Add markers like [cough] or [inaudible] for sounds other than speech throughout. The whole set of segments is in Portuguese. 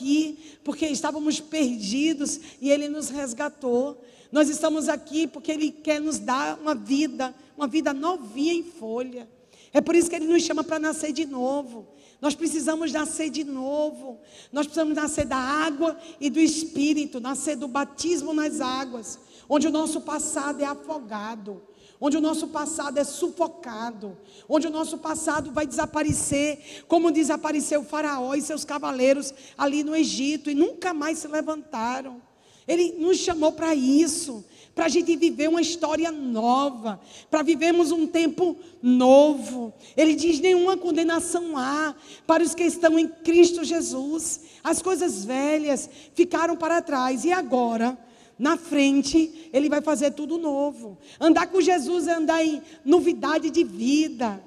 aqui porque estávamos perdidos e Ele nos resgatou. Nós estamos aqui porque Ele quer nos dar uma vida, uma vida novinha em folha. É por isso que Ele nos chama para nascer de novo. Nós precisamos nascer de novo. Nós precisamos nascer da água e do Espírito, nascer do batismo nas águas, onde o nosso passado é afogado, onde o nosso passado é sufocado, onde o nosso passado vai desaparecer, como desapareceu Faraó e seus cavaleiros ali no Egito e nunca mais se levantaram. Ele nos chamou para isso, para a gente viver uma história nova, para vivermos um tempo novo. Ele diz: nenhuma condenação há para os que estão em Cristo Jesus. As coisas velhas ficaram para trás e agora. Na frente, ele vai fazer tudo novo. Andar com Jesus é andar em novidade de vida.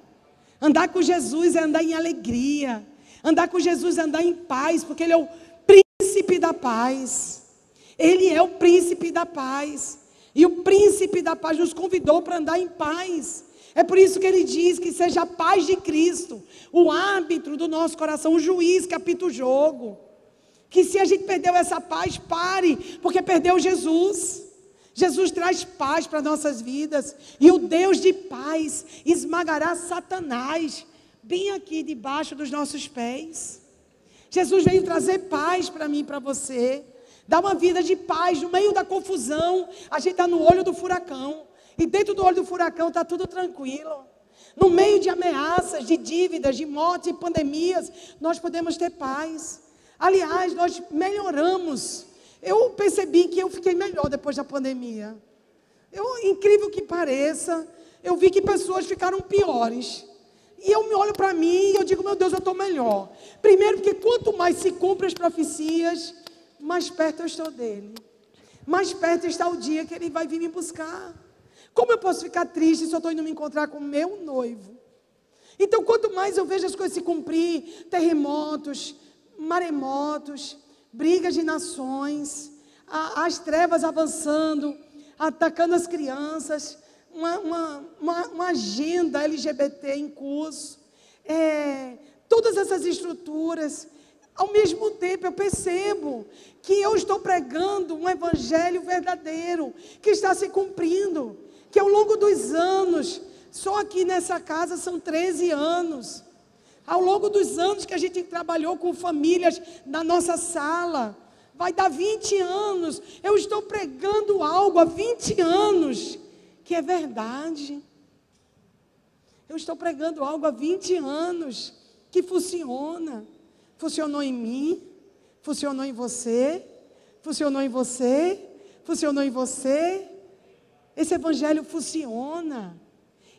Andar com Jesus é andar em alegria. Andar com Jesus é andar em paz, porque Ele é o príncipe da paz. Ele é o príncipe da paz. E o príncipe da paz nos convidou para andar em paz. É por isso que ele diz que seja a paz de Cristo, o árbitro do nosso coração, o juiz que apita o jogo. Que se a gente perdeu essa paz, pare, porque perdeu Jesus. Jesus traz paz para nossas vidas. E o Deus de paz esmagará Satanás bem aqui debaixo dos nossos pés. Jesus veio trazer paz para mim e para você. Dá uma vida de paz no meio da confusão. A gente está no olho do furacão. E dentro do olho do furacão está tudo tranquilo. No meio de ameaças, de dívidas, de morte e pandemias, nós podemos ter paz. Aliás, nós melhoramos. Eu percebi que eu fiquei melhor depois da pandemia. Eu, incrível que pareça, eu vi que pessoas ficaram piores. E eu me olho para mim e eu digo, meu Deus, eu estou melhor. Primeiro, porque quanto mais se cumprem as profecias, mais perto eu estou dele. Mais perto está o dia que ele vai vir me buscar. Como eu posso ficar triste se eu estou indo me encontrar com meu noivo? Então, quanto mais eu vejo as coisas se cumprir, terremotos, maremotos, brigas de nações, a, as trevas avançando, atacando as crianças, uma, uma, uma, uma agenda LGBT em curso, é, todas essas estruturas, ao mesmo tempo, eu percebo que eu estou pregando um evangelho verdadeiro, que está se cumprindo, que ao longo dos anos, só aqui nessa casa são 13 anos. Ao longo dos anos que a gente trabalhou com famílias na nossa sala, vai dar 20 anos. Eu estou pregando algo há 20 anos que é verdade. Eu estou pregando algo há 20 anos que funciona. Funcionou em mim, funcionou em você, funcionou em você, funcionou em você. Esse evangelho funciona.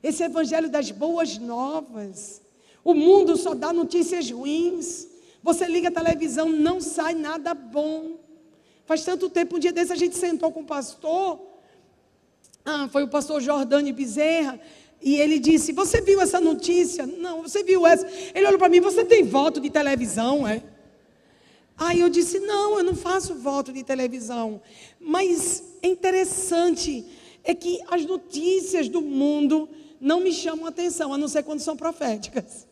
Esse evangelho das boas novas. O mundo só dá notícias ruins. Você liga a televisão, não sai nada bom. Faz tanto tempo, um dia desse a gente sentou com o pastor. Ah, foi o pastor Jordani Bezerra. E ele disse: Você viu essa notícia? Não, você viu essa? Ele olhou para mim: Você tem voto de televisão, é? Aí eu disse: Não, eu não faço voto de televisão. Mas é interessante é que as notícias do mundo não me chamam atenção, a não ser quando são proféticas.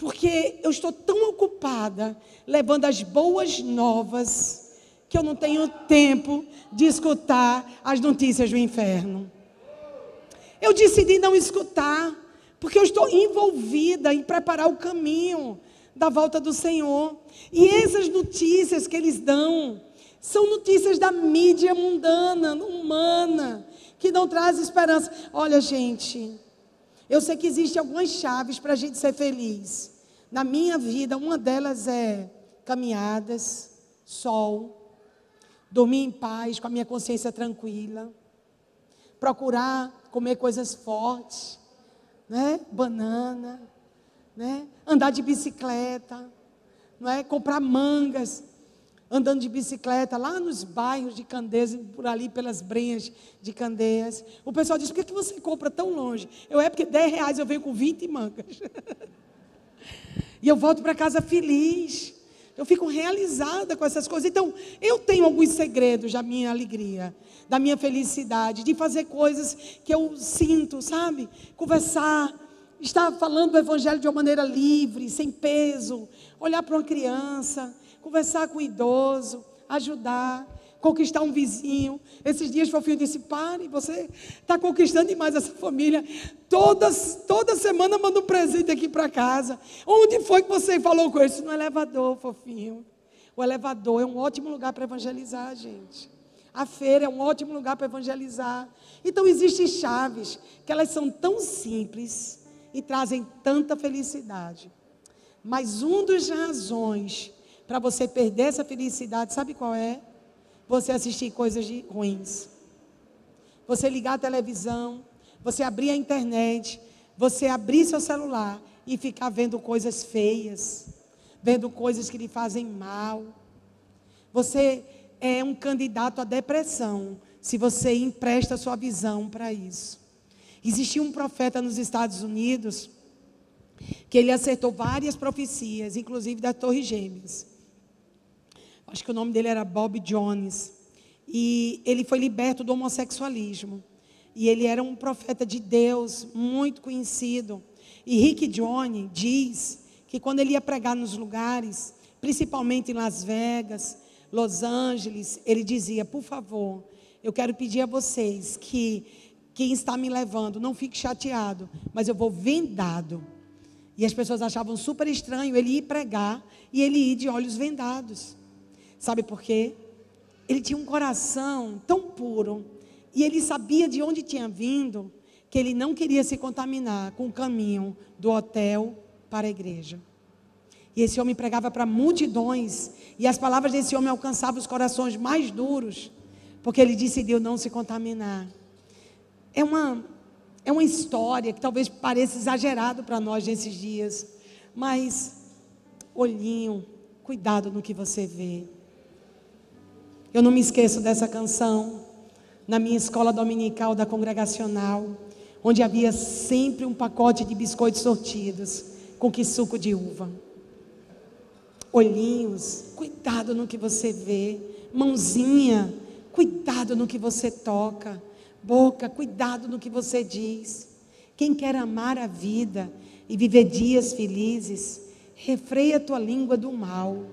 Porque eu estou tão ocupada levando as boas novas que eu não tenho tempo de escutar as notícias do inferno. Eu decidi não escutar, porque eu estou envolvida em preparar o caminho da volta do Senhor. E essas notícias que eles dão são notícias da mídia mundana, humana, que não traz esperança. Olha, gente, eu sei que existem algumas chaves para a gente ser feliz. Na minha vida, uma delas é caminhadas, sol, dormir em paz, com a minha consciência tranquila, procurar comer coisas fortes, né? Banana, né? Andar de bicicleta, não é? Comprar mangas, andando de bicicleta lá nos bairros de Candeias, por ali pelas brenhas de Candeias. O pessoal diz: por que, que você compra tão longe? Eu é porque 10 reais eu venho com 20 mangas. [laughs] e eu volto para casa feliz. Eu fico realizada com essas coisas. Então, eu tenho alguns segredos da minha alegria, da minha felicidade, de fazer coisas que eu sinto, sabe? Conversar, estar falando do Evangelho de uma maneira livre, sem peso, olhar para uma criança, conversar com o idoso, ajudar, conquistar um vizinho. Esses dias, Fofinho disse: pare, você está conquistando demais essa família. Todas, toda semana manda um presente aqui para casa. Onde foi que você falou com eles? No elevador, Fofinho. O elevador é um ótimo lugar para evangelizar, gente. A feira é um ótimo lugar para evangelizar. Então existem chaves que elas são tão simples e trazem tanta felicidade. Mas um dos razões para você perder essa felicidade, sabe qual é? Você assistir coisas ruins. Você ligar a televisão, você abrir a internet, você abrir seu celular e ficar vendo coisas feias, vendo coisas que lhe fazem mal. Você é um candidato à depressão se você empresta sua visão para isso. Existia um profeta nos Estados Unidos que ele acertou várias profecias, inclusive da Torre Gêmeas. Acho que o nome dele era Bob Jones. E ele foi liberto do homossexualismo. E ele era um profeta de Deus, muito conhecido. E Rick Jones diz que quando ele ia pregar nos lugares, principalmente em Las Vegas, Los Angeles, ele dizia: Por favor, eu quero pedir a vocês que quem está me levando não fique chateado, mas eu vou vendado. E as pessoas achavam super estranho ele ir pregar e ele ir de olhos vendados. Sabe por quê? Ele tinha um coração tão puro e ele sabia de onde tinha vindo que ele não queria se contaminar com o caminho do hotel para a igreja. E esse homem pregava para multidões, e as palavras desse homem alcançavam os corações mais duros, porque ele decidiu não se contaminar. É uma, é uma história que talvez pareça exagerado para nós nesses dias, mas olhinho, cuidado no que você vê. Eu não me esqueço dessa canção na minha escola dominical da congregacional, onde havia sempre um pacote de biscoitos sortidos com que suco de uva. Olhinhos, cuidado no que você vê, mãozinha, cuidado no que você toca, boca, cuidado no que você diz. Quem quer amar a vida e viver dias felizes, refreia tua língua do mal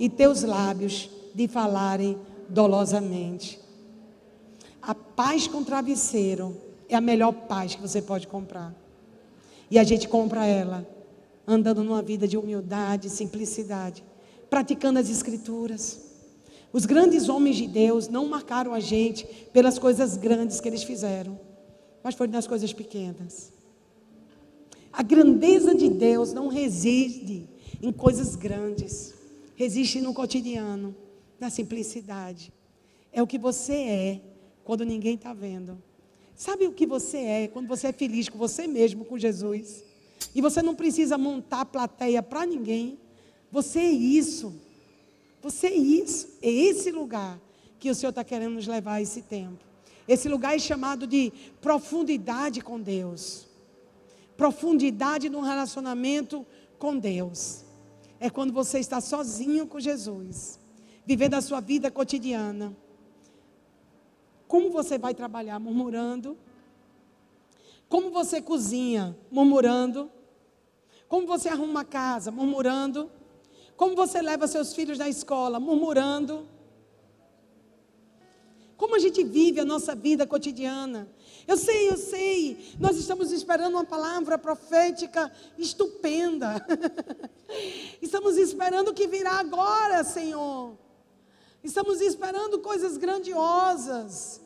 e teus lábios de falarem dolosamente. A paz com travesseiro é a melhor paz que você pode comprar. E a gente compra ela andando numa vida de humildade, simplicidade, praticando as escrituras. Os grandes homens de Deus não marcaram a gente pelas coisas grandes que eles fizeram, mas foi nas coisas pequenas. A grandeza de Deus não reside em coisas grandes, resiste no cotidiano, na simplicidade. É o que você é quando ninguém está vendo. Sabe o que você é quando você é feliz com você mesmo, com Jesus? E você não precisa montar plateia para ninguém. Você é isso. Você é isso. É esse lugar que o Senhor está querendo nos levar esse tempo. Esse lugar é chamado de profundidade com Deus. Profundidade no relacionamento com Deus. É quando você está sozinho com Jesus, vivendo a sua vida cotidiana. Como você vai trabalhar? Murmurando. Como você cozinha? Murmurando. Como você arruma a casa? Murmurando. Como você leva seus filhos na escola? Murmurando. Como a gente vive a nossa vida cotidiana? Eu sei, eu sei. Nós estamos esperando uma palavra profética estupenda. [laughs] estamos esperando que virá agora, Senhor. Estamos esperando coisas grandiosas,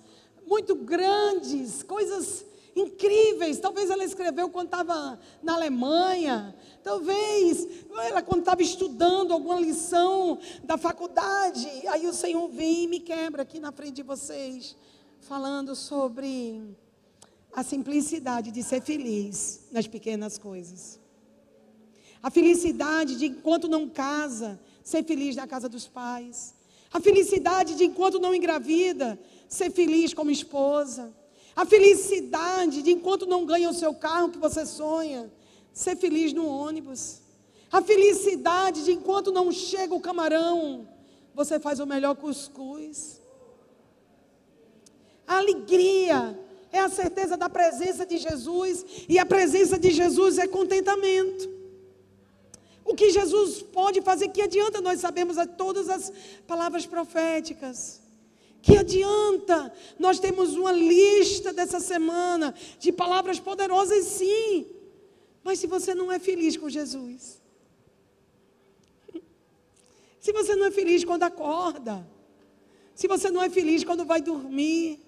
muito grandes, coisas incríveis. Talvez ela escreveu quando estava na Alemanha. Talvez ela quando estava estudando alguma lição da faculdade. Aí o Senhor vem e me quebra aqui na frente de vocês, falando sobre a simplicidade de ser feliz nas pequenas coisas. A felicidade de enquanto não casa, ser feliz na casa dos pais. A felicidade de enquanto não engravida, ser feliz como esposa. A felicidade de enquanto não ganha o seu carro que você sonha, ser feliz no ônibus. A felicidade de enquanto não chega o camarão, você faz o melhor cuscuz. A alegria é a certeza da presença de Jesus, e a presença de Jesus é contentamento. O que Jesus pode fazer, que adianta nós sabemos todas as palavras proféticas? Que adianta? Nós temos uma lista dessa semana de palavras poderosas, sim. Mas se você não é feliz com Jesus, se você não é feliz quando acorda, se você não é feliz quando vai dormir,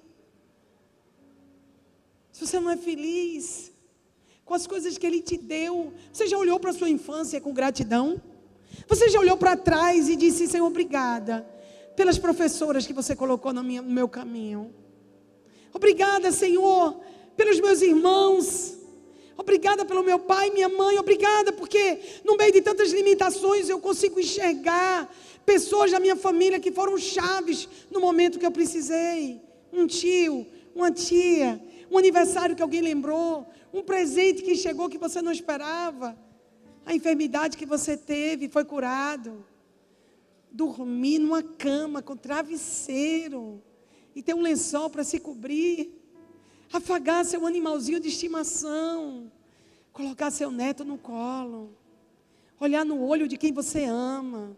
se você não é feliz com as coisas que Ele te deu, você já olhou para a sua infância com gratidão? Você já olhou para trás e disse, Senhor, obrigada pelas professoras que você colocou no, minha, no meu caminho. Obrigada, Senhor, pelos meus irmãos. Obrigada pelo meu pai minha mãe. Obrigada porque no meio de tantas limitações eu consigo enxergar pessoas da minha família que foram chaves no momento que eu precisei. Um tio, uma tia, um aniversário que alguém lembrou, um presente que chegou que você não esperava. A enfermidade que você teve foi curado dormir numa cama com travesseiro e ter um lençol para se cobrir, afagar seu animalzinho de estimação, colocar seu neto no colo, olhar no olho de quem você ama.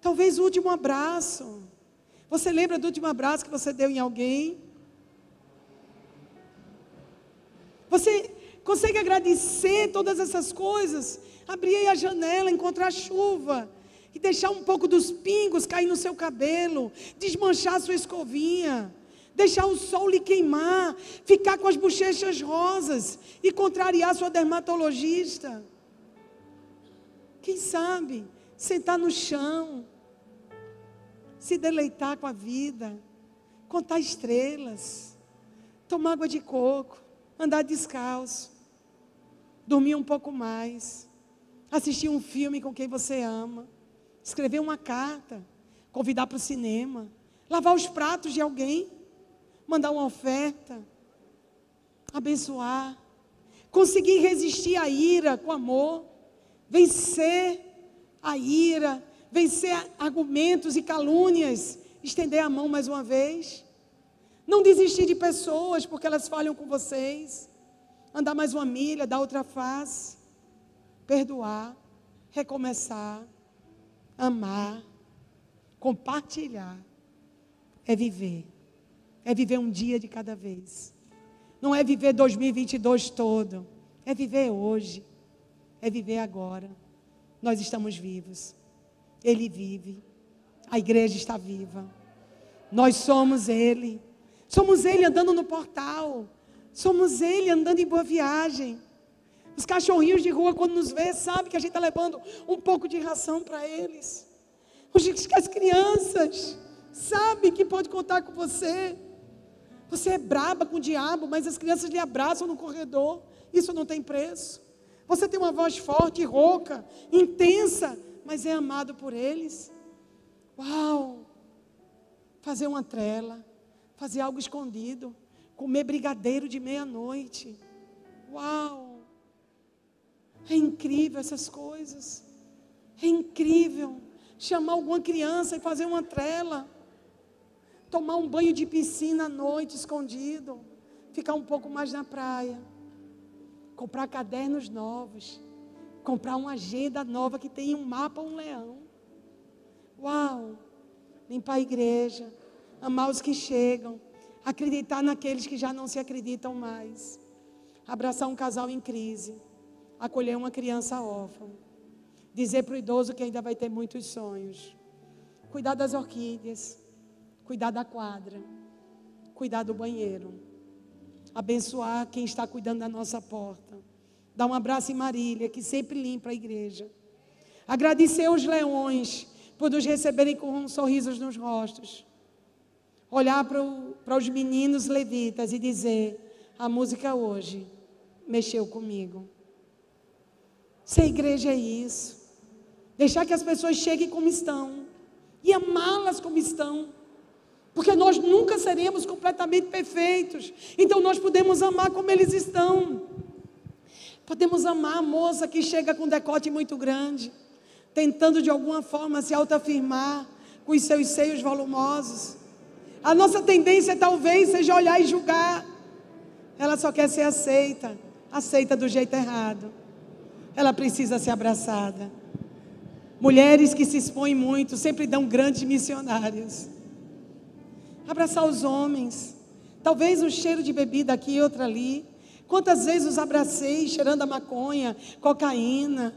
Talvez o último abraço. Você lembra do último abraço que você deu em alguém? Você consegue agradecer todas essas coisas? Abrir a janela, encontrar chuva e deixar um pouco dos pingos cair no seu cabelo, desmanchar a sua escovinha, deixar o sol lhe queimar, ficar com as bochechas rosas e contrariar sua dermatologista. Quem sabe sentar no chão, se deleitar com a vida, contar estrelas, tomar água de coco, andar descalço, dormir um pouco mais, assistir um filme com quem você ama escrever uma carta, convidar para o cinema, lavar os pratos de alguém, mandar uma oferta, abençoar, conseguir resistir à ira com amor, vencer a ira, vencer argumentos e calúnias, estender a mão mais uma vez, não desistir de pessoas porque elas falham com vocês, andar mais uma milha, dar outra face, perdoar, recomeçar, amar, compartilhar, é viver. É viver um dia de cada vez. Não é viver 2022 todo. É viver hoje. É viver agora. Nós estamos vivos. Ele vive. A igreja está viva. Nós somos Ele. Somos Ele andando no portal. Somos Ele andando em boa viagem. Os cachorrinhos de rua, quando nos vê, sabem que a gente está levando um pouco de ração para eles. As crianças sabem que pode contar com você. Você é braba com o diabo, mas as crianças lhe abraçam no corredor. Isso não tem preço. Você tem uma voz forte, rouca, intensa, mas é amado por eles. Uau! Fazer uma trela, fazer algo escondido, comer brigadeiro de meia-noite. Uau! É incrível essas coisas. É incrível chamar alguma criança e fazer uma trela. Tomar um banho de piscina à noite escondido. Ficar um pouco mais na praia. Comprar cadernos novos. Comprar uma agenda nova que tem um mapa, um leão. Uau! Limpar a igreja. Amar os que chegam. Acreditar naqueles que já não se acreditam mais. Abraçar um casal em crise. Acolher uma criança órfã, dizer para o idoso que ainda vai ter muitos sonhos, cuidar das orquídeas, cuidar da quadra, cuidar do banheiro, abençoar quem está cuidando da nossa porta, dar um abraço em Marília, que sempre limpa a igreja, agradecer os leões por nos receberem com sorrisos nos rostos, olhar para, os meninos levitas e dizer: a música hoje mexeu comigo. Ser igreja é isso. Deixar que as pessoas cheguem como estão. E amá-las como estão. Porque nós nunca seremos completamente perfeitos. Então nós podemos amar como eles estão. Podemos amar a moça que chega com um decote muito grande, tentando de alguma forma se autoafirmar com os seus seios volumosos. A nossa tendência talvez seja olhar e julgar. Ela só quer ser aceita, aceita do jeito errado ela precisa ser abraçada. Mulheres que se expõem muito sempre dão grandes missionárias. Abraçar os homens. Talvez um cheiro de bebida aqui e outra ali. Quantas vezes os abracei cheirando a maconha, cocaína.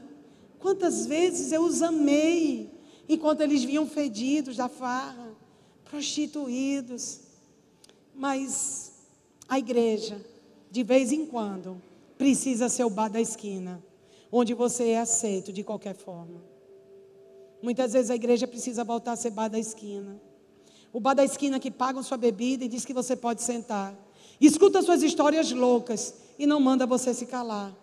Quantas vezes eu os amei enquanto eles vinham fedidos da farra, prostituídos. Mas a igreja, de vez em quando, precisa ser o bar da esquina, onde você é aceito de qualquer forma. Muitas vezes a igreja precisa voltar a ser bar da esquina. O bar da esquina que paga sua bebida e diz que você pode sentar. Escuta suas histórias loucas e não manda você se calar.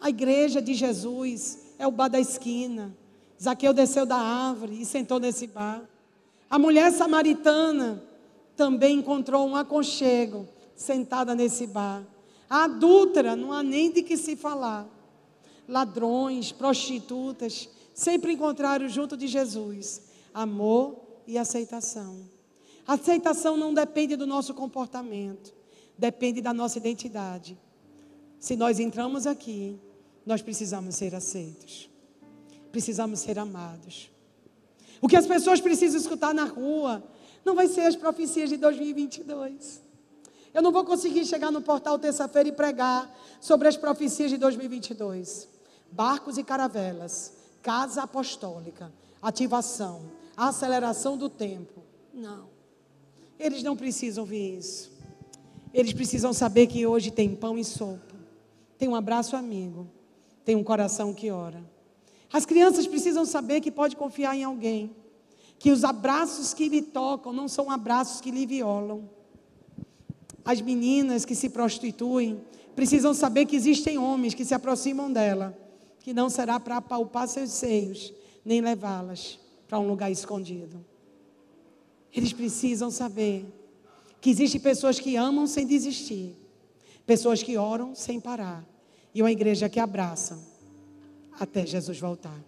A igreja de Jesus é o bar da esquina. Zaqueu desceu da árvore e sentou nesse bar. A mulher samaritana também encontrou um aconchego sentada nesse bar. A adúltera, não há nem de que se falar. Ladrões, prostitutas, sempre encontraram junto de Jesus amor e aceitação. aceitação não depende do nosso comportamento, depende da nossa identidade. Se nós entramos aqui, nós precisamos ser aceitos, precisamos ser amados. O que as pessoas precisam escutar na rua não vai ser as profecias de 2022. Eu não vou conseguir chegar no portal terça-feira e pregar sobre as profecias de 2022. Barcos e caravelas, casa apostólica, ativação, aceleração do tempo. Não. Eles não precisam ver isso. Eles precisam saber que hoje tem pão e sopa, tem um abraço amigo, tem um coração que ora. As crianças precisam saber que pode confiar em alguém, que os abraços que lhe tocam não são abraços que lhe violam. As meninas que se prostituem precisam saber que existem homens que se aproximam dela, que não será para apalpar seus seios, nem levá-las para um lugar escondido. Eles precisam saber que existem pessoas que amam sem desistir, pessoas que oram sem parar, e uma igreja que abraça até Jesus voltar.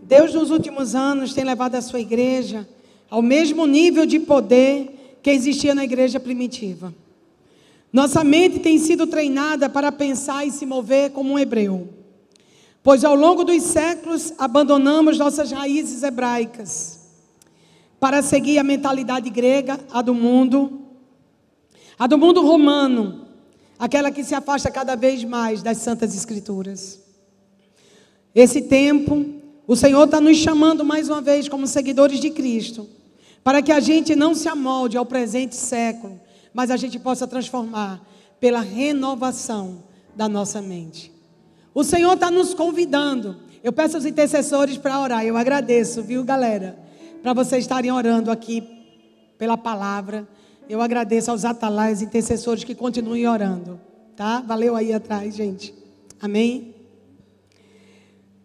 Deus, nos últimos anos, tem levado a sua igreja ao mesmo nível de poder que existia na igreja primitiva. Nossa mente tem sido treinada para pensar e se mover como um hebreu, pois ao longo dos séculos abandonamos nossas raízes hebraicas para seguir a mentalidade grega, a do mundo, a do mundo romano, aquela que se afasta cada vez mais das santas escrituras. Esse tempo o Senhor está nos chamando mais uma vez como seguidores de Cristo, para que a gente não se amolde ao presente século, mas a gente possa transformar pela renovação da nossa mente. O Senhor está nos convidando. Eu peço aos intercessores para orar. Eu agradeço, viu, galera, para vocês estarem orando aqui pela palavra. Eu agradeço aos atalais intercessores que continuem orando, tá? Valeu aí atrás, gente. Amém.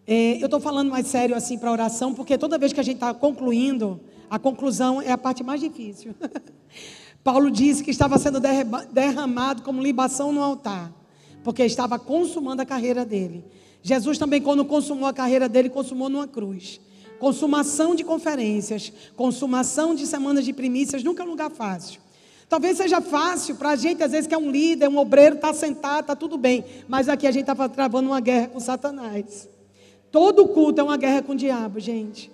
É, eu estou falando mais sério assim para oração, porque toda vez que a gente está concluindo, a conclusão é a parte mais difícil. [laughs] Paulo disse que estava sendo derramado como libação no altar, porque estava consumando a carreira dele. Jesus também, quando consumou a carreira dele, consumou numa cruz. Consumação de conferências, consumação de semanas de primícias, nunca é um lugar fácil. Talvez seja fácil para a gente, às vezes, que é um líder, um obreiro, está sentado, está tudo bem. Mas aqui a gente estava travando uma guerra com Satanás. Todo culto é uma guerra com o diabo, gente.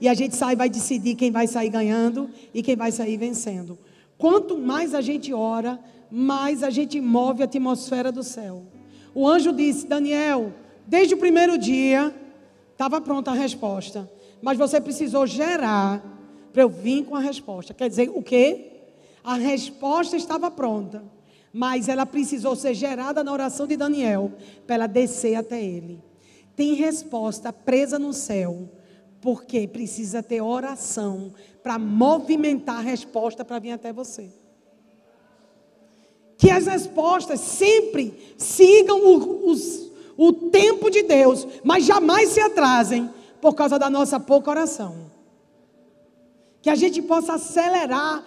E a gente sai vai decidir quem vai sair ganhando e quem vai sair vencendo. Quanto mais a gente ora, mais a gente move a atmosfera do céu. O anjo disse: Daniel, desde o primeiro dia estava pronta a resposta, mas você precisou gerar para eu vir com a resposta. Quer dizer, o quê? A resposta estava pronta, mas ela precisou ser gerada na oração de Daniel para ela descer até ele tem resposta presa no céu, porque precisa ter oração para movimentar a resposta para vir até você. Que as respostas sempre sigam o, o tempo de Deus, mas jamais se atrasem por causa da nossa pouca oração. Que a gente possa acelerar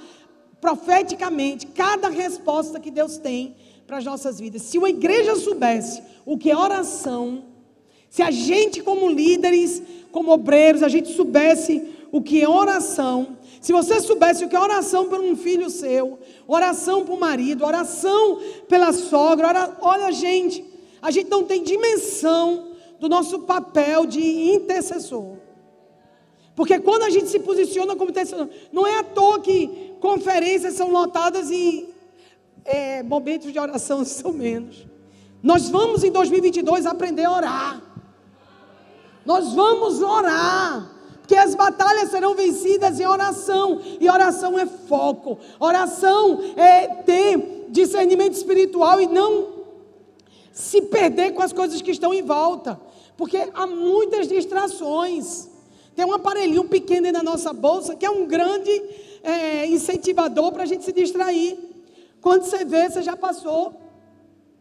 profeticamente cada resposta que Deus tem para as nossas vidas. Se uma igreja soubesse o que é oração, se a gente, como líderes, como obreiros, a gente soubesse o que é oração, se você soubesse o que é oração por um filho seu, oração para o marido, oração pela sogra, ora, olha, gente, a gente não tem dimensão do nosso papel de intercessor. Porque quando a gente se posiciona como intercessor, não é à toa que conferências são lotadas e é, momentos de oração [laughs] são menos. Nós vamos em 2022 aprender a orar. Nós vamos orar. Porque as batalhas serão vencidas em oração. E oração é foco. Oração é ter discernimento espiritual e não se perder com as coisas que estão em volta. Porque há muitas distrações. Tem um aparelhinho pequeno na nossa bolsa que é um grande é, incentivador para a gente se distrair. Quando você vê, você já passou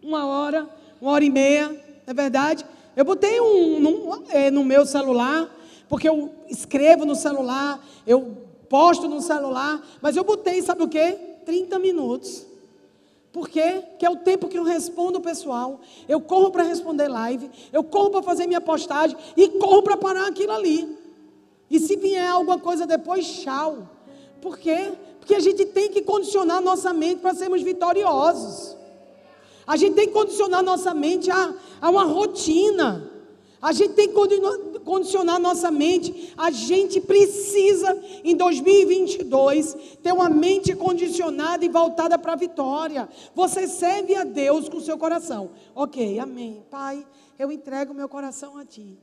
uma hora, uma hora e meia, não é verdade? Eu botei um, um é, no meu celular porque eu escrevo no celular, eu posto no celular, mas eu botei, sabe o quê? 30 minutos. Por quê? Porque é o tempo que eu respondo o pessoal. Eu corro para responder live, eu corro para fazer minha postagem e corro para parar aquilo ali. E se vier alguma coisa depois, tchau. Por quê? Porque a gente tem que condicionar nossa mente para sermos vitoriosos. A gente tem que condicionar nossa mente a, a uma rotina. A gente tem que condicionar nossa mente. A gente precisa, em 2022, ter uma mente condicionada e voltada para a vitória. Você serve a Deus com seu coração. Ok, amém. Pai, eu entrego meu coração a Ti.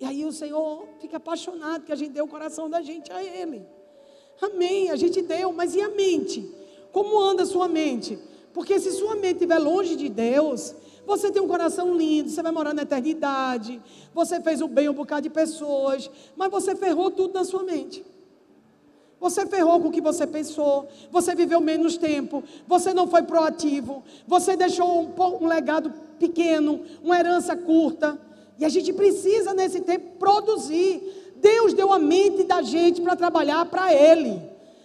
E aí o Senhor fica apaixonado que a gente deu o coração da gente a Ele. Amém, a gente deu, mas e a mente? Como anda a sua mente? Porque se sua mente estiver longe de Deus, você tem um coração lindo, você vai morar na eternidade, você fez o bem a um bocado de pessoas, mas você ferrou tudo na sua mente. Você ferrou com o que você pensou, você viveu menos tempo, você não foi proativo, você deixou um, um legado pequeno, uma herança curta. E a gente precisa, nesse tempo, produzir. Deus deu a mente da gente para trabalhar para Ele.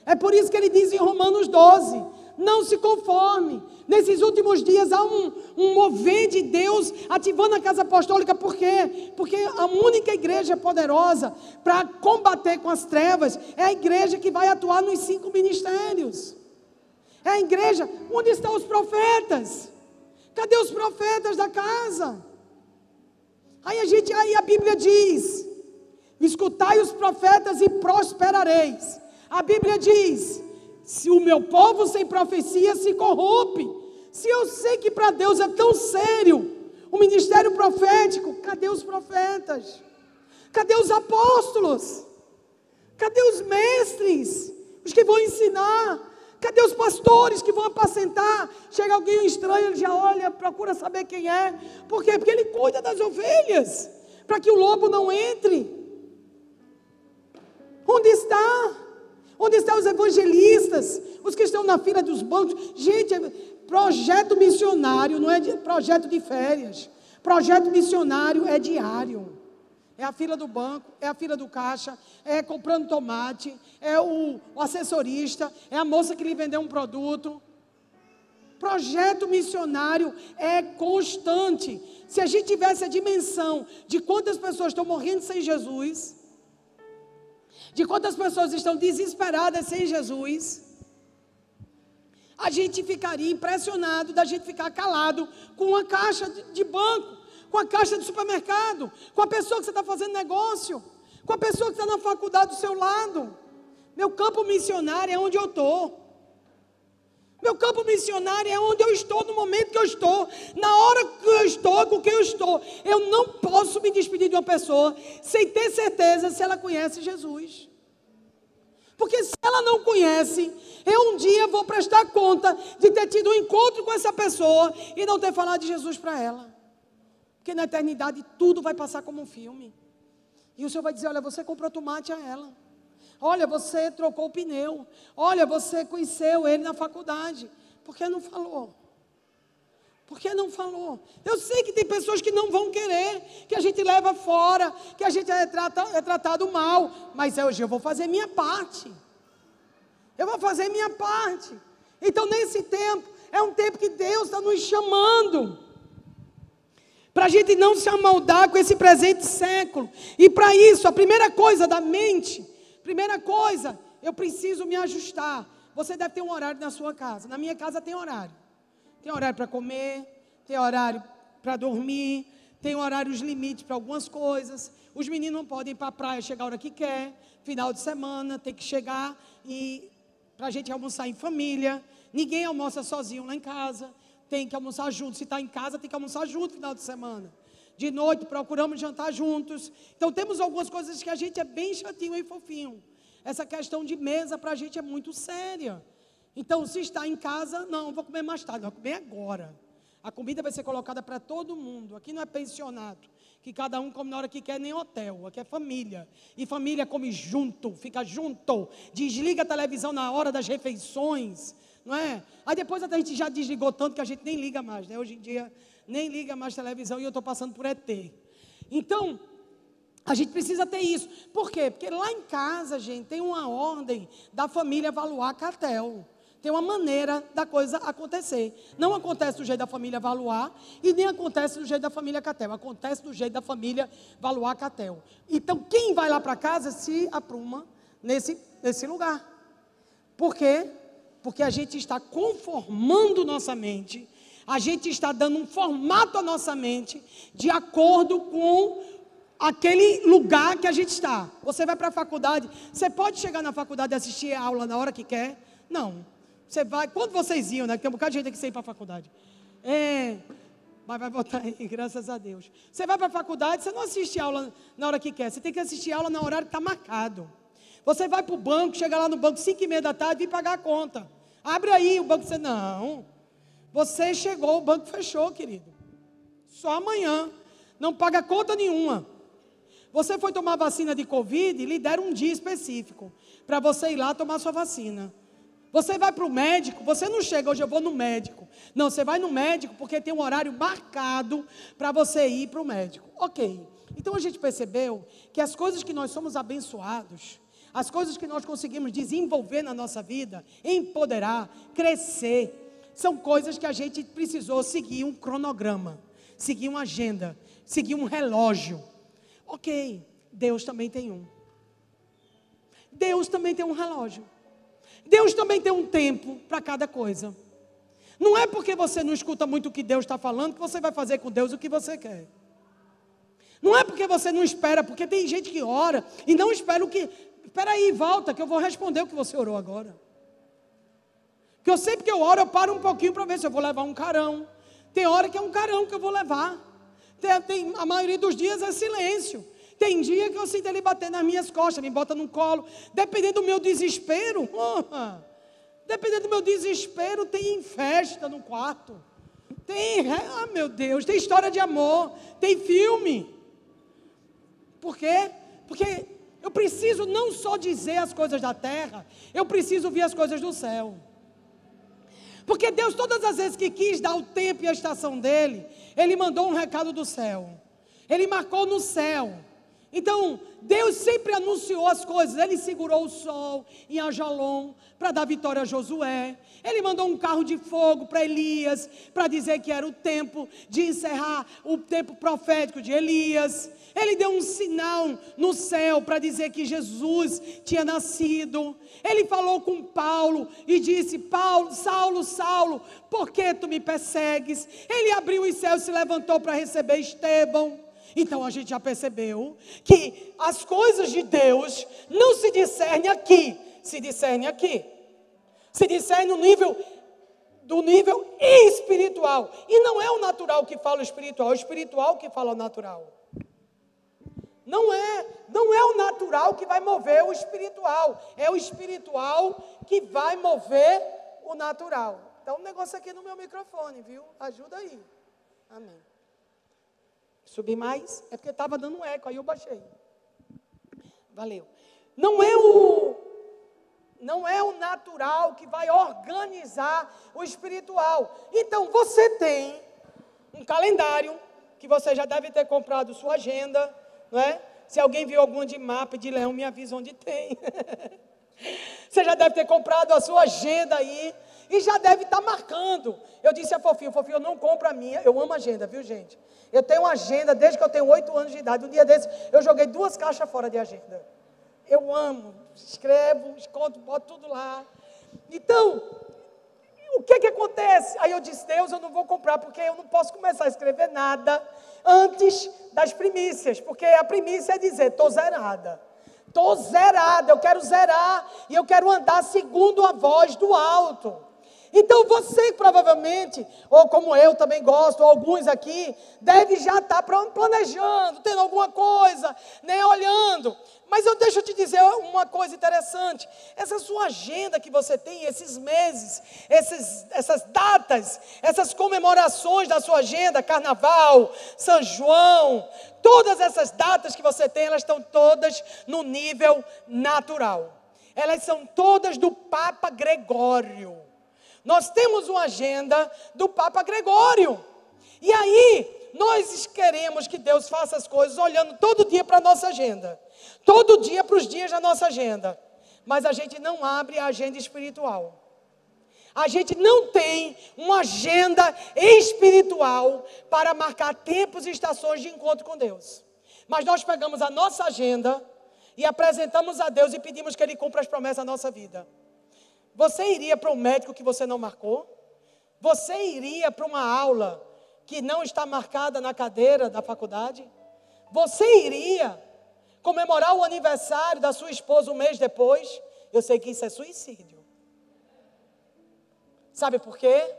É por isso que ele diz em Romanos 12: não se conforme. Nesses últimos dias há um, um mover de Deus ativando a casa apostólica, por quê? Porque a única igreja poderosa para combater com as trevas é a igreja que vai atuar nos cinco ministérios. É a igreja onde estão os profetas. Cadê os profetas da casa? Aí a gente, aí a Bíblia diz: escutai os profetas e prosperareis. A Bíblia diz: se o meu povo sem profecia se corrompe, se eu sei que para Deus é tão sério o ministério profético, cadê os profetas? Cadê os apóstolos? Cadê os mestres? Os que vão ensinar? Cadê os pastores que vão apacentar? Chega alguém estranho, ele já olha, procura saber quem é. Por quê? Porque ele cuida das ovelhas, para que o lobo não entre. Onde estão os evangelistas? Os que estão na fila dos bancos? Gente, é projeto missionário não é de, projeto de férias. Projeto missionário é diário. É a fila do banco, é a fila do caixa, é comprando tomate, é o, o assessorista, é a moça que lhe vendeu um produto. Projeto missionário é constante. Se a gente tivesse a dimensão de quantas pessoas estão morrendo sem Jesus, de quantas pessoas estão desesperadas sem Jesus, a gente ficaria impressionado da gente ficar calado com uma caixa de banco, com a caixa de supermercado, com a pessoa que você está fazendo negócio, com a pessoa que está na faculdade do seu lado. Meu campo missionário é onde eu estou. Meu campo missionário é onde eu estou no momento que eu estou, na hora que eu estou, com quem eu estou. Eu não posso me despedir de uma pessoa sem ter certeza se ela conhece Jesus. Porque se ela não conhece, eu um dia vou prestar conta de ter tido um encontro com essa pessoa e não ter falado de Jesus para ela. Porque na eternidade tudo vai passar como um filme. E o Senhor vai dizer: Olha, você comprou tomate a ela. Olha, você trocou o pneu. Olha, você conheceu ele na faculdade. Por que não falou? Por que não falou? Eu sei que tem pessoas que não vão querer, que a gente leva fora, que a gente é, trata, é tratado mal. Mas hoje eu vou fazer minha parte. Eu vou fazer minha parte. Então, nesse tempo, é um tempo que Deus está nos chamando. Para a gente não se amoldar com esse presente século. E para isso, a primeira coisa da mente, primeira coisa, eu preciso me ajustar. Você deve ter um horário na sua casa. Na minha casa tem horário. Tem horário para comer, tem horário para dormir, tem horários limites para algumas coisas. Os meninos não podem ir para a praia chegar a hora que quer. Final de semana tem que chegar e para a gente almoçar em família. Ninguém almoça sozinho lá em casa tem que almoçar junto. Se está em casa, tem que almoçar junto final de semana. De noite, procuramos jantar juntos. Então, temos algumas coisas que a gente é bem chatinho e fofinho. Essa questão de mesa para a gente é muito séria. Então, se está em casa, não, vou comer mais tarde, vou comer agora. A comida vai ser colocada para todo mundo. Aqui não é pensionato, que cada um come na hora que quer, nem hotel. Aqui é família. E família come junto, fica junto. Desliga a televisão na hora das refeições não é? Aí depois a gente já desligou tanto que a gente nem liga mais, né? Hoje em dia nem liga mais televisão e eu estou passando por ET. Então, a gente precisa ter isso. Por quê? Porque lá em casa, gente, tem uma ordem da família Valuar Catel. Tem uma maneira da coisa acontecer. Não acontece do jeito da família Valuar e nem acontece do jeito da família Catel. Acontece do jeito da família Valuar Catel. Então, quem vai lá para casa se apruma nesse, nesse lugar. Por quê? porque a gente está conformando nossa mente, a gente está dando um formato à nossa mente de acordo com aquele lugar que a gente está. Você vai para a faculdade, você pode chegar na faculdade e assistir a aula na hora que quer? Não. Você vai, quando vocês iam, né? Tem um bocado de gente que sai para a faculdade. É, mas vai voltar aí, [laughs] graças a Deus. Você vai para a faculdade, você não assiste aula na hora que quer, você tem que assistir aula na horário que está marcado. Você vai para o banco, chega lá no banco 5 e meia da tarde e pagar a conta. Abre aí, o banco diz, não. Você chegou, o banco fechou, querido. Só amanhã. Não paga conta nenhuma. Você foi tomar vacina de Covid, lhe deram um dia específico para você ir lá tomar sua vacina. Você vai para o médico, você não chega hoje, eu vou no médico. Não, você vai no médico porque tem um horário marcado para você ir para o médico. Ok. Então a gente percebeu que as coisas que nós somos abençoados, as coisas que nós conseguimos desenvolver na nossa vida, empoderar, crescer, são coisas que a gente precisou seguir um cronograma, seguir uma agenda, seguir um relógio. Ok, Deus também tem um. Deus também tem um relógio. Deus também tem um tempo para cada coisa. Não é porque você não escuta muito o que Deus está falando que você vai fazer com Deus o que você quer. Não é porque você não espera, porque tem gente que ora e não espera o que espera aí, volta, que eu vou responder o que você orou agora. Que eu sempre que eu oro, eu paro um pouquinho para ver se eu vou levar um carão. Tem hora que é um carão que eu vou levar. Tem, tem, a maioria dos dias é silêncio. Tem dia que eu sinto ele bater nas minhas costas, me bota no colo. Dependendo do meu desespero, [laughs] dependendo do meu desespero, tem festa no quarto. Tem, ah meu Deus, tem história de amor, tem filme. Por quê? Porque eu preciso não só dizer as coisas da terra, eu preciso ver as coisas do céu. Porque Deus, todas as vezes que quis dar o tempo e a estação dele, Ele mandou um recado do céu. Ele marcou no céu. Então, Deus sempre anunciou as coisas. Ele segurou o sol em Ajalon para dar vitória a Josué. Ele mandou um carro de fogo para Elias para dizer que era o tempo de encerrar o tempo profético de Elias. Ele deu um sinal no céu para dizer que Jesus tinha nascido. Ele falou com Paulo e disse: Paulo, Saulo, Saulo, por que tu me persegues? Ele abriu os céus e se levantou para receber Estevão. Então a gente já percebeu que as coisas de Deus não se discernem aqui, se discernem aqui. Se discerne no nível do nível espiritual. E não é o natural que fala o espiritual, é o espiritual que fala o natural. Não é, não é o natural que vai mover o espiritual, é o espiritual que vai mover o natural. Então, um negócio aqui no meu microfone, viu? Ajuda aí. Amém. Subir mais? É porque estava dando um eco, aí eu baixei. Valeu. Não é o não é o natural que vai organizar o espiritual. Então você tem um calendário que você já deve ter comprado sua agenda, não é? Se alguém viu algum de mapa de leão, me avisa onde tem. [laughs] você já deve ter comprado a sua agenda aí e já deve estar tá marcando. Eu disse a Fofinho, Fofinho, eu não compro a minha, eu amo agenda, viu gente? Eu tenho uma agenda desde que eu tenho oito anos de idade. Um dia desse, eu joguei duas caixas fora de agenda. Eu amo, escrevo, escondo, boto tudo lá. Então, o que que acontece? Aí eu disse, Deus, eu não vou comprar, porque eu não posso começar a escrever nada antes das primícias, porque a primícia é dizer, estou zerada. Estou zerada, eu quero zerar e eu quero andar segundo a voz do alto. Então você provavelmente, ou como eu também gosto, alguns aqui, deve já estar tá planejando, tendo alguma coisa, né, olhando. Mas eu deixo te dizer uma coisa interessante. Essa sua agenda que você tem, esses meses, esses, essas datas, essas comemorações da sua agenda, Carnaval, São João, todas essas datas que você tem, elas estão todas no nível natural. Elas são todas do Papa Gregório. Nós temos uma agenda do Papa Gregório. E aí, nós queremos que Deus faça as coisas olhando todo dia para a nossa agenda. Todo dia para os dias da nossa agenda. Mas a gente não abre a agenda espiritual. A gente não tem uma agenda espiritual para marcar tempos e estações de encontro com Deus. Mas nós pegamos a nossa agenda e apresentamos a Deus e pedimos que Ele cumpra as promessas da nossa vida. Você iria para um médico que você não marcou? Você iria para uma aula que não está marcada na cadeira da faculdade? Você iria comemorar o aniversário da sua esposa um mês depois? Eu sei que isso é suicídio. Sabe por quê?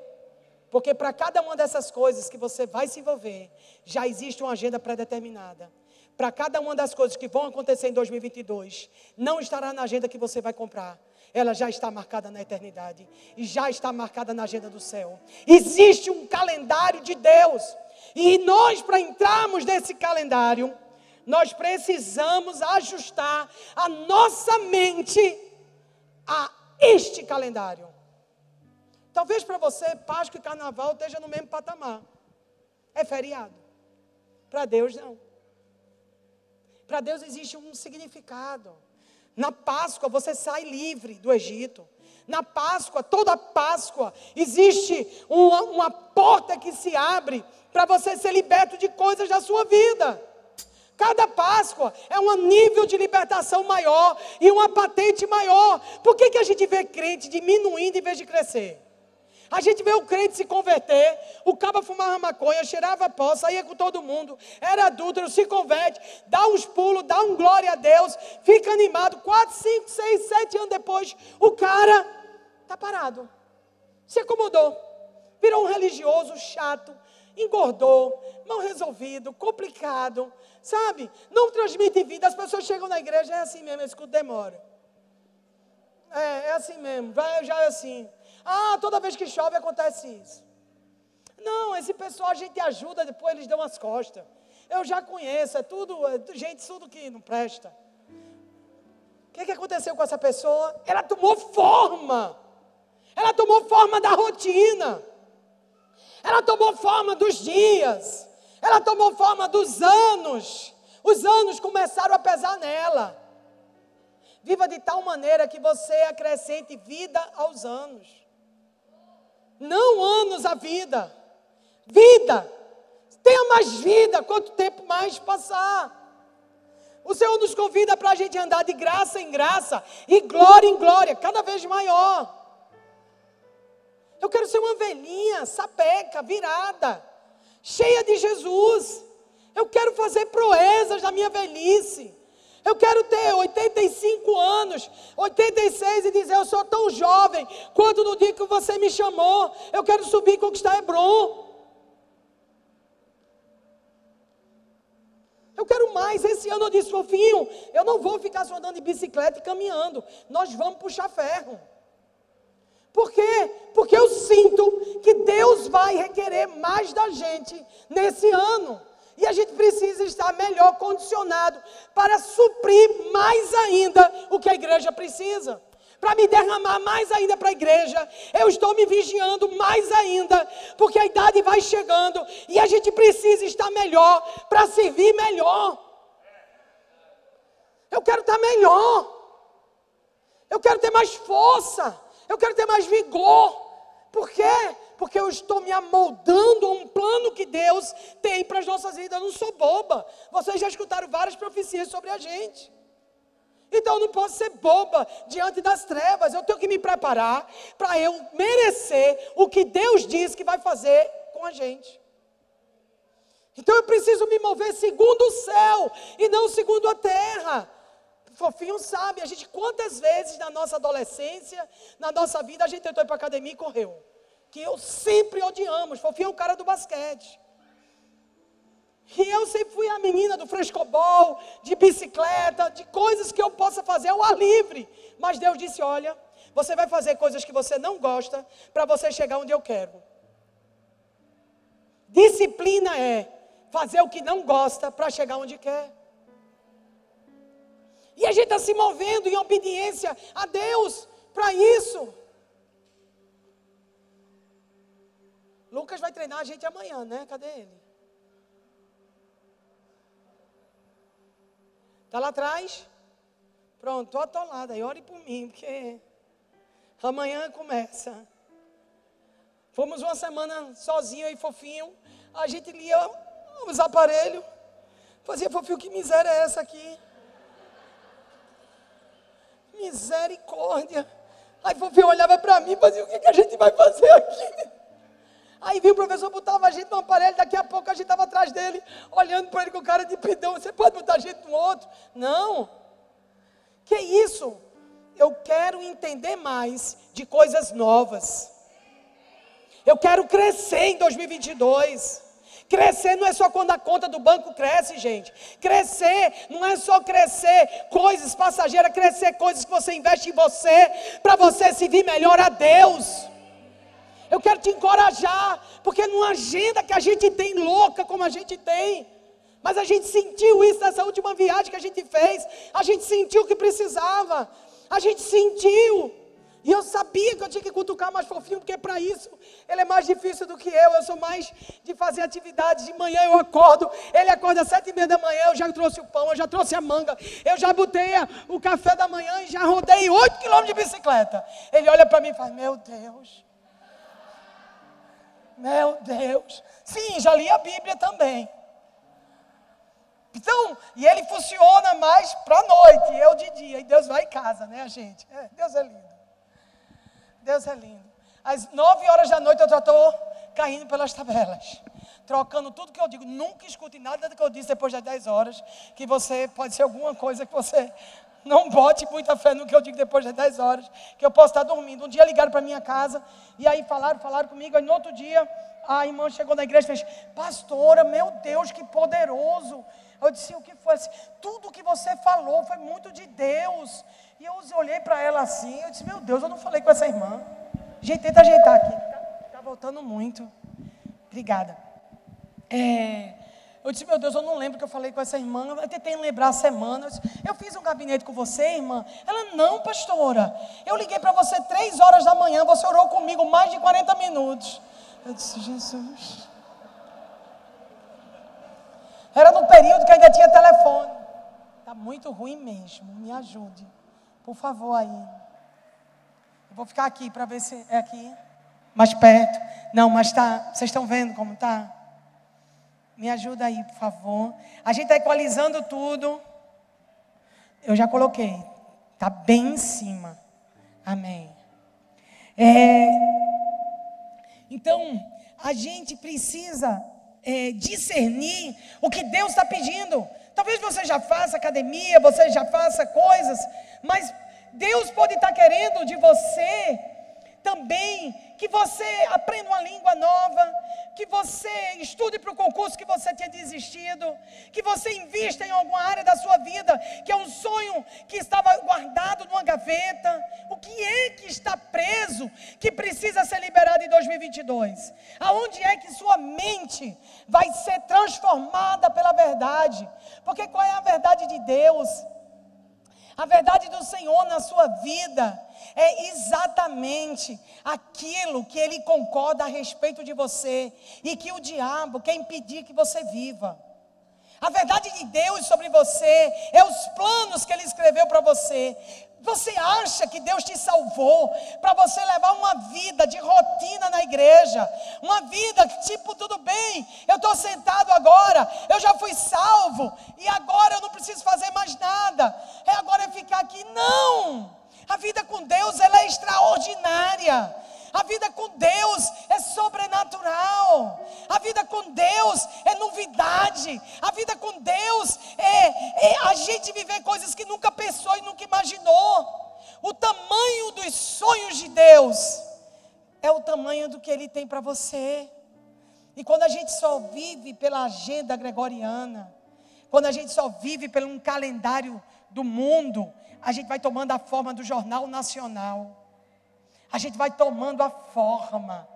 Porque para cada uma dessas coisas que você vai se envolver, já existe uma agenda pré-determinada. Para cada uma das coisas que vão acontecer em 2022, não estará na agenda que você vai comprar, ela já está marcada na eternidade e já está marcada na agenda do céu. Existe um calendário de Deus. E nós, para entrarmos nesse calendário, nós precisamos ajustar a nossa mente a este calendário. Talvez para você, Páscoa e Carnaval esteja no mesmo patamar. É feriado. Para Deus, não. Para Deus existe um significado. Na Páscoa você sai livre do Egito. Na Páscoa, toda Páscoa, existe uma, uma porta que se abre para você ser liberto de coisas da sua vida. Cada Páscoa é um nível de libertação maior e uma patente maior. Por que, que a gente vê crente diminuindo em vez de crescer? A gente vê o crente se converter, o cabo fumava maconha, cheirava pó, saía com todo mundo, era adúltero, se converte, dá uns pulos, dá um glória a Deus, fica animado. Quatro, cinco, seis, sete anos depois, o cara está parado, se acomodou, virou um religioso chato, engordou, mal resolvido, complicado, sabe? Não transmite vida. As pessoas chegam na igreja, é assim mesmo, escuto demora. É, é assim mesmo, vai, já é assim. Ah, toda vez que chove acontece isso. Não, esse pessoal a gente ajuda, depois eles dão as costas. Eu já conheço, é tudo, é gente, tudo que não presta. O que, que aconteceu com essa pessoa? Ela tomou forma. Ela tomou forma da rotina. Ela tomou forma dos dias. Ela tomou forma dos anos. Os anos começaram a pesar nela. Viva de tal maneira que você acrescente vida aos anos não anos a vida. Vida. Tenha mais vida, quanto tempo mais passar. O Senhor nos convida para a gente andar de graça em graça e glória em glória, cada vez maior. Eu quero ser uma velhinha, sapeca, virada, cheia de Jesus. Eu quero fazer proezas na minha velhice. Eu quero ter 85 anos, 86 e dizer: Eu sou tão jovem quanto no dia que você me chamou. Eu quero subir e conquistar Hebron. Eu quero mais. Esse ano eu disse, fofinho, eu não vou ficar só andando de bicicleta e caminhando. Nós vamos puxar ferro. Por quê? Porque eu sinto que Deus vai requerer mais da gente nesse ano. E a gente precisa estar melhor condicionado para suprir mais ainda o que a igreja precisa. Para me derramar mais ainda para a igreja, eu estou me vigiando mais ainda, porque a idade vai chegando e a gente precisa estar melhor para servir melhor. Eu quero estar melhor, eu quero ter mais força, eu quero ter mais vigor, Por quê? Porque eu estou me amoldando a um plano que Deus tem para as nossas vidas. Eu não sou boba. Vocês já escutaram várias profecias sobre a gente. Então eu não posso ser boba diante das trevas. Eu tenho que me preparar para eu merecer o que Deus diz que vai fazer com a gente. Então eu preciso me mover segundo o céu e não segundo a terra. Fofinho sabe, a gente quantas vezes na nossa adolescência, na nossa vida, a gente tentou ir para a academia e correu. Que eu sempre odiamos. Fofinho é o cara do basquete. E eu sempre fui a menina do frescobol, de bicicleta, de coisas que eu possa fazer ao ar livre. Mas Deus disse: Olha, você vai fazer coisas que você não gosta para você chegar onde eu quero. Disciplina é fazer o que não gosta para chegar onde quer. E a gente está se movendo em obediência a Deus para isso. Lucas vai treinar a gente amanhã, né? Cadê ele? Está lá atrás? Pronto, estou atolada. E ore por mim, porque amanhã começa. Fomos uma semana sozinho e fofinho. A gente lia os aparelhos. Fazia fofinho, que miséria é essa aqui? Misericórdia. Aí fofinho olhava para mim e fazia, o que, que a gente vai fazer aqui? Aí viu o professor, botava a gente no aparelho, daqui a pouco a gente estava atrás dele, olhando para ele com cara de pidão. Você pode botar a gente no outro? Não. Que isso? Eu quero entender mais de coisas novas. Eu quero crescer em 2022. Crescer não é só quando a conta do banco cresce, gente. Crescer não é só crescer coisas passageiras, crescer coisas que você investe em você, para você se vir melhor a Deus. Eu quero te encorajar, porque numa agenda que a gente tem louca como a gente tem, mas a gente sentiu isso nessa última viagem que a gente fez, a gente sentiu que precisava, a gente sentiu. E eu sabia que eu tinha que cutucar mais fofinho, porque para isso ele é mais difícil do que eu. Eu sou mais de fazer atividades. De manhã eu acordo, ele acorda às sete e meia da manhã. Eu já trouxe o pão, eu já trouxe a manga, eu já botei o café da manhã e já rodei oito quilômetros de bicicleta. Ele olha para mim e fala: Meu Deus, meu Deus. Sim, já li a Bíblia também. Então, e ele funciona mais para a noite, eu de dia. E Deus vai em casa, né, gente? É, Deus é lindo. Deus é lindo. Às nove horas da noite eu já estou caindo pelas tabelas. Trocando tudo que eu digo. Nunca escute nada do que eu disse depois das dez horas. Que você pode ser alguma coisa que você não bote muita fé no que eu digo depois das 10 horas, que eu posso estar dormindo. Um dia ligaram para minha casa, e aí falaram, falaram comigo, aí no outro dia, a irmã chegou na igreja e fez, pastora, meu Deus, que poderoso. Eu disse, o que foi? Assim, Tudo que você falou foi muito de Deus. E eu olhei para ela assim, eu disse, meu Deus, eu não falei com essa irmã. Gente, tenta ajeitar aqui. Está voltando muito. Obrigada. É, eu disse, meu Deus, eu não lembro que eu falei com essa irmã. Eu tentei lembrar a semana. Eu, disse, eu fiz um gabinete com você, irmã. Ela, não, pastora. Eu liguei para você três horas da manhã. Você orou comigo mais de 40 minutos. Eu disse, Jesus. Era no período que ainda tinha telefone. Está muito ruim mesmo. Me ajude. Por favor, aí. Eu vou ficar aqui para ver se é aqui. Mais perto. Não, mas tá. Vocês estão vendo como tá? Me ajuda aí, por favor. A gente está equalizando tudo. Eu já coloquei. Está bem em cima. Amém. É, então, a gente precisa é, discernir o que Deus está pedindo. Talvez você já faça academia, você já faça coisas, mas Deus pode estar tá querendo de você também que você aprenda uma língua nova, que você estude para o concurso que você tinha desistido, que você invista em alguma área da sua vida, que é um sonho que estava guardado numa gaveta. O que é que está preso, que precisa ser liberado em 2022? Aonde é que sua mente vai ser transformada pela verdade? Porque qual é a verdade de Deus? A verdade do Senhor na sua vida é exatamente aquilo que ele concorda a respeito de você e que o diabo quer impedir que você viva. A verdade de Deus sobre você é os planos que Ele escreveu para você. Você acha que Deus te salvou para você levar uma vida de rotina na igreja? Uma vida que, tipo, tudo bem, eu estou sentado agora, eu já fui salvo, e agora eu não preciso fazer mais nada. É agora é ficar aqui. Não! A vida com Deus ela é extraordinária. A vida com Deus é sobrenatural. A vida com Deus é novidade. A vida com Deus é, é a gente viver coisas que nunca pensou e nunca imaginou. O tamanho dos sonhos de Deus é o tamanho do que Ele tem para você. E quando a gente só vive pela agenda gregoriana, quando a gente só vive pelo um calendário do mundo, a gente vai tomando a forma do jornal nacional a gente vai tomando a forma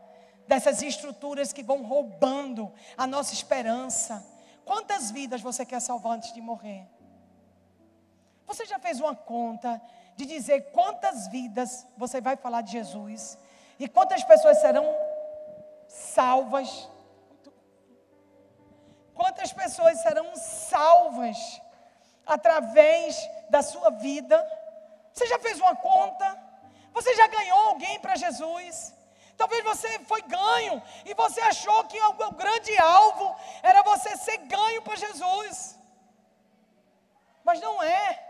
dessas estruturas que vão roubando a nossa esperança. Quantas vidas você quer salvar antes de morrer? Você já fez uma conta de dizer quantas vidas você vai falar de Jesus e quantas pessoas serão salvas? Quantas pessoas serão salvas através da sua vida? Você já fez uma conta? Você já ganhou alguém para Jesus? Talvez você foi ganho e você achou que o grande alvo era você ser ganho para Jesus. Mas não é.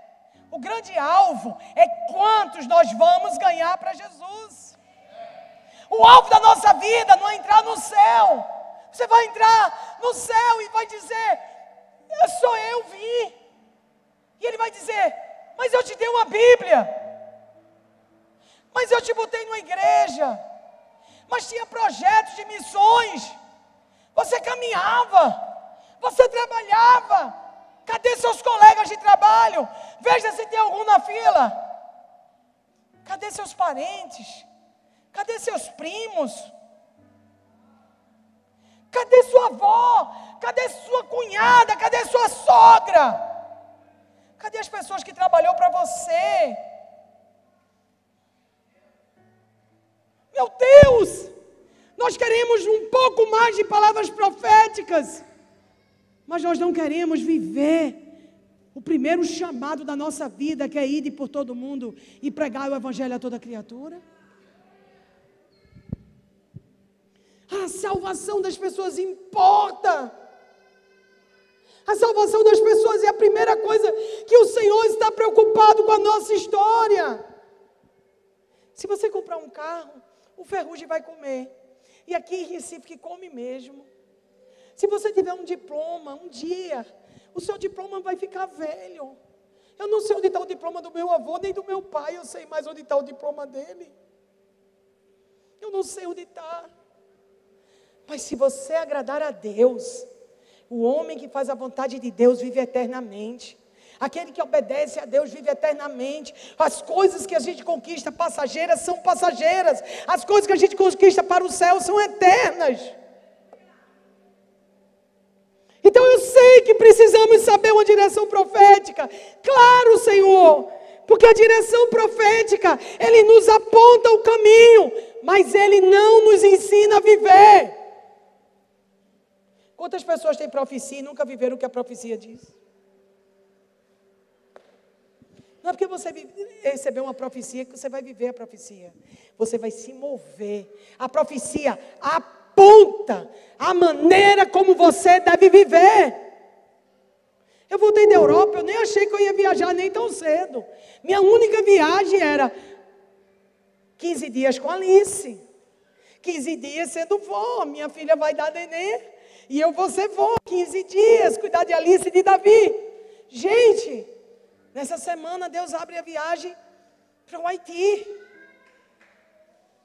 O grande alvo é quantos nós vamos ganhar para Jesus. O alvo da nossa vida não é entrar no céu. Você vai entrar no céu e vai dizer: Eu sou eu vi. E ele vai dizer: Mas eu te dei uma Bíblia. Mas eu te botei numa igreja. Mas tinha projetos de missões. Você caminhava. Você trabalhava. Cadê seus colegas de trabalho? Veja se tem algum na fila. Cadê seus parentes? Cadê seus primos? Cadê sua avó? Cadê sua cunhada? Cadê sua sogra? Cadê as pessoas que trabalhou para você? Meu Deus! Nós queremos um pouco mais de palavras proféticas, mas nós não queremos viver o primeiro chamado da nossa vida, que é ir por todo mundo e pregar o Evangelho a toda criatura. A salvação das pessoas importa. A salvação das pessoas é a primeira coisa que o Senhor está preocupado com a nossa história. Se você comprar um carro, o ferrugem vai comer. E aqui em Recife que come mesmo. Se você tiver um diploma, um dia, o seu diploma vai ficar velho. Eu não sei onde está o diploma do meu avô, nem do meu pai, eu sei mais onde está o diploma dele. Eu não sei onde está. Mas se você agradar a Deus, o homem que faz a vontade de Deus vive eternamente. Aquele que obedece a Deus vive eternamente. As coisas que a gente conquista passageiras são passageiras. As coisas que a gente conquista para o céu são eternas. Então eu sei que precisamos saber uma direção profética. Claro, Senhor. Porque a direção profética, ele nos aponta o caminho, mas ele não nos ensina a viver. Quantas pessoas têm profecia e nunca viveram o que a profecia diz? Não é porque você recebeu uma profecia que você vai viver a profecia. Você vai se mover. A profecia aponta a maneira como você deve viver. Eu voltei da Europa, eu nem achei que eu ia viajar nem tão cedo. Minha única viagem era 15 dias com Alice. 15 dias sendo vó. Minha filha vai dar neném. E eu vou ser vó. 15 dias, cuidar de Alice e de Davi. Gente, Nessa semana, Deus abre a viagem para o Haiti.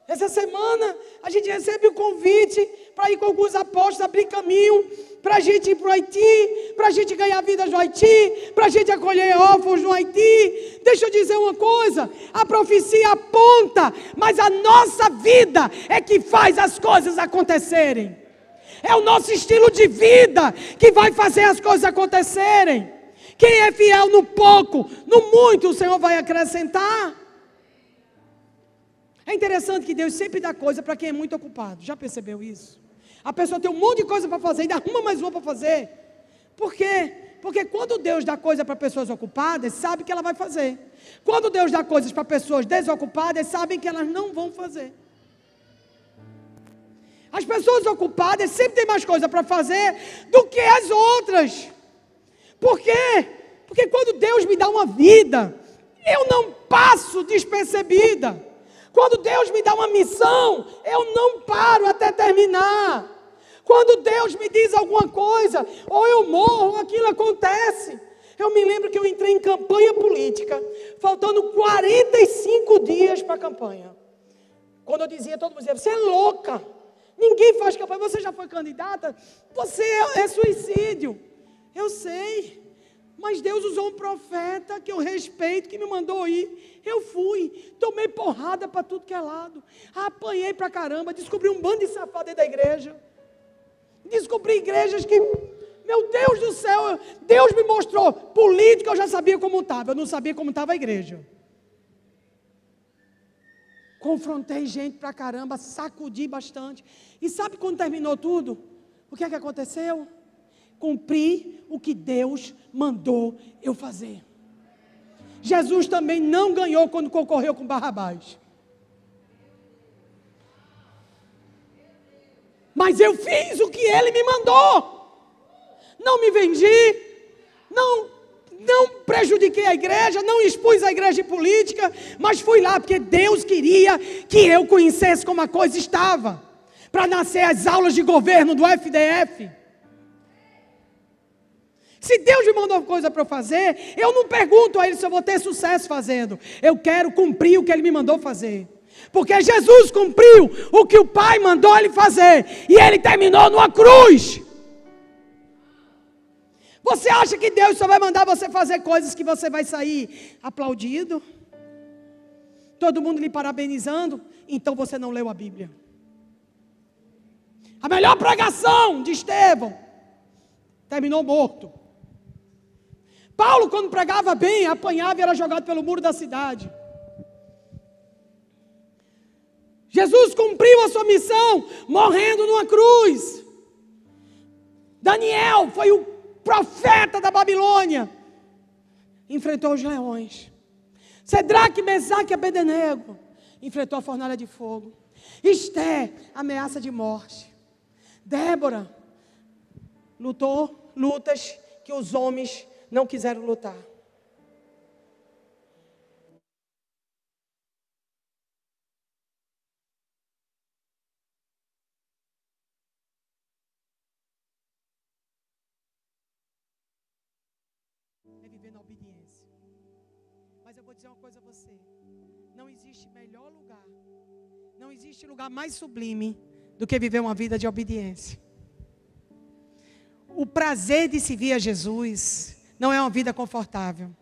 Essa semana, a gente recebe o convite para ir com alguns apóstolos abrir caminho, para a gente ir para o Haiti, para a gente ganhar vidas no Haiti, para a gente acolher órfãos no Haiti. Deixa eu dizer uma coisa: a profecia aponta, mas a nossa vida é que faz as coisas acontecerem. É o nosso estilo de vida que vai fazer as coisas acontecerem. Quem é fiel no pouco, no muito o Senhor vai acrescentar. É interessante que Deus sempre dá coisa para quem é muito ocupado. Já percebeu isso? A pessoa tem um monte de coisa para fazer, ainda arruma mais uma para fazer. Por quê? Porque quando Deus dá coisa para pessoas ocupadas, sabe que ela vai fazer. Quando Deus dá coisas para pessoas desocupadas, sabem que elas não vão fazer. As pessoas ocupadas sempre têm mais coisa para fazer do que as outras. Por quê? Porque quando Deus me dá uma vida, eu não passo despercebida. Quando Deus me dá uma missão, eu não paro até terminar. Quando Deus me diz alguma coisa, ou eu morro, ou aquilo acontece. Eu me lembro que eu entrei em campanha política, faltando 45 dias para a campanha. Quando eu dizia, todo mundo dizia, você é louca. Ninguém faz campanha. Você já foi candidata? Você é, é suicídio. Eu sei. Mas Deus usou um profeta que eu respeito, que me mandou ir. Eu fui, tomei porrada para tudo que é lado. Apanhei para caramba, descobri um bando de safado dentro da igreja. Descobri igrejas que, meu Deus do céu, Deus me mostrou. Política eu já sabia como estava, eu não sabia como estava a igreja. Confrontei gente para caramba, sacudi bastante. E sabe quando terminou tudo? O que é que aconteceu? Cumprir o que Deus mandou eu fazer. Jesus também não ganhou quando concorreu com Barrabás. Mas eu fiz o que ele me mandou. Não me vendi, não não prejudiquei a igreja, não expus a igreja em política, mas fui lá porque Deus queria que eu conhecesse como a coisa estava, para nascer as aulas de governo do FDF. Se Deus me mandou coisa para eu fazer, eu não pergunto a Ele se eu vou ter sucesso fazendo. Eu quero cumprir o que Ele me mandou fazer. Porque Jesus cumpriu o que o Pai mandou Ele fazer. E Ele terminou numa cruz. Você acha que Deus só vai mandar você fazer coisas que você vai sair aplaudido? Todo mundo lhe parabenizando? Então você não leu a Bíblia. A melhor pregação de Estevão terminou morto. Paulo, quando pregava bem, apanhava e era jogado pelo muro da cidade. Jesus cumpriu a sua missão morrendo numa cruz. Daniel foi o profeta da Babilônia. Enfrentou os leões. Cedraque, Mesaque e Abednego enfrentou a fornalha de fogo. Esté, ameaça de morte. Débora lutou lutas que os homens não quiseram lutar. É viver na obediência. Mas eu vou dizer uma coisa a você: não existe melhor lugar, não existe lugar mais sublime do que viver uma vida de obediência. O prazer de servir a Jesus não é uma vida confortável.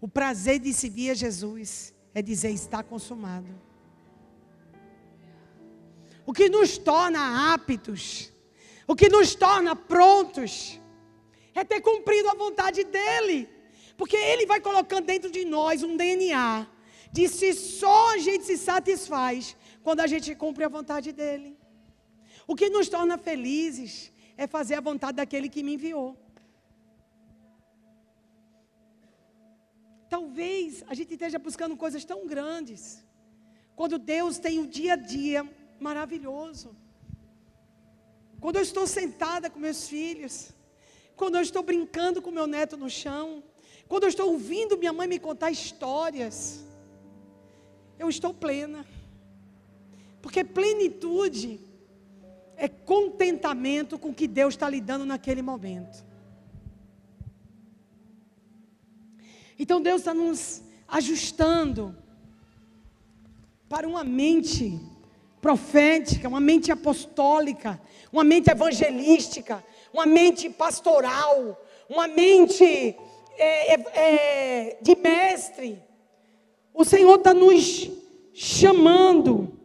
O prazer de seguir a Jesus é dizer: está consumado. O que nos torna aptos, o que nos torna prontos, é ter cumprido a vontade dEle. Porque Ele vai colocando dentro de nós um DNA de se só a gente se satisfaz quando a gente cumpre a vontade dEle. O que nos torna felizes é fazer a vontade daquele que me enviou. Talvez a gente esteja buscando coisas tão grandes, quando Deus tem o dia a dia maravilhoso. Quando eu estou sentada com meus filhos, quando eu estou brincando com meu neto no chão, quando eu estou ouvindo minha mãe me contar histórias, eu estou plena. Porque plenitude é contentamento com o que Deus está lhe dando naquele momento. Então Deus está nos ajustando para uma mente profética, uma mente apostólica, uma mente evangelística, uma mente pastoral, uma mente é, é, é de mestre. O Senhor está nos chamando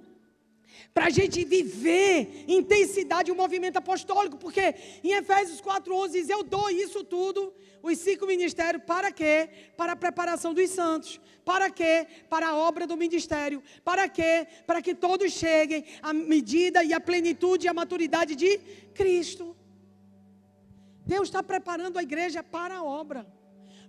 para a gente viver intensidade o movimento apostólico, porque em Efésios 4,11 diz: Eu dou isso tudo, os cinco ministérios, para quê? Para a preparação dos santos. Para quê? Para a obra do ministério. Para quê? Para que todos cheguem à medida e à plenitude e à maturidade de Cristo. Deus está preparando a igreja para a obra.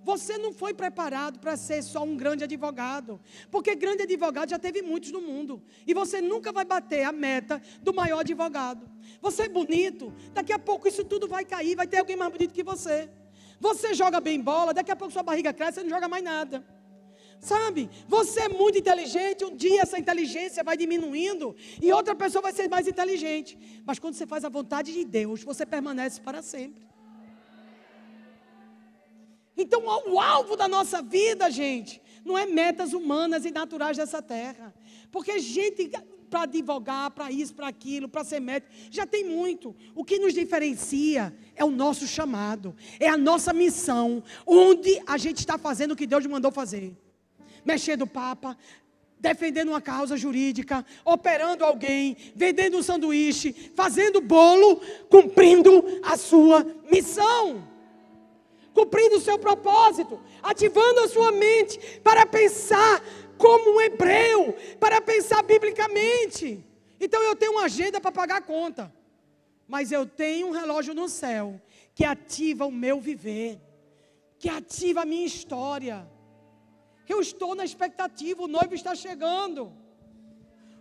Você não foi preparado para ser só um grande advogado, porque grande advogado já teve muitos no mundo, e você nunca vai bater a meta do maior advogado. Você é bonito, daqui a pouco isso tudo vai cair, vai ter alguém mais bonito que você. Você joga bem bola, daqui a pouco sua barriga cresce, você não joga mais nada. Sabe? Você é muito inteligente, um dia essa inteligência vai diminuindo e outra pessoa vai ser mais inteligente. Mas quando você faz a vontade de Deus, você permanece para sempre. Então, o alvo da nossa vida, gente, não é metas humanas e naturais dessa terra. Porque gente para advogar, para isso, para aquilo, para ser médico, já tem muito. O que nos diferencia é o nosso chamado, é a nossa missão, onde a gente está fazendo o que Deus mandou fazer. Mexendo o Papa, defendendo uma causa jurídica, operando alguém, vendendo um sanduíche, fazendo bolo, cumprindo a sua missão cumprindo o seu propósito, ativando a sua mente para pensar como um hebreu, para pensar biblicamente. Então eu tenho uma agenda para pagar a conta, mas eu tenho um relógio no céu que ativa o meu viver, que ativa a minha história. Eu estou na expectativa, o noivo está chegando.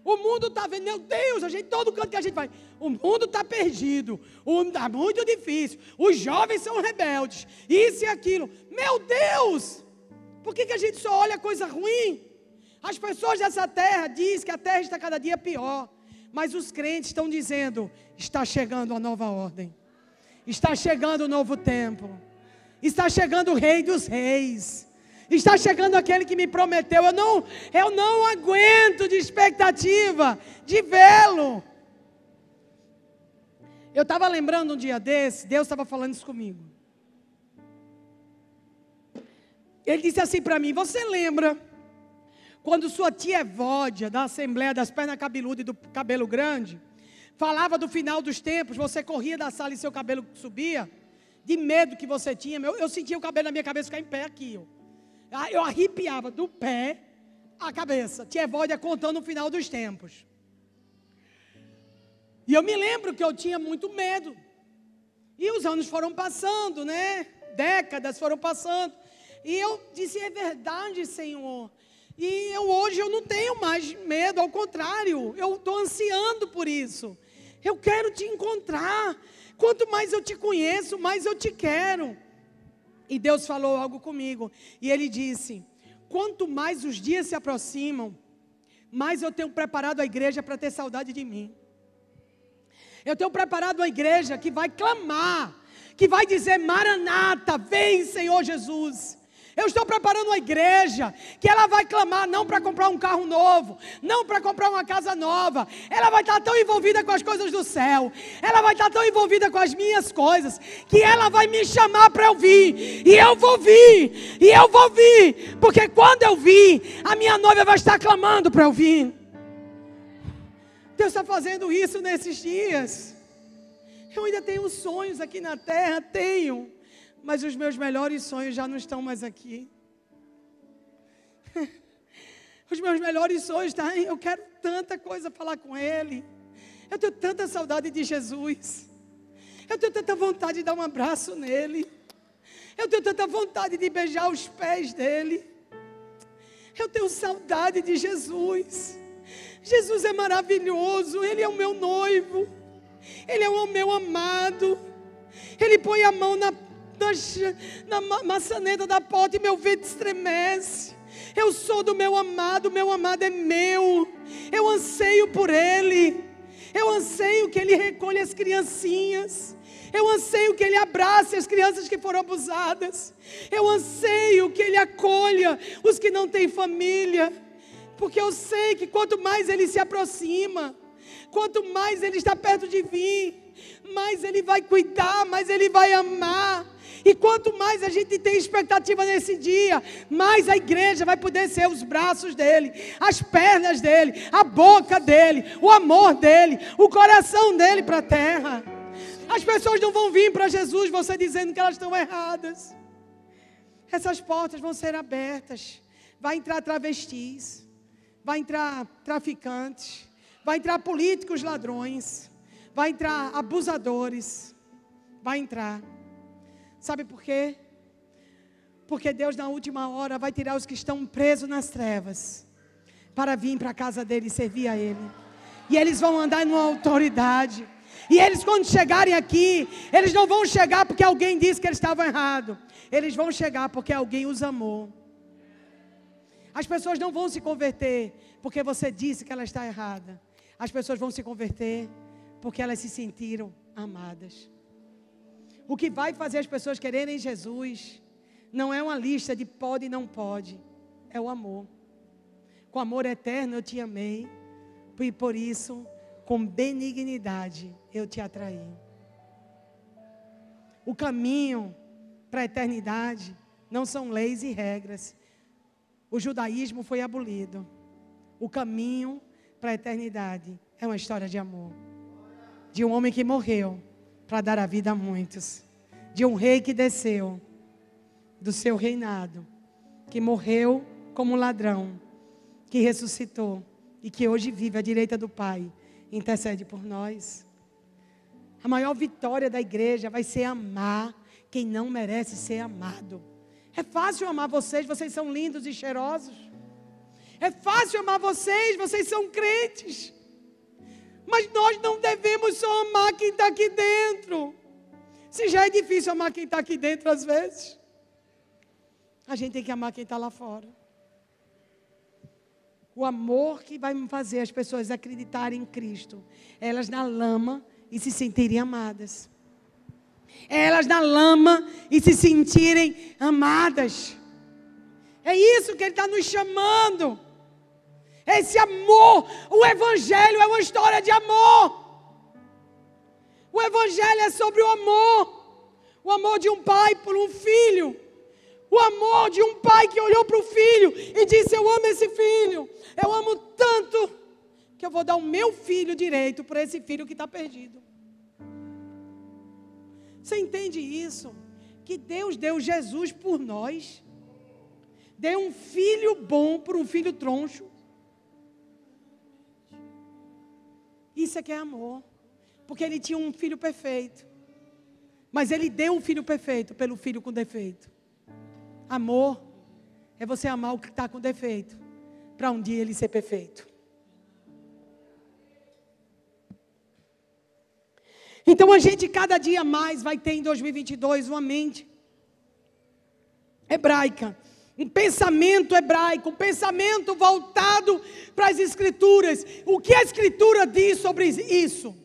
O mundo está vendo, meu Deus, a gente, todo canto que a gente vai, o mundo está perdido, está muito difícil, os jovens são rebeldes, isso e aquilo. Meu Deus! Por que, que a gente só olha coisa ruim? As pessoas dessa terra dizem que a terra está cada dia pior, mas os crentes estão dizendo: está chegando a nova ordem, está chegando o novo tempo, está chegando o Rei dos Reis. Está chegando aquele que me prometeu. Eu não, eu não aguento de expectativa de vê-lo. Eu estava lembrando um dia desse, Deus estava falando isso comigo. Ele disse assim para mim: Você lembra quando sua tia Evódia, da Assembleia das Pernas Cabeludas e do Cabelo Grande, falava do final dos tempos, você corria da sala e seu cabelo subia, de medo que você tinha. Eu, eu sentia o cabelo na minha cabeça ficar em pé aqui. Ó. Ah, eu arrepiava do pé à cabeça. Tia Evódia contando o final dos tempos. E eu me lembro que eu tinha muito medo. E os anos foram passando, né? Décadas foram passando. E eu disse: é verdade, Senhor. E eu hoje eu não tenho mais medo, ao contrário, eu estou ansiando por isso. Eu quero te encontrar. Quanto mais eu te conheço, mais eu te quero. E Deus falou algo comigo. E Ele disse: Quanto mais os dias se aproximam, mais eu tenho preparado a igreja para ter saudade de mim. Eu tenho preparado a igreja que vai clamar, que vai dizer: Maranata, vem, Senhor Jesus. Eu estou preparando uma igreja que ela vai clamar não para comprar um carro novo, não para comprar uma casa nova. Ela vai estar tão envolvida com as coisas do céu. Ela vai estar tão envolvida com as minhas coisas que ela vai me chamar para eu vir. E eu vou vir. E eu vou vir, porque quando eu vir, a minha noiva vai estar clamando para eu vir. Deus está fazendo isso nesses dias. Eu ainda tenho sonhos aqui na terra, tenho mas os meus melhores sonhos já não estão mais aqui. [laughs] Os meus melhores sonhos, tá? Eu quero tanta coisa falar com Ele. Eu tenho tanta saudade de Jesus. Eu tenho tanta vontade de dar um abraço nele. Eu tenho tanta vontade de beijar os pés dele. Eu tenho saudade de Jesus. Jesus é maravilhoso. Ele é o meu noivo. Ele é o meu amado. Ele põe a mão na na maçaneta da porta e meu ventre estremece. Eu sou do meu amado, meu amado é meu. Eu anseio por Ele. Eu anseio que Ele recolha as criancinhas. Eu anseio que Ele abrace as crianças que foram abusadas. Eu anseio que Ele acolha os que não têm família. Porque eu sei que quanto mais Ele se aproxima, quanto mais Ele está perto de mim, mais Ele vai cuidar, mais Ele vai amar, e quanto mais a gente tem expectativa nesse dia, mais a igreja vai poder ser os braços dele, as pernas dele, a boca dele, o amor dele, o coração dele para a terra. As pessoas não vão vir para Jesus você dizendo que elas estão erradas. Essas portas vão ser abertas. Vai entrar travestis, vai entrar traficantes, vai entrar políticos ladrões, vai entrar abusadores, vai entrar. Sabe por quê? Porque Deus, na última hora, vai tirar os que estão presos nas trevas para vir para a casa dele e servir a Ele. E eles vão andar numa autoridade. E eles, quando chegarem aqui, eles não vão chegar porque alguém disse que eles estavam errados. Eles vão chegar porque alguém os amou. As pessoas não vão se converter porque você disse que ela está errada. As pessoas vão se converter porque elas se sentiram amadas. O que vai fazer as pessoas quererem Jesus não é uma lista de pode e não pode, é o amor. Com amor eterno eu te amei, e por isso, com benignidade, eu te atraí. O caminho para a eternidade não são leis e regras. O judaísmo foi abolido. O caminho para a eternidade é uma história de amor. De um homem que morreu para dar a vida a muitos. De um rei que desceu do seu reinado, que morreu como ladrão, que ressuscitou e que hoje vive à direita do Pai, intercede por nós. A maior vitória da igreja vai ser amar quem não merece ser amado. É fácil amar vocês, vocês são lindos e cheirosos. É fácil amar vocês, vocês são crentes. Mas nós não devemos só amar quem está aqui dentro. Se já é difícil amar quem está aqui dentro às vezes, a gente tem que amar quem está lá fora. O amor que vai fazer as pessoas acreditarem em Cristo, elas na lama e se sentirem amadas. Elas na lama e se sentirem amadas. É isso que Ele está nos chamando. Esse amor, o Evangelho é uma história de amor. O Evangelho é sobre o amor. O amor de um pai por um filho. O amor de um pai que olhou para o filho e disse: Eu amo esse filho. Eu amo tanto que eu vou dar o meu filho direito para esse filho que está perdido. Você entende isso? Que Deus deu Jesus por nós. Deu um filho bom por um filho troncho. Isso é que é amor. Porque ele tinha um filho perfeito. Mas ele deu um filho perfeito pelo filho com defeito. Amor é você amar o que está com defeito. Para um dia ele ser perfeito. Então a gente cada dia mais vai ter em 2022 uma mente hebraica, um pensamento hebraico, um pensamento voltado para as escrituras. O que a escritura diz sobre isso?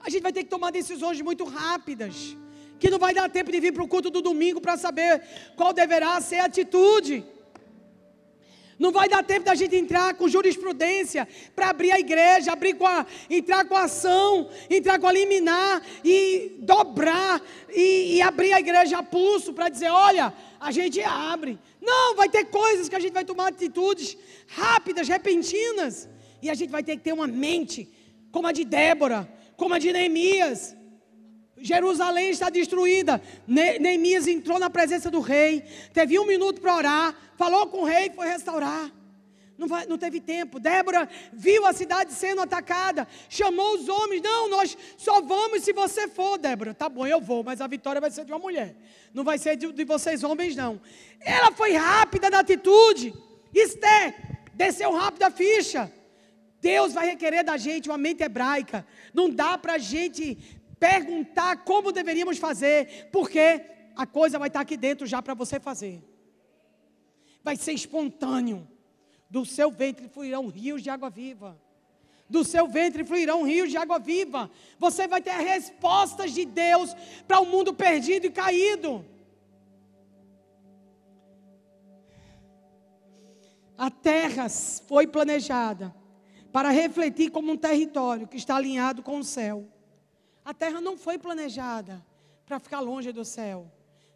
A gente vai ter que tomar decisões muito rápidas, que não vai dar tempo de vir para o culto do domingo para saber qual deverá ser a atitude. Não vai dar tempo da gente entrar com jurisprudência para abrir a igreja, abrir com a, entrar com a ação, entrar com a liminar e dobrar e, e abrir a igreja a pulso para dizer: olha, a gente abre. Não, vai ter coisas que a gente vai tomar atitudes rápidas, repentinas. E a gente vai ter que ter uma mente como a de Débora, como a de Neemias. Jerusalém está destruída. Neemias entrou na presença do rei, teve um minuto para orar, falou com o rei e foi restaurar. Não, vai, não, teve tempo. Débora viu a cidade sendo atacada, chamou os homens. Não, nós só vamos se você for, Débora. Tá bom, eu vou, mas a vitória vai ser de uma mulher. Não vai ser de, de vocês homens, não. Ela foi rápida na atitude. Esther desceu rápido a ficha. Deus vai requerer da gente uma mente hebraica. Não dá para a gente perguntar como deveríamos fazer, porque a coisa vai estar aqui dentro já para você fazer. Vai ser espontâneo. Do seu ventre fluirão rios de água viva. Do seu ventre fluirão rios de água viva. Você vai ter respostas de Deus para o um mundo perdido e caído. A terra foi planejada para refletir como um território que está alinhado com o céu. A terra não foi planejada para ficar longe do céu.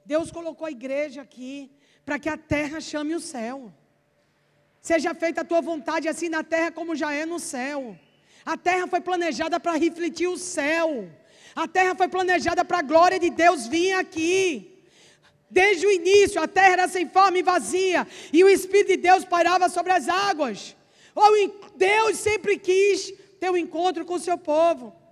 Deus colocou a igreja aqui para que a terra chame o céu. Seja feita a tua vontade assim na terra como já é no céu. A terra foi planejada para refletir o céu. A terra foi planejada para a glória de Deus vir aqui. Desde o início, a terra era sem forma e vazia, e o Espírito de Deus pairava sobre as águas. Deus sempre quis ter um encontro com o seu povo.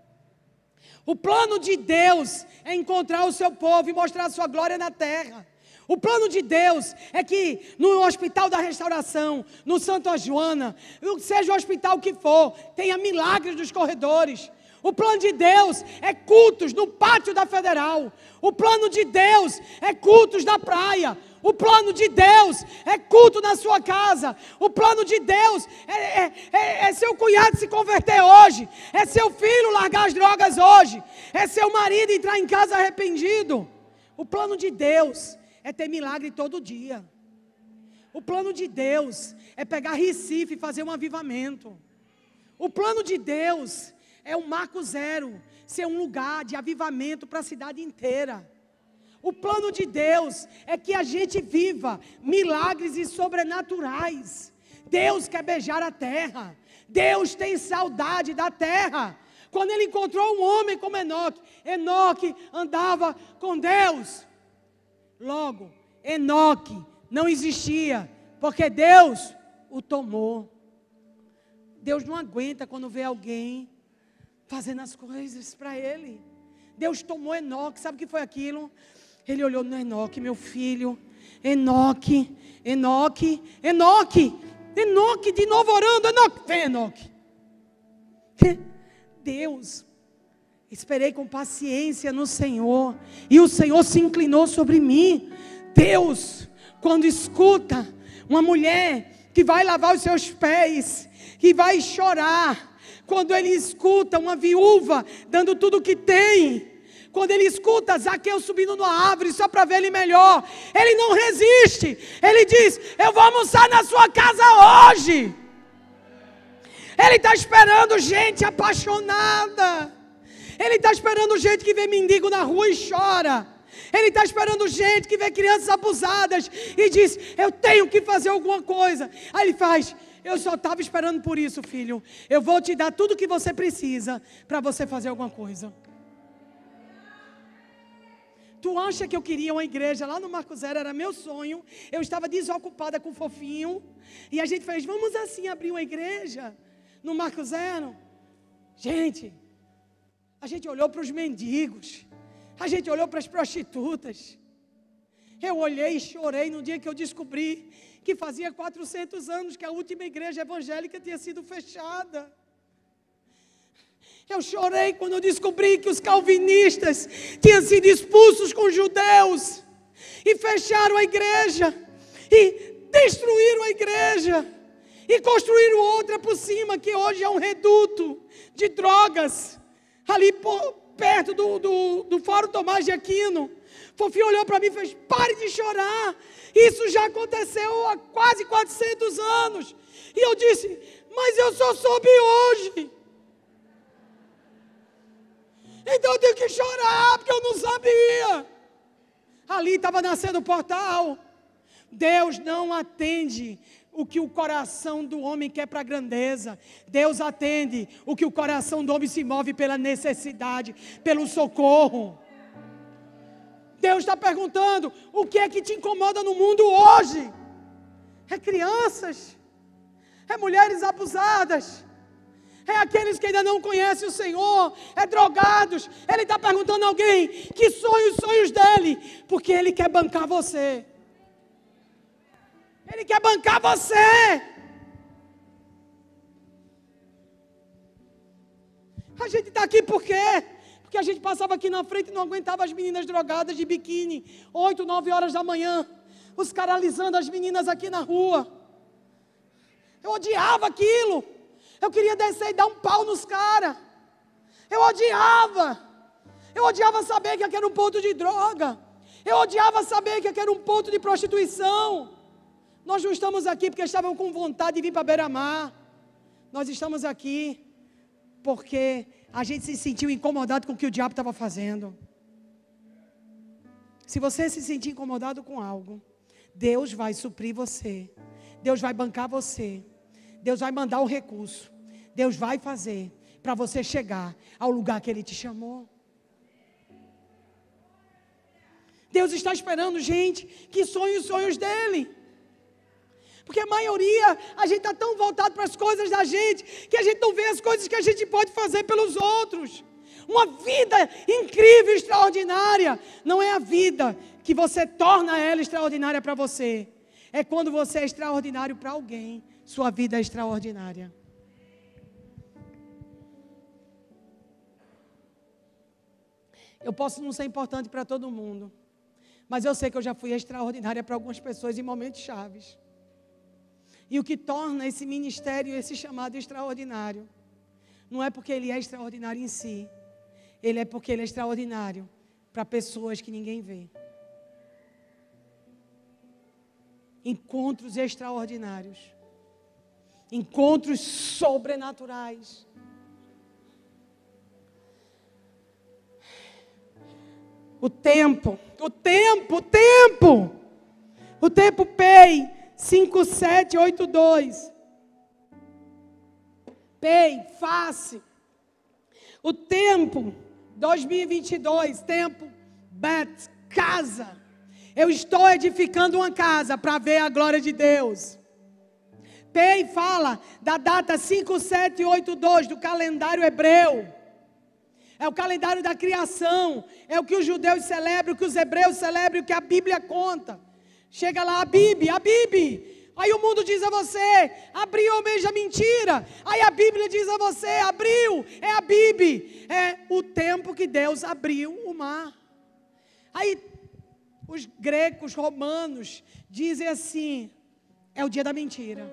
O plano de Deus é encontrar o seu povo e mostrar a sua glória na terra. O plano de Deus é que no Hospital da Restauração, no Santa Joana, seja o hospital que for, tenha milagres dos corredores. O plano de Deus é cultos no pátio da Federal. O plano de Deus é cultos na praia. O plano de Deus é culto na sua casa. O plano de Deus é, é, é, é, seu cunhado se converter hoje. É seu filho largar as drogas hoje. É seu marido entrar em casa arrependido. O plano de Deus é ter milagre todo dia. O plano de Deus é pegar Recife e fazer um avivamento. O plano de Deus é um marco zero, ser um lugar de avivamento para a cidade inteira. O plano de Deus é que a gente viva milagres e sobrenaturais. Deus quer beijar a terra. Deus tem saudade da terra. Quando ele encontrou um homem como Enoque, Enoque andava com Deus. Logo, Enoque não existia, porque Deus o tomou. Deus não aguenta quando vê alguém fazendo as coisas para ele. Deus tomou Enoque, sabe o que foi aquilo? Ele olhou no Enoque, meu filho, Enoque, Enoque, Enoque, Enoque, de novo orando, Enoque, vem Enoque. Deus Esperei com paciência no Senhor, e o Senhor se inclinou sobre mim. Deus, quando escuta uma mulher que vai lavar os seus pés, que vai chorar, quando ele escuta uma viúva dando tudo o que tem, quando ele escuta Zaqueu subindo numa árvore só para ver ele melhor, ele não resiste, ele diz: Eu vou almoçar na sua casa hoje. Ele está esperando gente apaixonada. Ele está esperando gente que vê mendigo na rua e chora. Ele está esperando gente que vê crianças abusadas e diz: Eu tenho que fazer alguma coisa. Aí ele faz: Eu só estava esperando por isso, filho. Eu vou te dar tudo o que você precisa para você fazer alguma coisa. Tu acha que eu queria uma igreja lá no Marco Zero? Era meu sonho. Eu estava desocupada com o fofinho. E a gente fez: Vamos assim abrir uma igreja no Marco Zero? Gente, a gente olhou para os mendigos. A gente olhou para as prostitutas. Eu olhei e chorei no dia que eu descobri que fazia 400 anos que a última igreja evangélica tinha sido fechada. Eu chorei quando eu descobri que os calvinistas tinham sido expulsos com os judeus e fecharam a igreja e destruíram a igreja e construíram outra por cima que hoje é um reduto de drogas ali por, perto do, do, do Fórum Tomás de Aquino. Fofinho olhou para mim e fez: pare de chorar. Isso já aconteceu há quase 400 anos. E eu disse: mas eu só soube hoje. Então eu tenho que chorar, porque eu não sabia. Ali estava nascendo o portal. Deus não atende o que o coração do homem quer para a grandeza. Deus atende o que o coração do homem se move pela necessidade, pelo socorro. Deus está perguntando: o que é que te incomoda no mundo hoje? É crianças, é mulheres abusadas, é aqueles que ainda não conhecem o Senhor, é drogados. Ele está perguntando a alguém que sonha os sonhos dele, porque ele quer bancar você. Ele quer bancar você. A gente está aqui por quê? Porque a gente passava aqui na frente e não aguentava as meninas drogadas de biquíni, 8, 9 horas da manhã, os caras alisando as meninas aqui na rua. Eu odiava aquilo. Eu queria descer e dar um pau nos caras. Eu odiava. Eu odiava saber que aqui era um ponto de droga. Eu odiava saber que aqui era um ponto de prostituição. Nós não estamos aqui porque estavam com vontade de vir para Beira-Mar. Nós estamos aqui porque a gente se sentiu incomodado com o que o diabo estava fazendo. Se você se sentir incomodado com algo, Deus vai suprir você. Deus vai bancar você. Deus vai mandar o recurso. Deus vai fazer para você chegar ao lugar que Ele te chamou. Deus está esperando gente que sonhe os sonhos dele. Porque a maioria, a gente está tão voltado para as coisas da gente, que a gente não vê as coisas que a gente pode fazer pelos outros. Uma vida incrível, extraordinária. Não é a vida que você torna ela extraordinária para você. É quando você é extraordinário para alguém, sua vida é extraordinária. Eu posso não ser importante para todo mundo, mas eu sei que eu já fui extraordinária para algumas pessoas em momentos chaves. E o que torna esse ministério, esse chamado extraordinário, não é porque ele é extraordinário em si, ele é porque ele é extraordinário para pessoas que ninguém vê. Encontros extraordinários, encontros sobrenaturais. O tempo, o tempo, o tempo. O tempo PEI 5782. PEI, face. O tempo 2022, tempo Bet, casa. Eu estou edificando uma casa para ver a glória de Deus. PEI fala da data 5782 do calendário hebreu é o calendário da criação, é o que os judeus celebram, o que os hebreus celebram, o que a Bíblia conta. Chega lá a Bíblia, a Bíblia. Aí o mundo diz a você, abriu beija mentira. Aí a Bíblia diz a você, abriu, é a Bíblia. É o tempo que Deus abriu o mar. Aí os gregos, romanos, dizem assim: é o dia da mentira.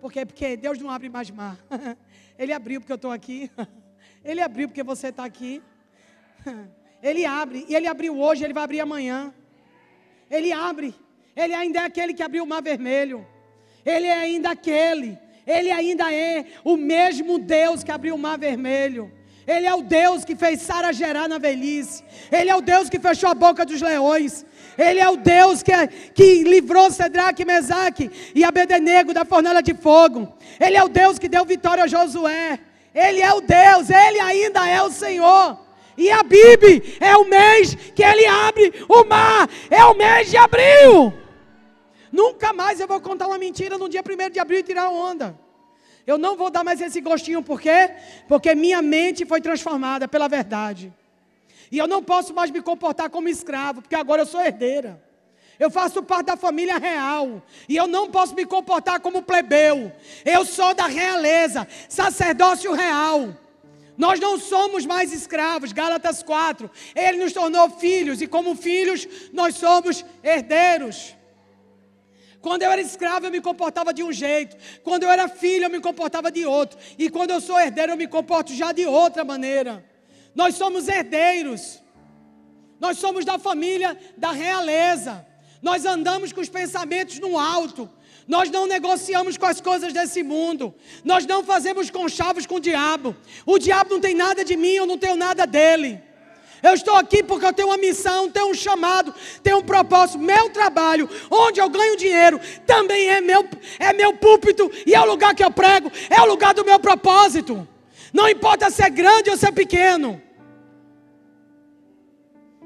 Por quê? Porque Deus não abre mais mar. [laughs] Ele abriu porque eu estou aqui. [laughs] Ele abriu porque você está aqui. [laughs] Ele abre. E ele abriu hoje, ele vai abrir amanhã. Ele abre. Ele ainda é aquele que abriu o mar vermelho. Ele é ainda aquele. Ele ainda é o mesmo Deus que abriu o mar vermelho. Ele é o Deus que fez Sara gerar na velhice. Ele é o Deus que fechou a boca dos leões. Ele é o Deus que, que livrou Cedraque, Mesaque e Abednego da fornalha de fogo. Ele é o Deus que deu vitória a Josué. Ele é o Deus, Ele ainda é o Senhor. E a Bíblia é o mês que Ele abre o mar, é o mês de abril. Nunca mais eu vou contar uma mentira no dia 1 de abril e tirar onda. Eu não vou dar mais esse gostinho, por quê? Porque minha mente foi transformada pela verdade. E eu não posso mais me comportar como escravo, porque agora eu sou herdeira. Eu faço parte da família real. E eu não posso me comportar como plebeu. Eu sou da realeza, sacerdócio real. Nós não somos mais escravos, Gálatas 4. Ele nos tornou filhos, e como filhos, nós somos herdeiros. Quando eu era escravo, eu me comportava de um jeito. Quando eu era filho, eu me comportava de outro. E quando eu sou herdeiro, eu me comporto já de outra maneira. Nós somos herdeiros. Nós somos da família da realeza. Nós andamos com os pensamentos no alto. Nós não negociamos com as coisas desse mundo. Nós não fazemos conchavos com o diabo. O diabo não tem nada de mim, eu não tenho nada dele. Eu estou aqui porque eu tenho uma missão, tenho um chamado, tenho um propósito. Meu trabalho, onde eu ganho dinheiro, também é meu, é meu púlpito e é o lugar que eu prego, é o lugar do meu propósito. Não importa se é grande ou se é pequeno.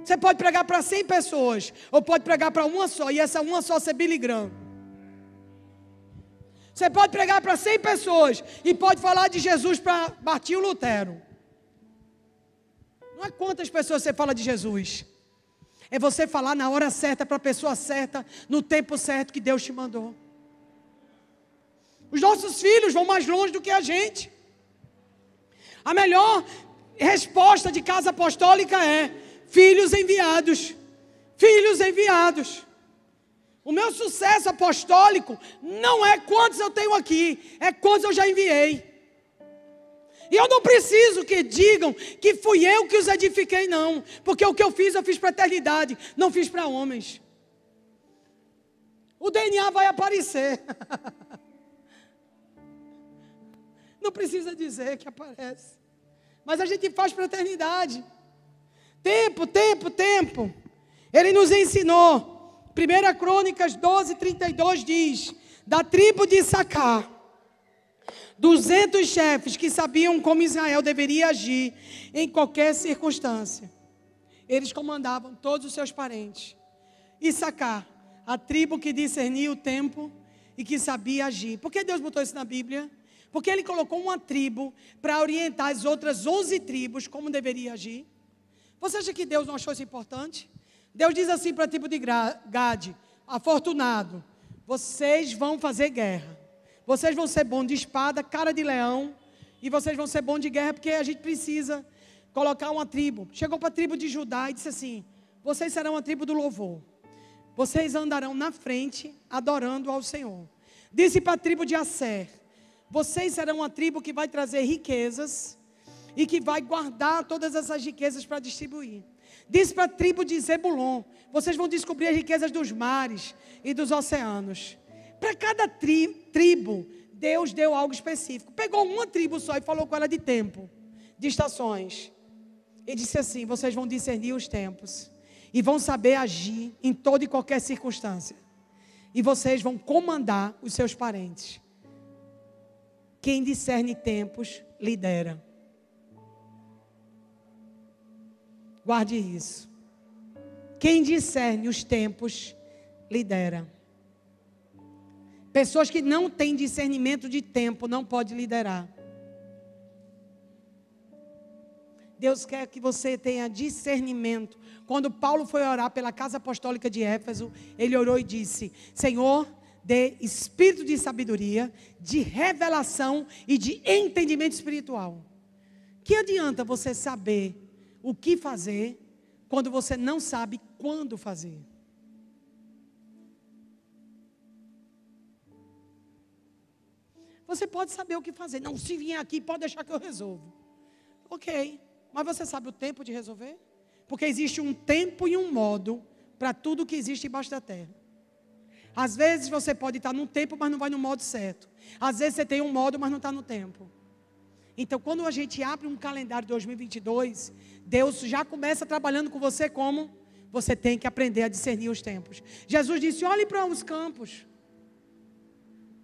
Você pode pregar para 100 pessoas, ou pode pregar para uma só, e essa uma só ser Billy Graham. Você pode pregar para 100 pessoas, e pode falar de Jesus para Martinho Lutero. Não é quantas pessoas você fala de Jesus, é você falar na hora certa, para a pessoa certa, no tempo certo que Deus te mandou. Os nossos filhos vão mais longe do que a gente. A melhor resposta de casa apostólica é: filhos enviados. Filhos enviados. O meu sucesso apostólico não é quantos eu tenho aqui, é quantos eu já enviei. E eu não preciso que digam que fui eu que os edifiquei, não. Porque o que eu fiz, eu fiz para a eternidade, não fiz para homens. O DNA vai aparecer. [laughs] Não precisa dizer que aparece. Mas a gente faz para a eternidade. Tempo, tempo, tempo. Ele nos ensinou. 1 Crônicas 12, 32 diz: Da tribo de Sacar, duzentos chefes que sabiam como Israel deveria agir em qualquer circunstância. Eles comandavam todos os seus parentes. E Sacar, a tribo que discernia o tempo e que sabia agir. Por que Deus botou isso na Bíblia? Porque ele colocou uma tribo para orientar as outras 11 tribos como deveria agir. Você acha que Deus não achou isso importante? Deus diz assim para a tribo de Gade: afortunado, vocês vão fazer guerra. Vocês vão ser bom de espada, cara de leão, e vocês vão ser bom de guerra porque a gente precisa colocar uma tribo. Chegou para a tribo de Judá e disse assim: Vocês serão a tribo do louvor. Vocês andarão na frente adorando ao Senhor. Disse para a tribo de Asser: Vocês serão uma tribo que vai trazer riquezas e que vai guardar todas essas riquezas para distribuir. Disse para a tribo de Zebulon: Vocês vão descobrir as riquezas dos mares e dos oceanos. Para cada tri, tribo, Deus deu algo específico. Pegou uma tribo só e falou com ela de tempo, de estações. E disse assim: Vocês vão discernir os tempos e vão saber agir em toda e qualquer circunstância. E vocês vão comandar os seus parentes. Quem discerne tempos, lidera. Guarde isso. Quem discerne os tempos, lidera. Pessoas que não têm discernimento de tempo não pode liderar. Deus quer que você tenha discernimento. Quando Paulo foi orar pela casa apostólica de Éfeso, ele orou e disse: Senhor, dê espírito de sabedoria, de revelação e de entendimento espiritual. Que adianta você saber o que fazer quando você não sabe quando fazer? Você pode saber o que fazer. Não, se vier aqui, pode deixar que eu resolvo. Ok. Mas você sabe o tempo de resolver? Porque existe um tempo e um modo para tudo que existe embaixo da terra. Às vezes você pode estar num tempo, mas não vai no modo certo. Às vezes você tem um modo, mas não está no tempo. Então, quando a gente abre um calendário de 2022, Deus já começa trabalhando com você como você tem que aprender a discernir os tempos. Jesus disse: olhe para os campos.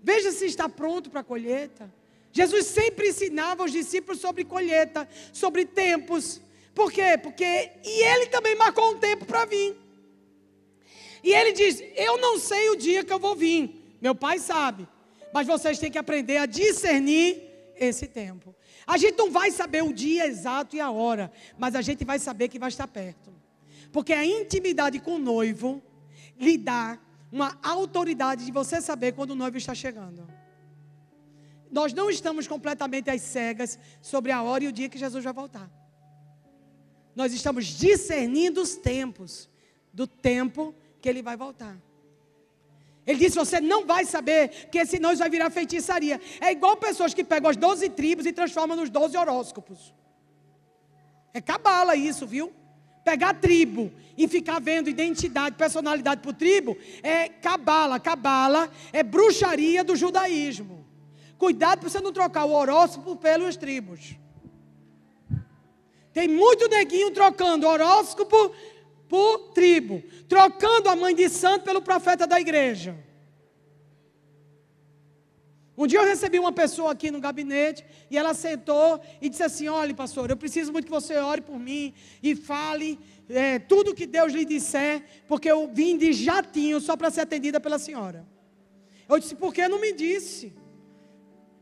Veja se está pronto para a colheita. Jesus sempre ensinava os discípulos sobre colheita, sobre tempos. Por quê? Porque e ele também marcou um tempo para vir. E ele diz: Eu não sei o dia que eu vou vir. Meu pai sabe. Mas vocês têm que aprender a discernir esse tempo. A gente não vai saber o dia exato e a hora, mas a gente vai saber que vai estar perto. Porque a intimidade com o noivo lhe dá uma autoridade de você saber quando o noivo está chegando. Nós não estamos completamente às cegas sobre a hora e o dia que Jesus vai voltar. Nós estamos discernindo os tempos do tempo que ele vai voltar. Ele disse: Você não vai saber, porque senão isso vai virar feitiçaria. É igual pessoas que pegam as 12 tribos e transformam nos 12 horóscopos. É cabala isso, viu? pegar tribo e ficar vendo identidade, personalidade por tribo, é cabala. Cabala é bruxaria do judaísmo. Cuidado para você não trocar o horóscopo pelos tribos. Tem muito neguinho trocando horóscopo por tribo, trocando a mãe de santo pelo profeta da igreja. Um dia eu recebi uma pessoa aqui no gabinete e ela sentou e disse assim: Olha, pastor, eu preciso muito que você ore por mim e fale é, tudo que Deus lhe disser, porque eu vim de jatinho só para ser atendida pela senhora. Eu disse: Por que não me disse?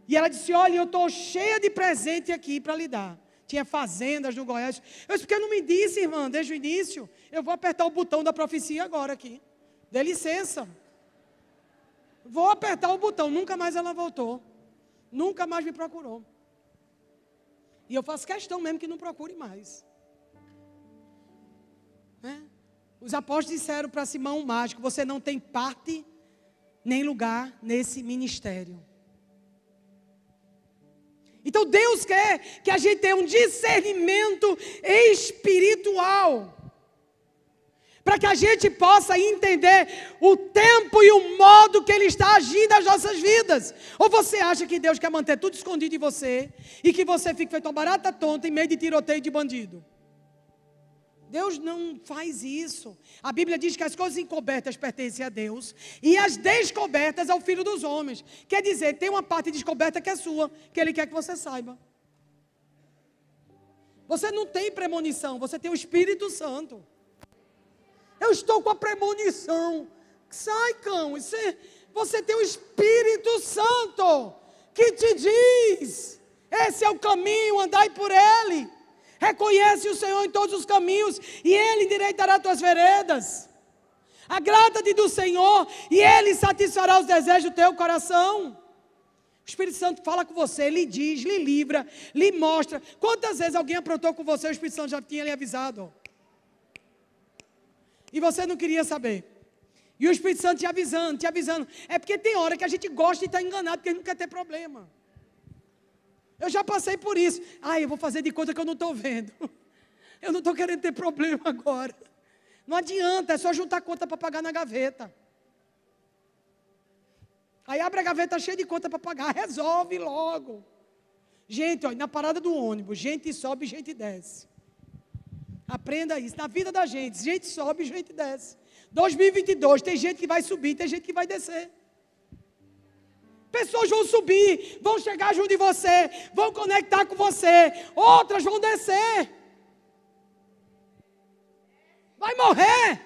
E ela disse: Olha, eu estou cheia de presente aqui para lhe dar. Tinha fazendas no Goiás. Eu disse: Por que não me disse, irmã, desde o início? Eu vou apertar o botão da profecia agora aqui. Dê licença. Vou apertar o botão. Nunca mais ela voltou. Nunca mais me procurou. E eu faço questão mesmo que não procure mais. Né? Os apóstolos disseram para Simão Mágico: Você não tem parte nem lugar nesse ministério. Então Deus quer que a gente tenha um discernimento espiritual para que a gente possa entender o tempo e o modo que Ele está agindo nas nossas vidas. Ou você acha que Deus quer manter tudo escondido de você e que você fique feito uma barata tonta em meio de tiroteio de bandido? Deus não faz isso. A Bíblia diz que as coisas encobertas pertencem a Deus e as descobertas ao Filho dos homens. Quer dizer, tem uma parte descoberta que é sua, que Ele quer que você saiba. Você não tem premonição, você tem o Espírito Santo. Eu estou com a premonição. Sai, cão. É, você tem o Espírito Santo que te diz: esse é o caminho, andai por ele. Reconhece o Senhor em todos os caminhos e ele endireitará tuas veredas. Agrada-te do Senhor e ele satisfará os desejos do teu coração. O Espírito Santo fala com você, lhe diz, lhe livra, lhe mostra. Quantas vezes alguém aprontou com você, o Espírito Santo já tinha lhe avisado. E você não queria saber. E o Espírito Santo te avisando, te avisando. É porque tem hora que a gente gosta de estar enganado, porque a gente não quer ter problema. Eu já passei por isso. Ah, eu vou fazer de conta que eu não estou vendo. [laughs] Eu não estou querendo ter problema agora. Não adianta, é só juntar conta para pagar na gaveta. Aí abre a gaveta cheia de conta para pagar, resolve logo. Gente, olha, na parada do ônibus, gente sobe, gente desce. Aprenda isso. Na vida da gente, gente sobe, gente desce. 2022, tem gente que vai subir, tem gente que vai descer. Pessoas vão subir, vão chegar junto de você, vão conectar com você, outras vão descer. Vai morrer.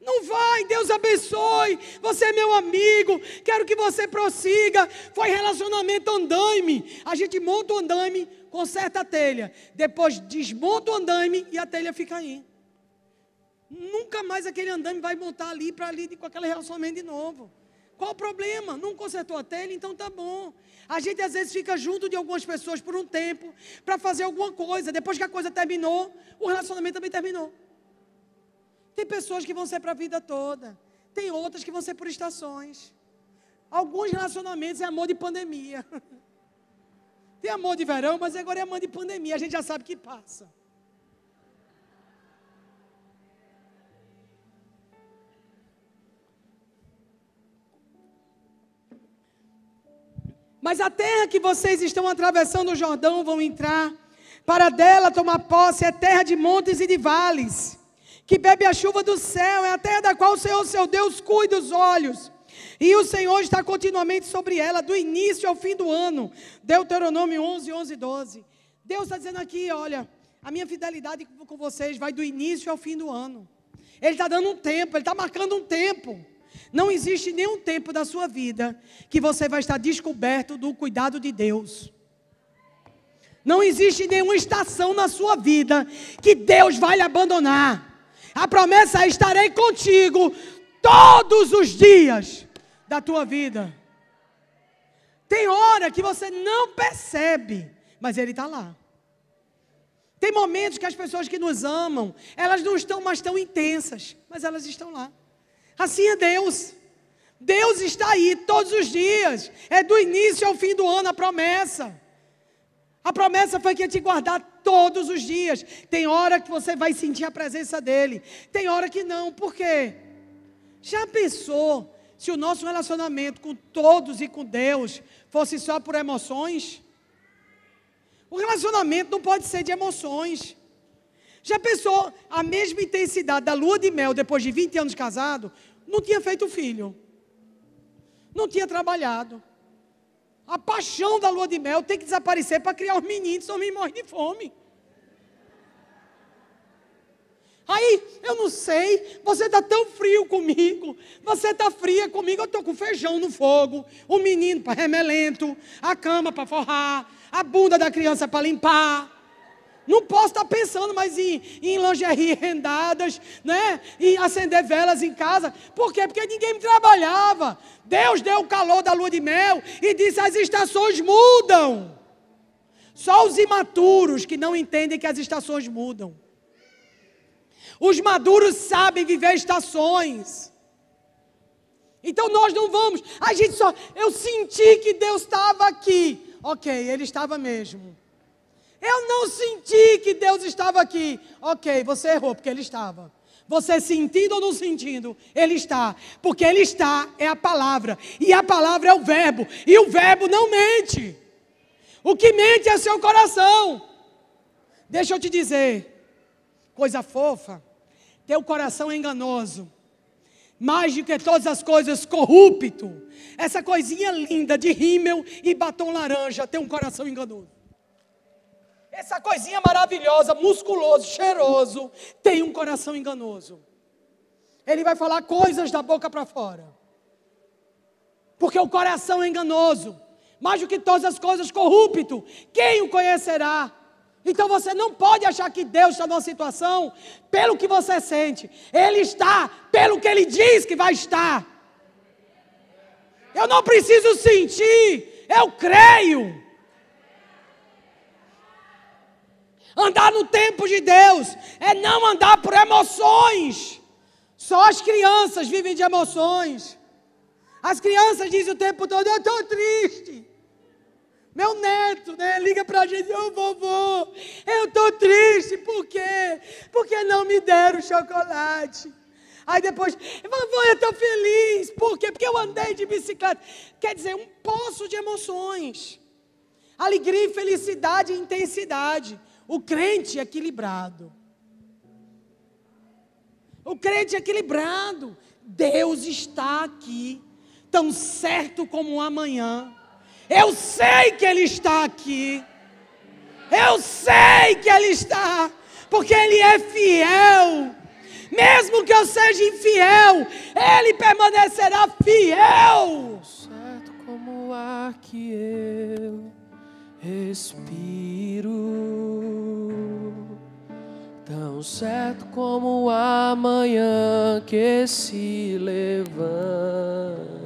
Não vai, Deus abençoe. Você é meu amigo. Quero que você prossiga. Foi relacionamento andaime. A gente monta o andaime, conserta a telha. Depois desmonta o andaime e a telha fica aí. Nunca mais aquele andaime vai montar ali para ali com aquele relacionamento de novo. Qual o problema? Não consertou a telha, então tá bom. A gente às vezes fica junto de algumas pessoas por um tempo para fazer alguma coisa. Depois que a coisa terminou, o relacionamento também terminou. Tem pessoas que vão ser para a vida toda. Tem outras que vão ser por estações. Alguns relacionamentos é amor de pandemia. [laughs] Tem amor de verão, mas agora é amor de pandemia. A gente já sabe que passa. Mas a terra que vocês estão atravessando o Jordão vão entrar, para dela tomar posse, é terra de montes e de vales que bebe a chuva do céu, é a terra da qual o Senhor, seu Deus, cuida os olhos. E o Senhor está continuamente sobre ela, do início ao fim do ano. Deuteronômio 11, 11, 12. Deus está dizendo aqui: olha, a minha fidelidade com vocês vai do início ao fim do ano. Ele está dando um tempo, ele está marcando um tempo. Não existe nenhum tempo da sua vida que você vai estar descoberto do cuidado de Deus. Não existe nenhuma estação na sua vida que Deus vai lhe abandonar. A promessa é: estarei contigo todos os dias da tua vida. Tem hora que você não percebe, mas Ele está lá. Tem momentos que as pessoas que nos amam, elas não estão mais tão intensas, mas elas estão lá. Assim é Deus. Deus está aí todos os dias. É do início ao fim do ano a promessa. A promessa foi que ia te guardar todos os dias. Tem hora que você vai sentir a presença dele, tem hora que não. Por quê? Já pensou se o nosso relacionamento com todos e com Deus fosse só por emoções? O relacionamento não pode ser de emoções. Já pensou a mesma intensidade da lua de mel depois de 20 anos casado? Não tinha feito filho. Não tinha trabalhado. A paixão da lua de mel tem que desaparecer para criar os meninos, senão me morre de fome. Aí, eu não sei, você está tão frio comigo, você está fria comigo, eu estou com feijão no fogo, o menino para remelento, a cama para forrar, a bunda da criança para limpar. Não posso estar pensando mais em, em lingerie rendadas, né? Em acender velas em casa. Por quê? Porque ninguém me trabalhava. Deus deu o calor da lua de mel e disse: as estações mudam. Só os imaturos que não entendem que as estações mudam. Os maduros sabem viver estações. Então nós não vamos. A gente só. Eu senti que Deus estava aqui. Ok, Ele estava mesmo. Eu não senti que Deus estava aqui. Ok, você errou, porque Ele estava. Você sentindo ou não sentindo, Ele está. Porque Ele está é a palavra. E a palavra é o verbo. E o verbo não mente. O que mente é seu coração. Deixa eu te dizer, coisa fofa. Teu coração é enganoso. Mais do que todas as coisas, corrupto. Essa coisinha linda de rímel e batom laranja tem um coração enganoso. Essa coisinha maravilhosa, musculoso, cheiroso, tem um coração enganoso. Ele vai falar coisas da boca para fora. Porque o coração é enganoso. mais do que todas as coisas, corrupto. Quem o conhecerá? Então você não pode achar que Deus está numa situação pelo que você sente. Ele está pelo que ele diz que vai estar. Eu não preciso sentir, eu creio. Andar no tempo de Deus é não andar por emoções. Só as crianças vivem de emoções. As crianças dizem o tempo todo: Eu estou triste. Meu neto, né, liga para a gente: Ô oh, vovô, eu estou triste. Por quê? Porque não me deram chocolate. Aí depois, vovô, eu estou feliz. Por quê? Porque eu andei de bicicleta. Quer dizer, um poço de emoções. Alegria felicidade e intensidade. O crente equilibrado. O crente equilibrado. Deus está aqui, tão certo como amanhã. Eu sei que Ele está aqui. Eu sei que Ele está, porque Ele é fiel. Mesmo que eu seja infiel, Ele permanecerá fiel. Certo como o ar que eu respiro, tão certo como o amanhã que se levanta,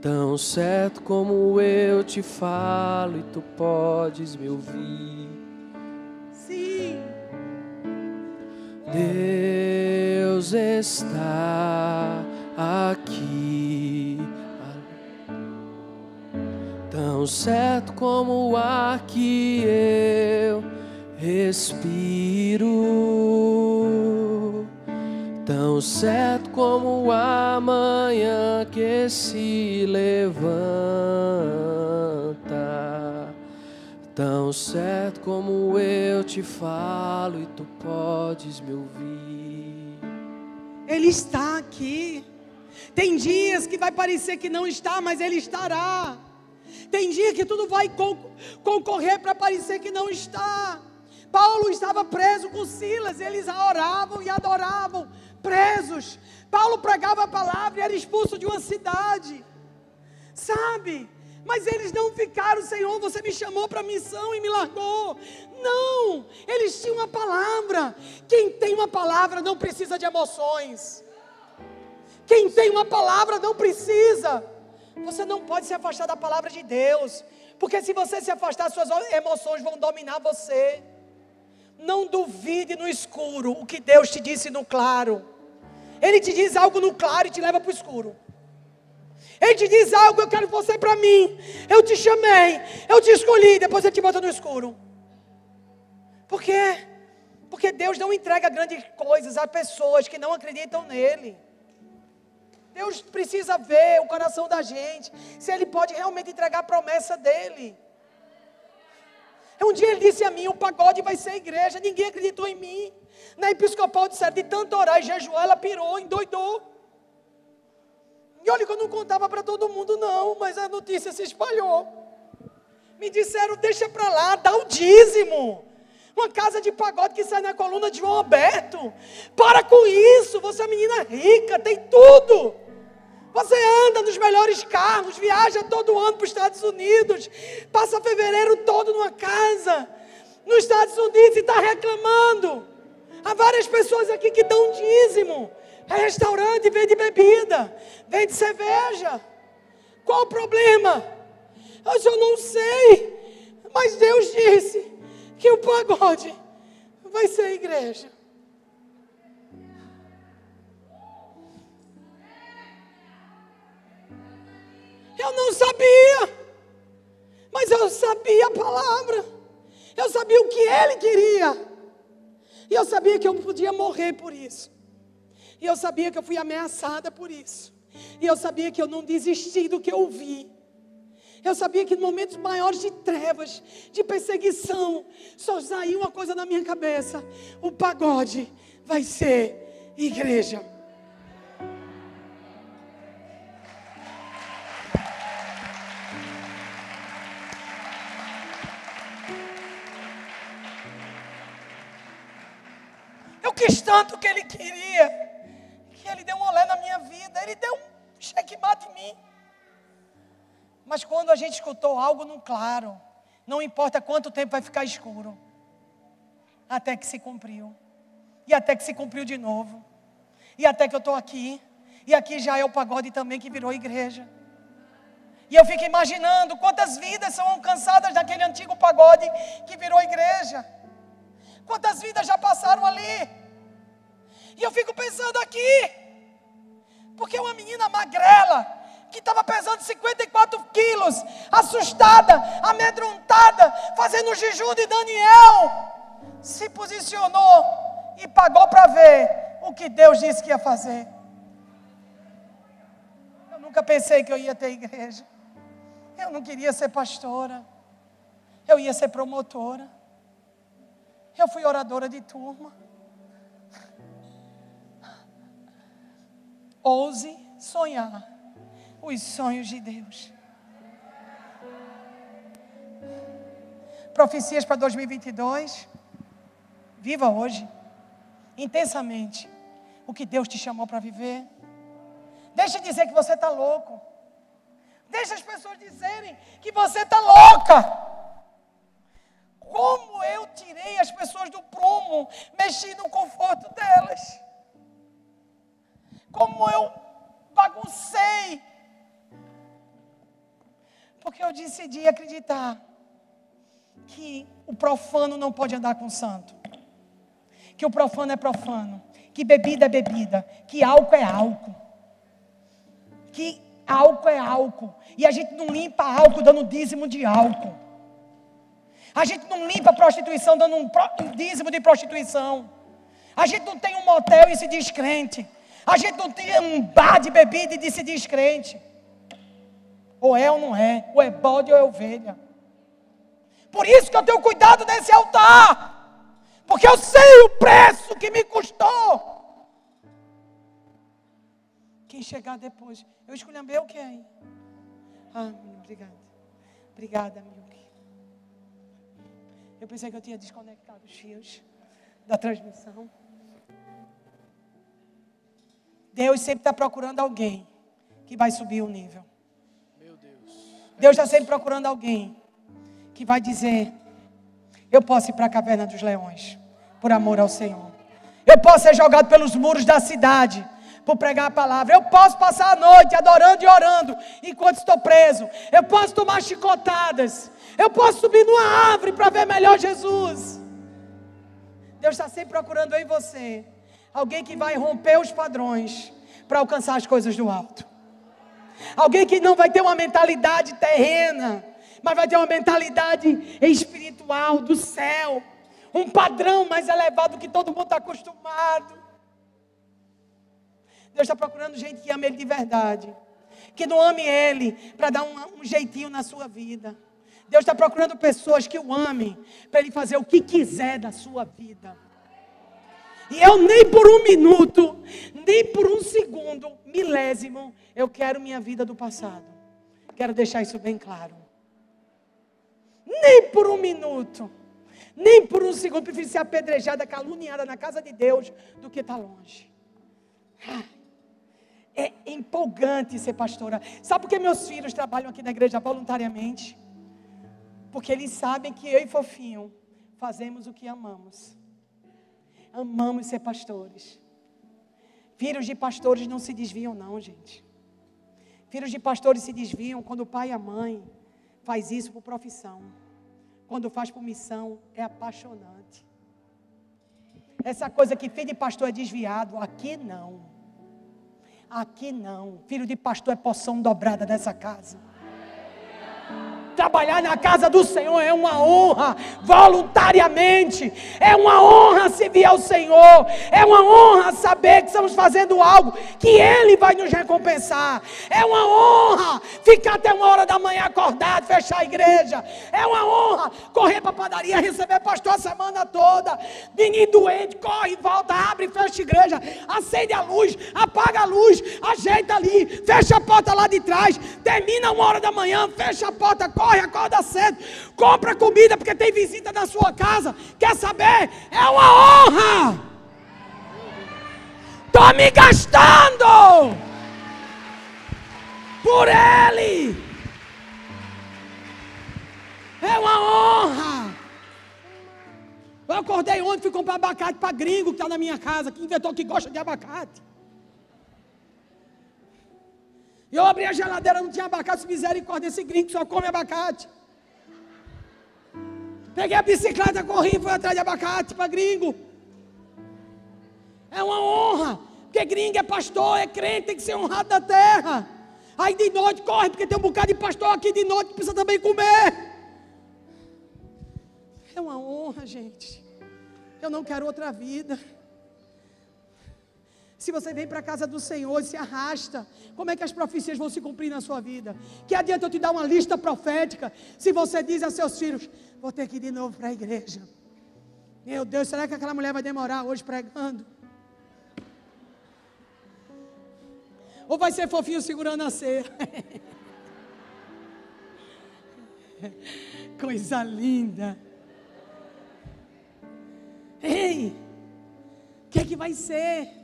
tão certo como eu te falo e tu podes me ouvir. Sim. Deus está aqui. Tão certo como o ar que eu respiro, tão certo como amanhã que se levanta, tão certo como eu te falo e tu podes me ouvir. Ele está aqui. Tem dias que vai parecer que não está, mas Ele estará. Tem dia que tudo vai concorrer para parecer que não está. Paulo estava preso com Silas, eles oravam e adoravam, presos. Paulo pregava a palavra e era expulso de uma cidade. Sabe? Mas eles não ficaram, Senhor, você me chamou para a missão e me largou. Não, eles tinham uma palavra. Quem tem uma palavra não precisa de emoções. Quem tem uma palavra não precisa. Você não pode se afastar da palavra de Deus, porque se você se afastar, suas emoções vão dominar você. Não duvide no escuro o que Deus te disse no claro. Ele te diz algo no claro e te leva para o escuro. Ele te diz algo, eu quero você para mim. Eu te chamei, eu te escolhi, depois ele te bota no escuro. Por quê? Porque Deus não entrega grandes coisas a pessoas que não acreditam nele. Deus precisa ver o coração da gente, se Ele pode realmente entregar a promessa dEle. Um dia ele disse a mim: o pagode vai ser igreja. Ninguém acreditou em mim. Na episcopal disseram: de tanto orar e jejuar, ela pirou, endoidou. E olha que eu não contava para todo mundo, não, mas a notícia se espalhou. Me disseram: deixa para lá, dá o dízimo. Uma casa de pagode que sai na coluna de João Alberto. Para com isso, você é menina rica, tem tudo. Você anda nos melhores carros, viaja todo ano para os Estados Unidos, passa fevereiro todo numa casa nos Estados Unidos e está reclamando. Há várias pessoas aqui que dão dízimo. É restaurante, vende bebida, vende cerveja. Qual o problema? Eu não sei, mas Deus disse que o pagode vai ser igreja. Eu não sabia, mas eu sabia a palavra, eu sabia o que ele queria, e eu sabia que eu podia morrer por isso, e eu sabia que eu fui ameaçada por isso, e eu sabia que eu não desisti do que eu vi. Eu sabia que em momentos maiores de trevas, de perseguição, só saía uma coisa na minha cabeça: o pagode vai ser igreja. Tanto que ele queria, que ele deu um olé na minha vida, ele deu um checkmate em mim. Mas quando a gente escutou algo no claro, não importa quanto tempo vai ficar escuro, até que se cumpriu, e até que se cumpriu de novo, e até que eu estou aqui, e aqui já é o pagode também que virou igreja. E eu fico imaginando quantas vidas são alcançadas daquele antigo pagode que virou igreja. Quantas vidas já passaram ali. E eu fico pensando aqui, porque uma menina magrela, que estava pesando 54 quilos, assustada, amedrontada, fazendo o jejum de Daniel, se posicionou e pagou para ver o que Deus disse que ia fazer. Eu nunca pensei que eu ia ter igreja. Eu não queria ser pastora. Eu ia ser promotora. Eu fui oradora de turma. Ouse sonhar os sonhos de Deus. Profecias para 2022. Viva hoje, intensamente, o que Deus te chamou para viver. Deixa de dizer que você está louco. Deixa as pessoas dizerem que você está louca. Como eu tirei as pessoas do prumo, mexi no conforto delas. Como eu baguncei porque eu decidi acreditar que o profano não pode andar com o santo. Que o profano é profano. Que bebida é bebida. Que álcool é álcool. Que álcool é álcool. E a gente não limpa álcool dando dízimo de álcool. A gente não limpa prostituição dando um dízimo de prostituição. A gente não tem um motel e se diz crente. A gente não tem um bar de bebida e se diz crente. Ou é ou não é, ou é bode ou é ovelha. Por isso que eu tenho cuidado nesse altar. Porque eu sei o preço que me custou. Quem chegar depois. Eu escolhi o que aí? Ah, obrigada. Obrigada, Milk. Eu pensei que eu tinha desconectado os fios da transmissão. Deus sempre está procurando alguém que vai subir o nível. Deus está sempre procurando alguém que vai dizer: Eu posso ir para a caverna dos leões, por amor ao Senhor. Eu posso ser jogado pelos muros da cidade, por pregar a palavra. Eu posso passar a noite adorando e orando, enquanto estou preso. Eu posso tomar chicotadas. Eu posso subir numa árvore para ver melhor Jesus. Deus está sempre procurando em você alguém que vai romper os padrões para alcançar as coisas do alto. Alguém que não vai ter uma mentalidade terrena, mas vai ter uma mentalidade espiritual do céu. Um padrão mais elevado do que todo mundo está acostumado. Deus está procurando gente que ame Ele de verdade. Que não ame Ele para dar um, um jeitinho na sua vida. Deus está procurando pessoas que o amem para Ele fazer o que quiser da sua vida. E eu nem por um minuto, nem por um segundo, milésimo, eu quero minha vida do passado. Quero deixar isso bem claro. Nem por um minuto, nem por um segundo, prefiro ser apedrejada, caluniada na casa de Deus do que estar tá longe. É empolgante ser pastora. Sabe por que meus filhos trabalham aqui na igreja voluntariamente? Porque eles sabem que eu e Fofinho fazemos o que amamos amamos ser pastores. Filhos de pastores não se desviam, não, gente. Filhos de pastores se desviam quando o pai e a mãe faz isso por profissão. Quando faz por missão, é apaixonante. Essa coisa que filho de pastor é desviado, aqui não. Aqui não. Filho de pastor é poção dobrada nessa casa. Trabalhar na casa do Senhor é uma honra, voluntariamente. É uma honra servir ao Senhor. É uma honra saber que estamos fazendo algo que Ele vai nos recompensar. É uma honra ficar até uma hora da manhã acordado, fechar a igreja. É uma honra correr para a padaria, receber pastor a semana toda. Menino doente, corre, volta, abre, fecha a igreja. Acende a luz, apaga a luz, ajeita ali, fecha a porta lá de trás. Termina uma hora da manhã, fecha a porta, corre corre, acorda cedo, compra comida porque tem visita na sua casa. Quer saber? É uma honra. Estou me gastando por Ele. É uma honra. Eu acordei ontem, fui comprar abacate para gringo que está na minha casa, que inventou que gosta de abacate. E eu abri a geladeira, não tinha abacate, misericórdia, esse gringo só come abacate. Peguei a bicicleta, corri e fui atrás de abacate para gringo. É uma honra, porque gringo é pastor, é crente, tem que ser honrado da terra. Aí de noite corre, porque tem um bocado de pastor aqui de noite que precisa também comer. É uma honra, gente. Eu não quero outra vida. Se você vem para a casa do Senhor e se arrasta, como é que as profecias vão se cumprir na sua vida? Que adianta eu te dar uma lista profética se você diz a seus filhos: Vou ter que ir de novo para a igreja. Meu Deus, será que aquela mulher vai demorar hoje pregando? Ou vai ser fofinho segurando a ceia? [laughs] Coisa linda. Ei, o que é que vai ser?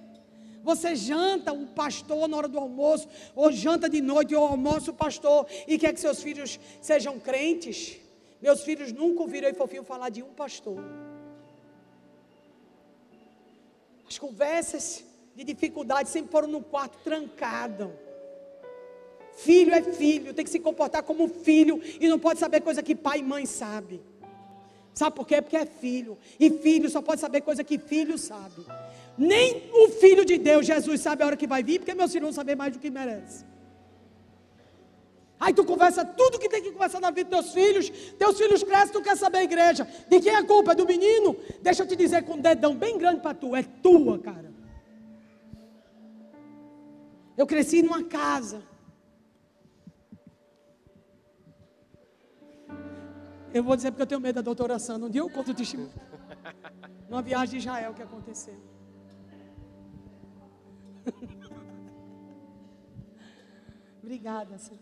Você janta o pastor na hora do almoço, ou janta de noite, ou almoça o pastor, e quer que seus filhos sejam crentes. Meus filhos nunca ouviram aí fofinho falar de um pastor. As conversas de dificuldade sempre foram no quarto trancado. Filho é filho, tem que se comportar como filho e não pode saber coisa que pai e mãe sabe. Sabe por quê? Porque é filho. E filho só pode saber coisa que filho sabe. Nem o Filho de Deus, Jesus, sabe a hora que vai vir, porque meus filhos vão saber mais do que merece. Aí tu conversa tudo que tem que conversar na vida dos teus filhos. Teus filhos crescem, tu quer saber a igreja. De quem é a culpa? É do menino? Deixa eu te dizer com um dedão bem grande para tu. É tua, cara. Eu cresci numa casa. Eu vou dizer porque eu tenho medo da doutora Sandra. Um dia eu conto o testemunho. Numa viagem de Israel que aconteceu. [laughs] Obrigada, Senhor.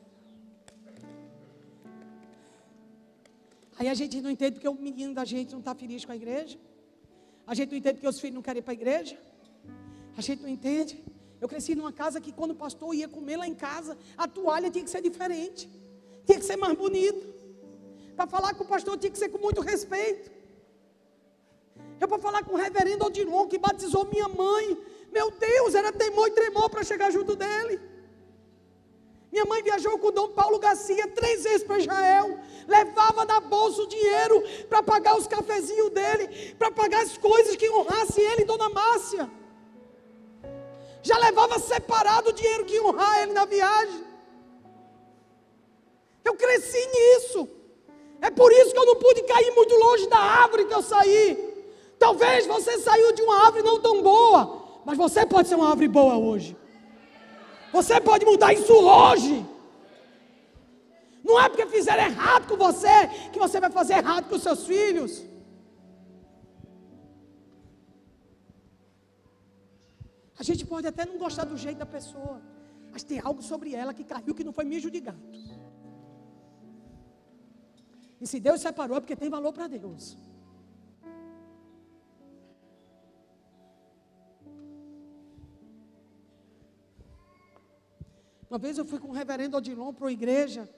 Aí a gente não entende porque o menino da gente não está feliz com a igreja. A gente não entende porque os filhos não querem ir para a igreja. A gente não entende. Eu cresci numa casa que quando o pastor ia comer lá em casa, a toalha tinha que ser diferente. Tinha que ser mais bonito. Para falar com o pastor tinha que ser com muito respeito. Eu para falar com o reverendo Odilon, que batizou minha mãe, meu Deus, era temor e tremor para chegar junto dele. Minha mãe viajou com o Dom Paulo Garcia três vezes para Israel. Levava na bolsa o dinheiro para pagar os cafezinhos dele, para pagar as coisas que honrasse ele e Dona Márcia. Já levava separado o dinheiro que honrar ele na viagem. Eu cresci nisso. É por isso que eu não pude cair muito longe da árvore que eu saí. Talvez você saiu de uma árvore não tão boa, mas você pode ser uma árvore boa hoje. Você pode mudar isso hoje. Não é porque fizeram errado com você que você vai fazer errado com os seus filhos. A gente pode até não gostar do jeito da pessoa, mas tem algo sobre ela que caiu que não foi mijo de gato. E se Deus separou é porque tem valor para Deus. Uma vez eu fui com o reverendo Odilon para uma igreja.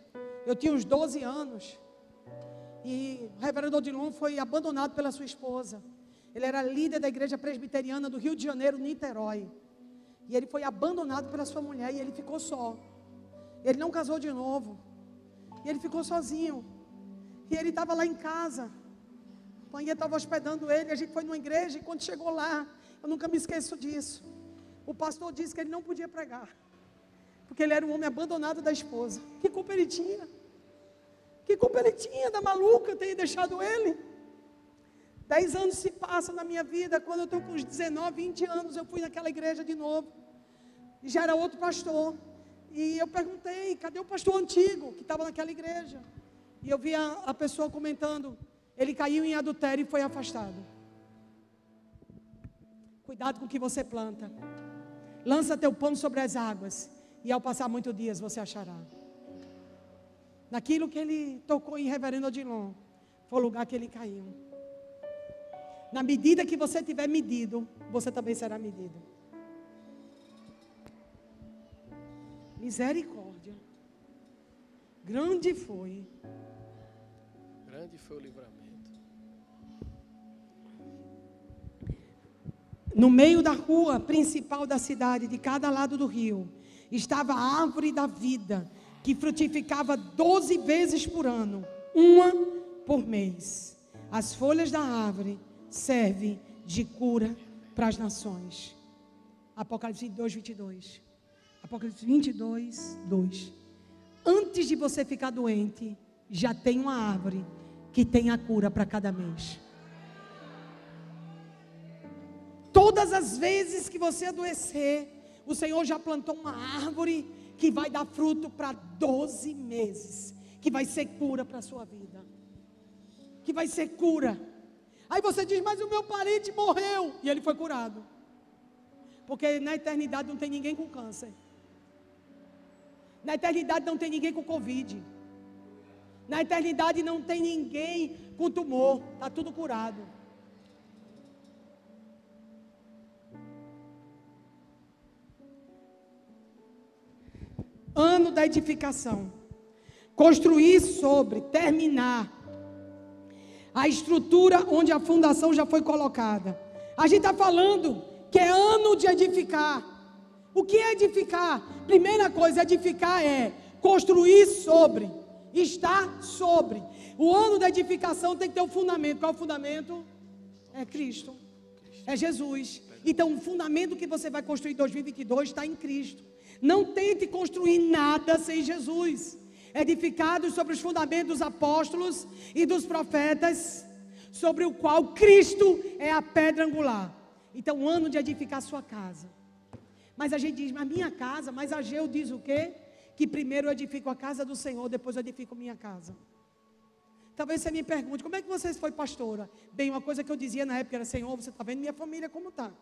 Eu tinha uns 12 anos. E o reverendo Odilon foi abandonado pela sua esposa. Ele era líder da igreja presbiteriana do Rio de Janeiro, Niterói. E ele foi abandonado pela sua mulher e ele ficou só. Ele não casou de novo. E ele ficou sozinho. E ele estava lá em casa. A mãe estava hospedando ele. A gente foi numa igreja e quando chegou lá, eu nunca me esqueço disso. O pastor disse que ele não podia pregar. Porque ele era um homem abandonado da esposa. Que culpa ele tinha? Que culpa ele tinha da maluca ter deixado ele? Dez anos se passam na minha vida. Quando eu estou com uns 19, 20 anos, eu fui naquela igreja de novo. E já era outro pastor. E eu perguntei: cadê o pastor antigo que estava naquela igreja? E eu vi a, a pessoa comentando: ele caiu em adultério e foi afastado. Cuidado com o que você planta. Lança teu pano sobre as águas e ao passar muitos dias você achará. Naquilo que ele tocou em Reverendo Odilon, foi o lugar que ele caiu. Na medida que você tiver medido, você também será medido. Misericórdia. Grande foi. Grande foi o livramento. No meio da rua principal da cidade, de cada lado do rio, estava a árvore da vida, que frutificava doze vezes por ano, uma por mês. As folhas da árvore servem de cura para as nações. Apocalipse 2, 22. Apocalipse 22, 2. Antes de você ficar doente, já tem uma árvore que tem a cura para cada mês. Todas as vezes que você adoecer, o Senhor já plantou uma árvore que vai dar fruto para 12 meses, que vai ser cura para a sua vida. Que vai ser cura. Aí você diz, mas o meu parente morreu e ele foi curado. Porque na eternidade não tem ninguém com câncer. Na eternidade não tem ninguém com Covid. Na eternidade não tem ninguém com tumor. Está tudo curado. Ano da edificação. Construir sobre, terminar a estrutura onde a fundação já foi colocada. A gente está falando que é ano de edificar. O que é edificar? Primeira coisa, edificar é construir sobre, estar sobre. O ano da edificação tem que ter um fundamento. Qual é o fundamento? É Cristo. É Jesus. Então, o fundamento que você vai construir em 2022 está em Cristo. Não tente construir nada sem Jesus. Edificados sobre os fundamentos dos apóstolos e dos profetas, sobre o qual Cristo é a pedra angular. Então, o ano de edificar sua casa. Mas a gente diz, mas minha casa, mas Ageu diz o quê? Que primeiro eu edifico a casa do Senhor, depois eu edifico minha casa. Talvez você me pergunte, como é que você foi pastora? Bem, uma coisa que eu dizia na época era, Senhor, você está vendo minha família como está?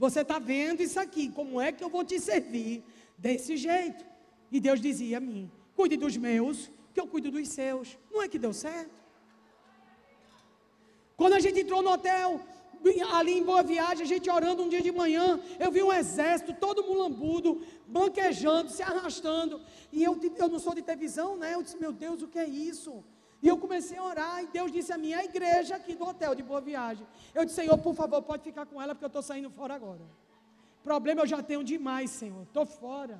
Você está vendo isso aqui, como é que eu vou te servir desse jeito? E Deus dizia a mim, cuide dos meus, que eu cuido dos seus. Não é que deu certo? Quando a gente entrou no hotel, ali em Boa Viagem, a gente orando um dia de manhã, eu vi um exército todo mulambudo, banquejando, se arrastando, e eu, eu não sou de televisão, né? Eu disse, meu Deus, o que é isso? E eu comecei a orar, e Deus disse a mim, a igreja aqui do hotel de Boa Viagem. Eu disse, Senhor, por favor, pode ficar com ela, porque eu estou saindo fora agora. Problema eu já tenho demais, Senhor, estou fora.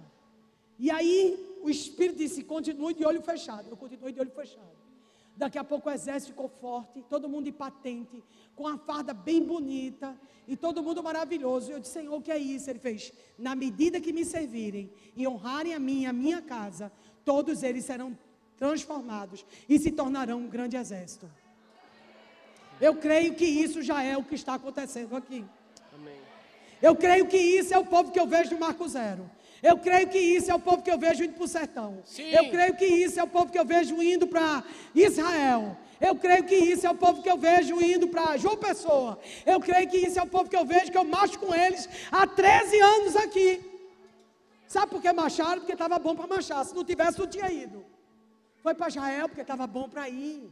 E aí o Espírito disse, continue de olho fechado. Eu continuei de olho fechado. Daqui a pouco o exército ficou forte, todo mundo de patente, com a farda bem bonita, e todo mundo maravilhoso. Eu disse, Senhor, o que é isso? Ele fez, na medida que me servirem e honrarem a mim e a minha casa, todos eles serão transformados e se tornarão um grande exército. Eu creio que isso já é o que está acontecendo aqui. Eu creio que isso é o povo que eu vejo no Marco Zero. Eu creio que isso é o povo que eu vejo indo para o sertão. Sim. Eu creio que isso é o povo que eu vejo indo para Israel. Eu creio que isso é o povo que eu vejo indo para João Pessoa. Eu creio que isso é o povo que eu vejo que eu marcho com eles há 13 anos aqui. Sabe por que marcharam? Porque estava bom para marchar. Se não tivesse, não tinha ido. Foi para Israel porque estava bom para ir.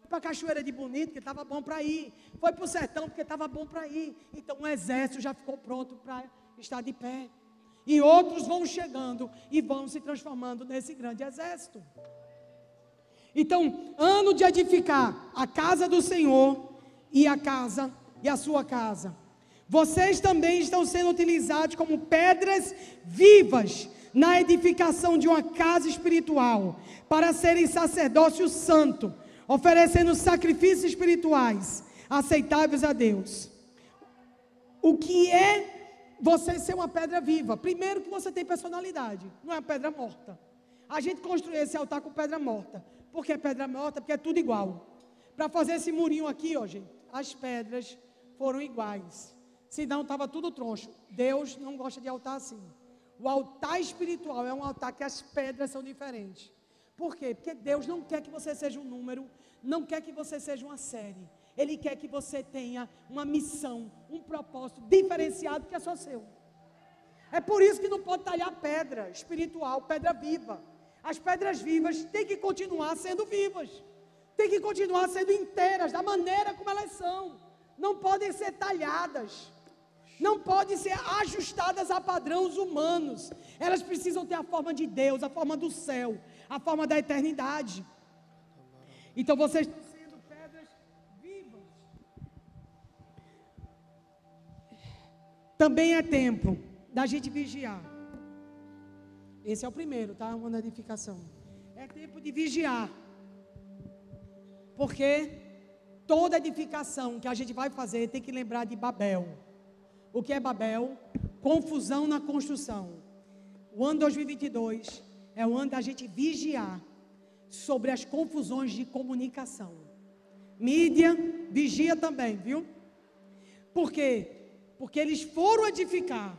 Foi para a Cachoeira de Bonito porque estava bom para ir. Foi para o sertão porque estava bom para ir. Então o exército já ficou pronto para estar de pé. E outros vão chegando e vão se transformando nesse grande exército. Então, ano de edificar a casa do Senhor e a casa e a sua casa. Vocês também estão sendo utilizados como pedras vivas na edificação de uma casa espiritual, para serem sacerdócio santo, oferecendo sacrifícios espirituais aceitáveis a Deus. O que é você ser uma pedra viva. Primeiro que você tem personalidade, não é uma pedra morta. A gente construiu esse altar com pedra morta. Por que pedra morta? Porque é tudo igual. Para fazer esse murinho aqui, ó, gente, as pedras foram iguais. Senão estava tudo troncho. Deus não gosta de altar assim. O altar espiritual é um altar que as pedras são diferentes. Por quê? Porque Deus não quer que você seja um número, não quer que você seja uma série. Ele quer que você tenha uma missão, um propósito diferenciado que é só seu. É por isso que não pode talhar pedra espiritual, pedra viva. As pedras vivas têm que continuar sendo vivas. Têm que continuar sendo inteiras, da maneira como elas são. Não podem ser talhadas. Não podem ser ajustadas a padrões humanos. Elas precisam ter a forma de Deus, a forma do céu, a forma da eternidade. Então vocês Também é tempo da gente vigiar. Esse é o primeiro, tá? Uma edificação. É tempo de vigiar. Porque toda edificação que a gente vai fazer tem que lembrar de Babel. O que é Babel? Confusão na construção. O ano 2022 é o ano da gente vigiar sobre as confusões de comunicação. Mídia, vigia também, viu? Por quê? Porque eles foram edificar.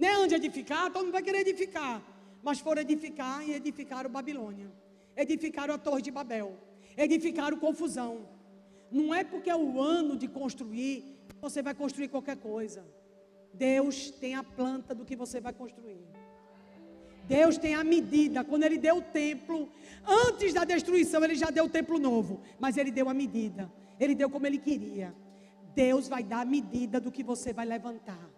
É onde edificar, todo mundo vai querer edificar. Mas foram edificar e edificaram Babilônia. Edificaram a Torre de Babel. Edificaram confusão. Não é porque é o ano de construir, você vai construir qualquer coisa. Deus tem a planta do que você vai construir. Deus tem a medida. Quando Ele deu o templo, antes da destruição, Ele já deu o templo novo. Mas Ele deu a medida. Ele deu como Ele queria. Deus vai dar a medida do que você vai levantar.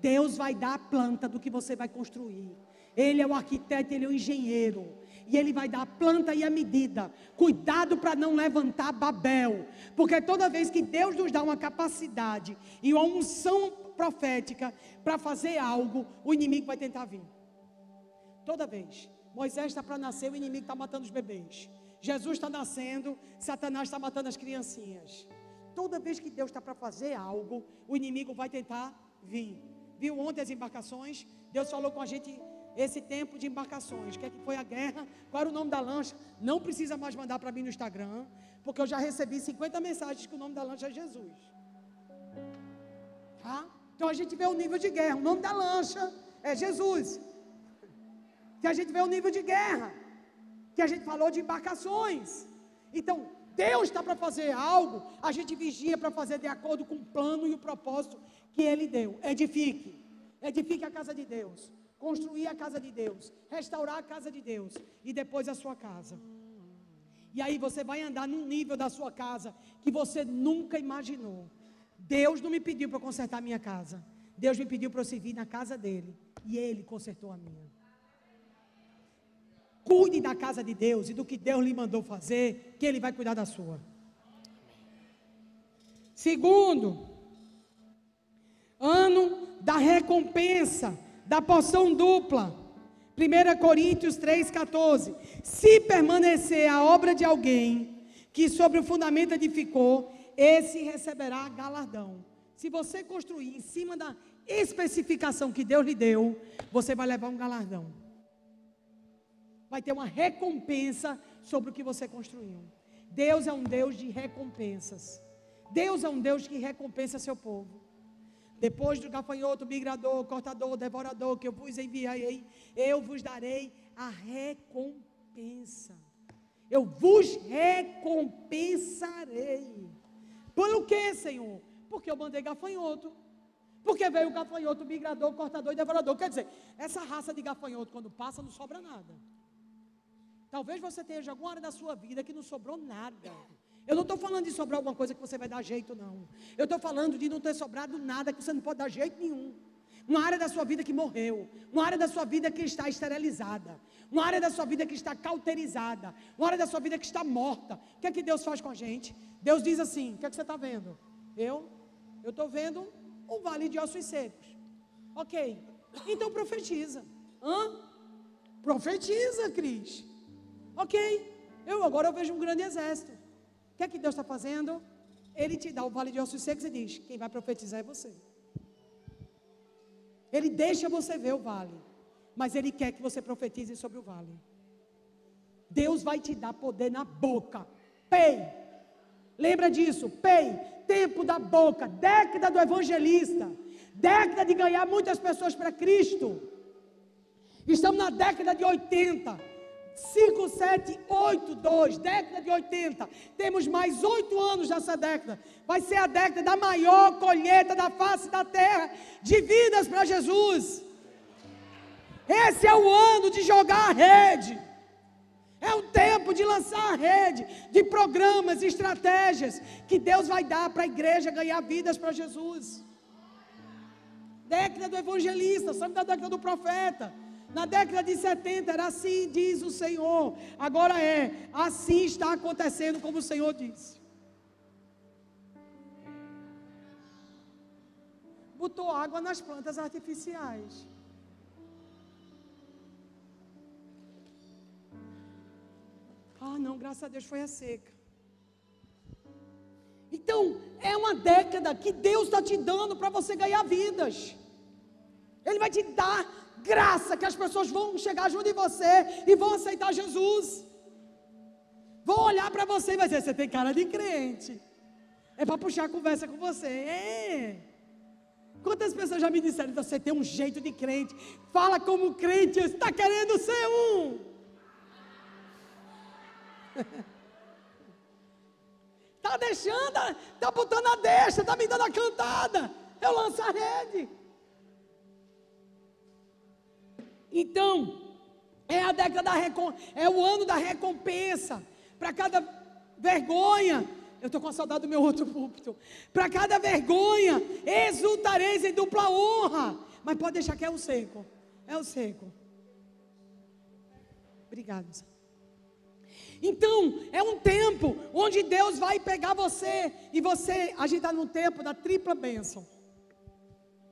Deus vai dar a planta do que você vai construir. Ele é o arquiteto, ele é o engenheiro. E ele vai dar a planta e a medida. Cuidado para não levantar Babel. Porque toda vez que Deus nos dá uma capacidade e uma unção profética para fazer algo, o inimigo vai tentar vir. Toda vez. Moisés está para nascer, o inimigo está matando os bebês. Jesus está nascendo, Satanás está matando as criancinhas. Toda vez que Deus está para fazer algo, o inimigo vai tentar vir. Viu ontem as embarcações? Deus falou com a gente esse tempo de embarcações. Que, é que foi a guerra? Qual era o nome da lancha? Não precisa mais mandar para mim no Instagram, porque eu já recebi 50 mensagens que o nome da lancha é Jesus. Tá? Então a gente vê o nível de guerra. O nome da lancha é Jesus. Que a gente vê o nível de guerra. Que a gente falou de embarcações. Então, Deus está para fazer algo, a gente vigia para fazer de acordo com o plano e o propósito que Ele deu. Edifique. Edifique a casa de Deus. Construir a casa de Deus. Restaurar a casa de Deus. E depois a sua casa. E aí você vai andar num nível da sua casa que você nunca imaginou. Deus não me pediu para consertar a minha casa. Deus me pediu para eu servir na casa dele. E ele consertou a minha. Cuide da casa de Deus e do que Deus lhe mandou fazer, que Ele vai cuidar da sua. Segundo, ano da recompensa, da porção dupla. 1 Coríntios 3,14. Se permanecer a obra de alguém que sobre o fundamento edificou, esse receberá galardão. Se você construir em cima da especificação que Deus lhe deu, você vai levar um galardão vai ter uma recompensa sobre o que você construiu. Deus é um Deus de recompensas. Deus é um Deus que recompensa seu povo. Depois do gafanhoto, migrador, cortador, devorador que eu vos enviarei, eu vos darei a recompensa. Eu vos recompensarei. Pelo que, Senhor? Porque eu mandei gafanhoto. Porque veio o gafanhoto, migrador, cortador e devorador. Quer dizer, essa raça de gafanhoto, quando passa, não sobra nada. Talvez você esteja alguma área da sua vida que não sobrou nada. Eu não estou falando de sobrar alguma coisa que você vai dar jeito, não. Eu estou falando de não ter sobrado nada que você não pode dar jeito nenhum. Uma área da sua vida que morreu. Uma área da sua vida que está esterilizada. Uma área da sua vida que está cauterizada. Uma área da sua vida que está morta. O que é que Deus faz com a gente? Deus diz assim: o que é que você está vendo? Eu? Eu estou vendo um vale de ossos secos. Ok. Então profetiza. Hã? Profetiza, Cris. Ok, eu agora eu vejo um grande exército. Que é que Deus está fazendo? Ele te dá o vale de ossos secos e diz: quem vai profetizar é você. Ele deixa você ver o vale, mas ele quer que você profetize sobre o vale. Deus vai te dar poder na boca. Pei. Lembra disso? Pei. Tempo da boca. Década do evangelista. Década de ganhar muitas pessoas para Cristo. Estamos na década de 80. 5, 7, 8, 2, década de 80. Temos mais oito anos nessa década. Vai ser a década da maior colheita da face da terra de vidas para Jesus. Esse é o ano de jogar a rede. É o tempo de lançar a rede de programas e estratégias que Deus vai dar para a igreja ganhar vidas para Jesus. Década do evangelista, sabe da década do profeta. Na década de 70 era assim, diz o Senhor. Agora é, assim está acontecendo como o Senhor disse. botou água nas plantas artificiais. Ah, não, graças a Deus foi a seca. Então, é uma década que Deus está te dando para você ganhar vidas. Ele vai te dar graça que as pessoas vão chegar junto de você e vão aceitar Jesus. Vão olhar para você e vai dizer: Você tem cara de crente. É para puxar a conversa com você. É. Quantas pessoas já me disseram: Você tem um jeito de crente. Fala como crente, está querendo ser um. Está [laughs] deixando, está botando a deixa, está me dando a cantada. Eu lanço a rede. Então, é a década da é o ano da recompensa. Para cada vergonha, eu estou com saudade do meu outro púlpito. Para cada vergonha, exultareis em dupla honra. Mas pode deixar que é o seco. É o seco. Obrigado. Então, é um tempo onde Deus vai pegar você e você, a gente está num tempo da tripla bênção.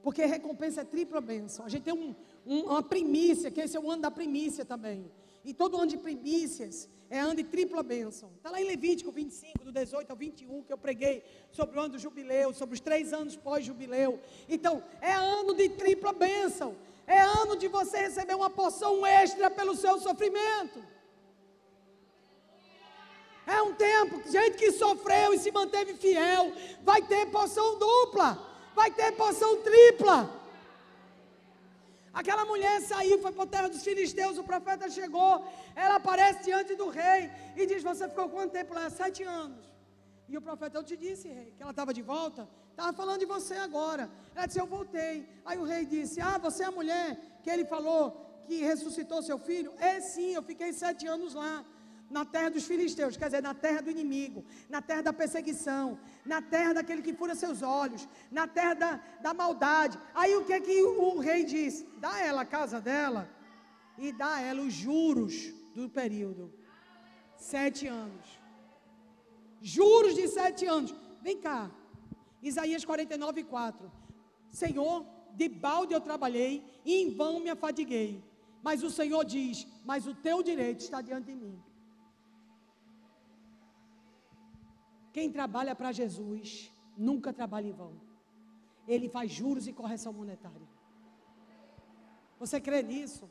Porque recompensa é tripla bênção. A gente tem um, um, uma primícia, que esse é o ano da primícia também. E todo ano de primícias é ano de tripla bênção. Está lá em Levítico 25, do 18 ao 21, que eu preguei sobre o ano do jubileu, sobre os três anos pós-jubileu. Então, é ano de tripla bênção. É ano de você receber uma porção extra pelo seu sofrimento. É um tempo, gente que sofreu e se manteve fiel, vai ter porção dupla, vai ter porção tripla. Aquela mulher saiu, foi para a terra dos filisteus, o profeta chegou, ela aparece diante do rei e diz: Você ficou quanto tempo lá? Sete anos. E o profeta, eu te disse, rei, que ela estava de volta, estava falando de você agora. Ela disse: Eu voltei. Aí o rei disse: Ah, você é a mulher que ele falou que ressuscitou seu filho? É sim, eu fiquei sete anos lá na terra dos filisteus, quer dizer, na terra do inimigo, na terra da perseguição, na terra daquele que fura seus olhos, na terra da, da maldade. Aí o que é que o, o rei diz? Dá a ela a casa dela e dá a ela os juros do período. Sete anos. Juros de sete anos. Vem cá. Isaías 49, 4. Senhor, de balde eu trabalhei e em vão me afadiguei. Mas o Senhor diz: Mas o teu direito está diante de mim. Quem trabalha para Jesus nunca trabalha em vão. Ele faz juros e correção monetária. Você crê nisso?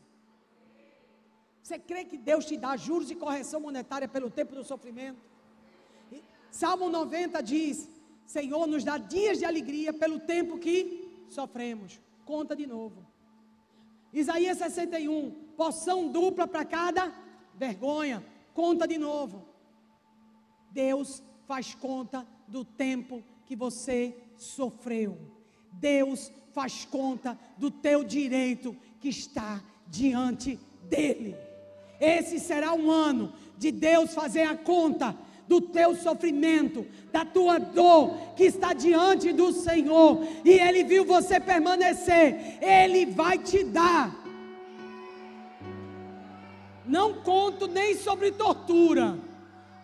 Você crê que Deus te dá juros e correção monetária pelo tempo do sofrimento? Salmo 90 diz: Senhor, nos dá dias de alegria pelo tempo que sofremos. Conta de novo. Isaías 61, porção dupla para cada vergonha. Conta de novo. Deus faz conta do tempo que você sofreu. Deus faz conta do teu direito que está diante dele. Esse será um ano de Deus fazer a conta do teu sofrimento, da tua dor que está diante do Senhor, e Ele viu você permanecer, Ele vai te dar. Não conto nem sobre tortura,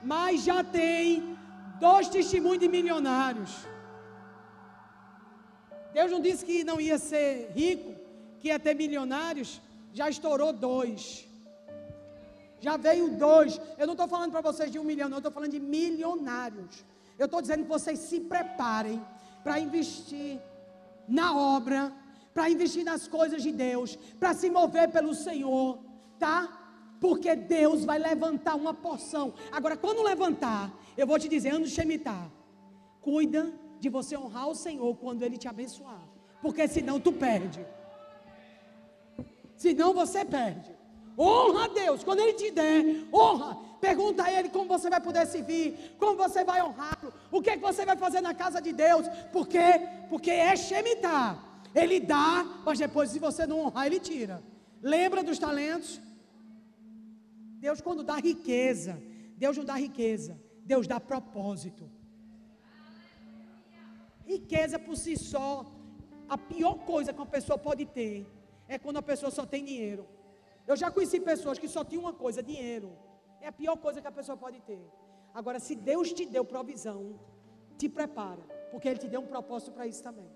mas já tem Dois testemunhos de milionários. Deus não disse que não ia ser rico, que ia ter milionários. Já estourou dois. Já veio dois. Eu não estou falando para vocês de um milhão, não. Eu estou falando de milionários. Eu estou dizendo que vocês se preparem para investir na obra, para investir nas coisas de Deus, para se mover pelo Senhor, tá? Porque Deus vai levantar uma porção. Agora, quando levantar, eu vou te dizer, ano Shemitah, cuida de você honrar o Senhor quando Ele te abençoar. Porque senão tu perde. Senão você perde. Honra a Deus. Quando Ele te der, honra. Pergunta a Ele como você vai poder servir, como você vai honrá-lo, o que, é que você vai fazer na casa de Deus. Por quê? Porque é Shemitah. Ele dá, mas depois, se você não honrar, Ele tira. Lembra dos talentos? Deus, quando dá riqueza, Deus não dá riqueza, Deus dá propósito. Riqueza por si só, a pior coisa que uma pessoa pode ter é quando a pessoa só tem dinheiro. Eu já conheci pessoas que só tinham uma coisa, dinheiro. É a pior coisa que a pessoa pode ter. Agora, se Deus te deu provisão, te prepara, porque Ele te deu um propósito para isso também.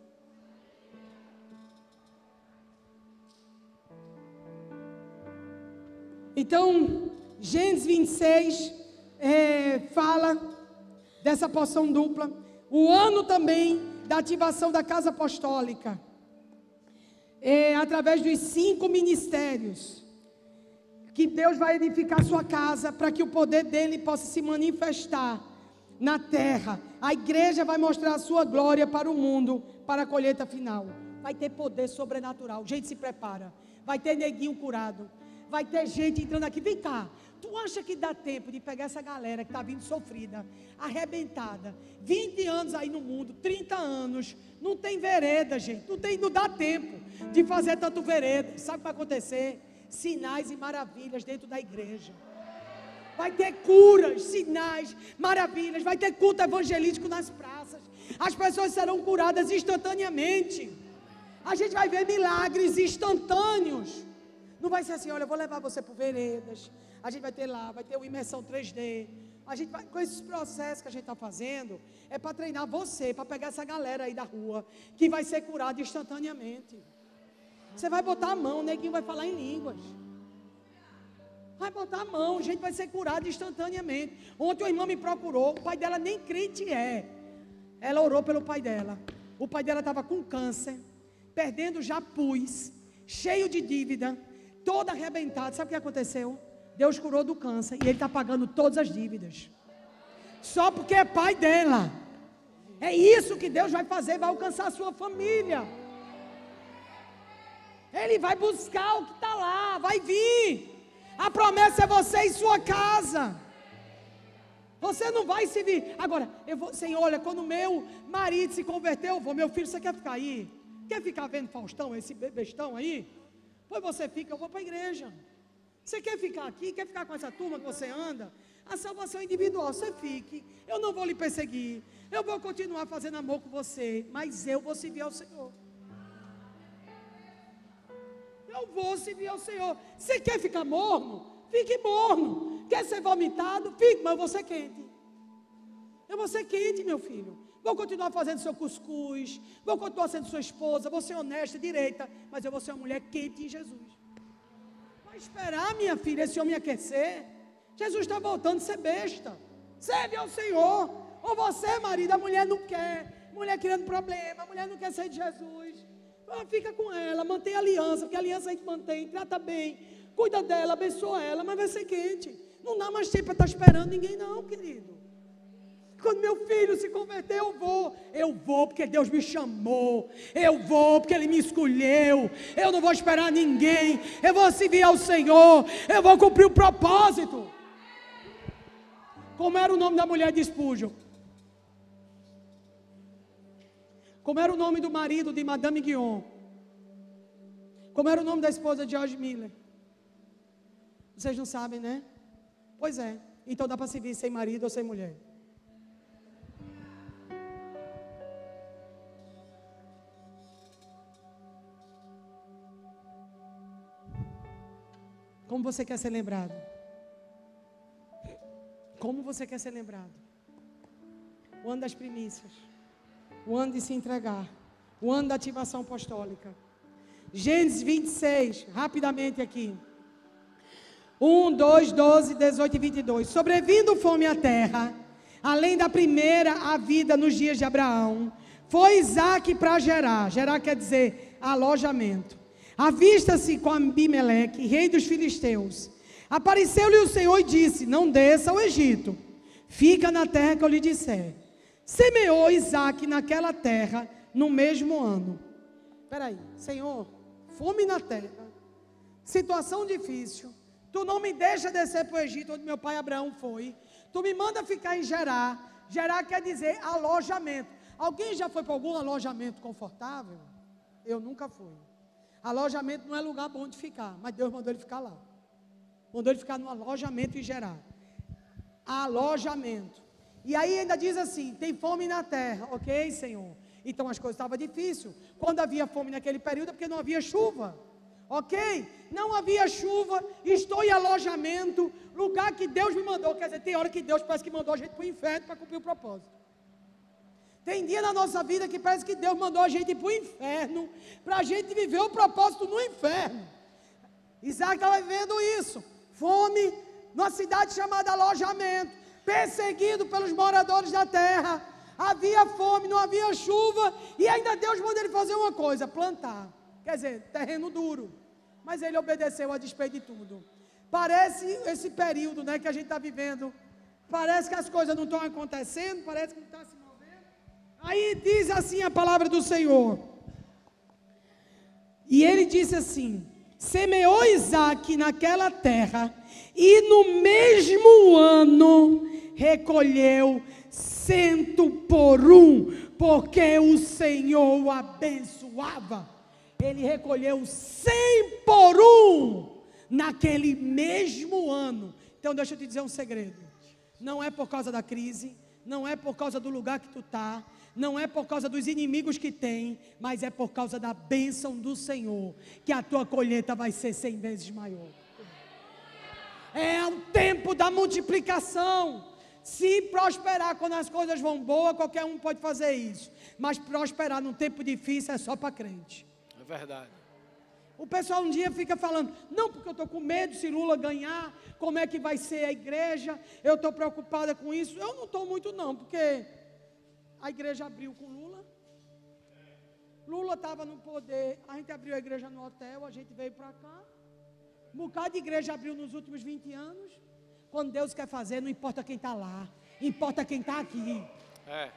Então, Gênesis 26 é, fala dessa porção dupla. O ano também da ativação da casa apostólica. É, através dos cinco ministérios. Que Deus vai edificar sua casa para que o poder dele possa se manifestar na terra. A igreja vai mostrar a sua glória para o mundo, para a colheita final. Vai ter poder sobrenatural. Gente, se prepara. Vai ter neguinho curado. Vai ter gente entrando aqui. Vem cá. Tu acha que dá tempo de pegar essa galera que está vindo sofrida, arrebentada, 20 anos aí no mundo, 30 anos, não tem vereda, gente, não, tem, não dá tempo de fazer tanto vereda. Sabe o que vai acontecer? Sinais e maravilhas dentro da igreja. Vai ter curas, sinais, maravilhas, vai ter culto evangelístico nas praças. As pessoas serão curadas instantaneamente. A gente vai ver milagres instantâneos. Não vai ser assim, olha, eu vou levar você por veredas. A gente vai ter lá, vai ter uma imersão 3D. A gente vai, com esses processos que a gente está fazendo, é para treinar você, para pegar essa galera aí da rua, que vai ser curada instantaneamente. Você vai botar a mão, o neguinho vai falar em línguas. Vai botar a mão, a gente vai ser curado instantaneamente. Ontem uma irmã me procurou, o pai dela nem crente é. Ela orou pelo pai dela. O pai dela estava com câncer, perdendo já pus, cheio de dívida toda arrebentada. Sabe o que aconteceu? Deus curou do câncer e ele está pagando todas as dívidas. Só porque é pai dela. É isso que Deus vai fazer, vai alcançar a sua família. Ele vai buscar o que está lá, vai vir. A promessa é você e sua casa. Você não vai se vir. Agora, eu vou, Senhor, olha, quando meu marido se converteu, eu vou, meu filho, você quer ficar aí? Quer ficar vendo Faustão, esse bestão aí? Pois você fica, eu vou para a igreja. Você quer ficar aqui? Quer ficar com essa turma que você anda? A salvação é individual, você fique. Eu não vou lhe perseguir. Eu vou continuar fazendo amor com você. Mas eu vou servir ao Senhor. Eu vou servir ao Senhor. Você quer ficar morno? Fique morno. Quer ser vomitado? Fique, mas eu vou ser quente. Eu vou ser quente, meu filho. Vou continuar fazendo seu cuscuz. Vou continuar sendo sua esposa. Vou ser honesta, direita. Mas eu vou ser uma mulher quente em Jesus. Vai esperar, minha filha, esse homem aquecer. Jesus está voltando ser besta. Serve ao Senhor. Ou você, marido, a mulher não quer. Mulher criando problema. A mulher não quer ser de Jesus. Fica com ela, mantém a aliança, porque a aliança a gente mantém, trata bem, cuida dela, abençoa ela, mas vai ser quente. Não dá mais tempo para estar esperando ninguém, não, querido. Quando meu filho se converter, eu vou. Eu vou porque Deus me chamou. Eu vou porque Ele me escolheu. Eu não vou esperar ninguém. Eu vou servir ao Senhor. Eu vou cumprir o propósito. Como era o nome da mulher de Spurgeon? Como era o nome do marido de Madame Guion? Como era o nome da esposa de George Miller? Vocês não sabem, né? Pois é. Então dá para servir sem marido ou sem mulher. Como você quer ser lembrado? Como você quer ser lembrado? O ano das primícias. O ano de se entregar. O ano da ativação apostólica. Gênesis 26, rapidamente aqui. 1, 2, 12, 18 e 22. Sobrevindo fome à terra, além da primeira a vida nos dias de Abraão, foi Isaac para Gerar. Gerar quer dizer alojamento. Avista-se com Abimeleque, rei dos filisteus. Apareceu-lhe o Senhor e disse: Não desça ao Egito, fica na terra que eu lhe disser. Semeou Isaac naquela terra no mesmo ano. Espera aí, Senhor, fome na terra, situação difícil. Tu não me deixa descer para o Egito, onde meu pai Abraão foi. Tu me manda ficar em Gerar. Gerar quer dizer alojamento. Alguém já foi para algum alojamento confortável? Eu nunca fui. Alojamento não é lugar bom de ficar, mas Deus mandou ele ficar lá. Mandou ele ficar no alojamento e gerar. Alojamento. E aí ainda diz assim: tem fome na terra, ok, Senhor? Então as coisas estavam difíceis. Quando havia fome naquele período, é porque não havia chuva. Ok? Não havia chuva, estou em alojamento, lugar que Deus me mandou. Quer dizer, tem hora que Deus parece que mandou a gente para o inferno para cumprir o propósito. Tem dia na nossa vida que parece que Deus mandou a gente ir para o inferno, para a gente viver o propósito no inferno. Isaac estava vivendo isso. fome numa cidade chamada Alojamento, perseguido pelos moradores da terra. Havia fome, não havia chuva, e ainda Deus mandou ele fazer uma coisa: plantar. Quer dizer, terreno duro. Mas ele obedeceu a despeito de tudo. Parece esse período né, que a gente está vivendo. Parece que as coisas não estão acontecendo, parece que não está se. Aí diz assim a palavra do Senhor. E ele disse assim: semeou Isaac naquela terra, e no mesmo ano recolheu cento por um, porque o Senhor o abençoava. Ele recolheu cem por um naquele mesmo ano. Então deixa eu te dizer um segredo. Não é por causa da crise, não é por causa do lugar que tu está, não é por causa dos inimigos que tem, mas é por causa da bênção do Senhor, que a tua colheita vai ser cem vezes maior. É o tempo da multiplicação. Se prosperar quando as coisas vão boas, qualquer um pode fazer isso. Mas prosperar num tempo difícil é só para crente. É verdade. O pessoal um dia fica falando, não, porque eu estou com medo se Lula ganhar, como é que vai ser a igreja, eu estou preocupada com isso. Eu não estou muito não, porque a igreja abriu com Lula. Lula estava no poder, a gente abriu a igreja no hotel, a gente veio para cá. Um bocado de igreja abriu nos últimos 20 anos. Quando Deus quer fazer, não importa quem está lá, importa quem está aqui. É.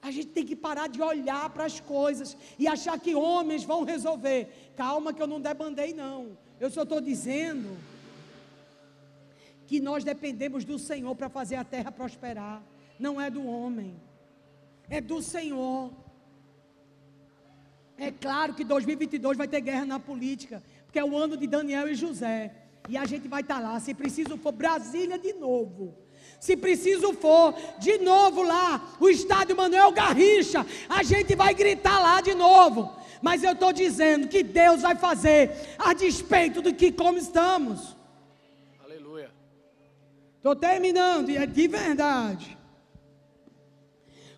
A gente tem que parar de olhar para as coisas e achar que homens vão resolver. Calma, que eu não debandei, não. Eu só estou dizendo que nós dependemos do Senhor para fazer a terra prosperar. Não é do homem, é do Senhor. É claro que 2022 vai ter guerra na política, porque é o ano de Daniel e José. E a gente vai estar tá lá, se preciso for Brasília de novo. Se preciso for, de novo lá, o estádio Manuel Garrincha, a gente vai gritar lá de novo. Mas eu estou dizendo que Deus vai fazer a despeito do que como estamos. Estou terminando, e é de verdade.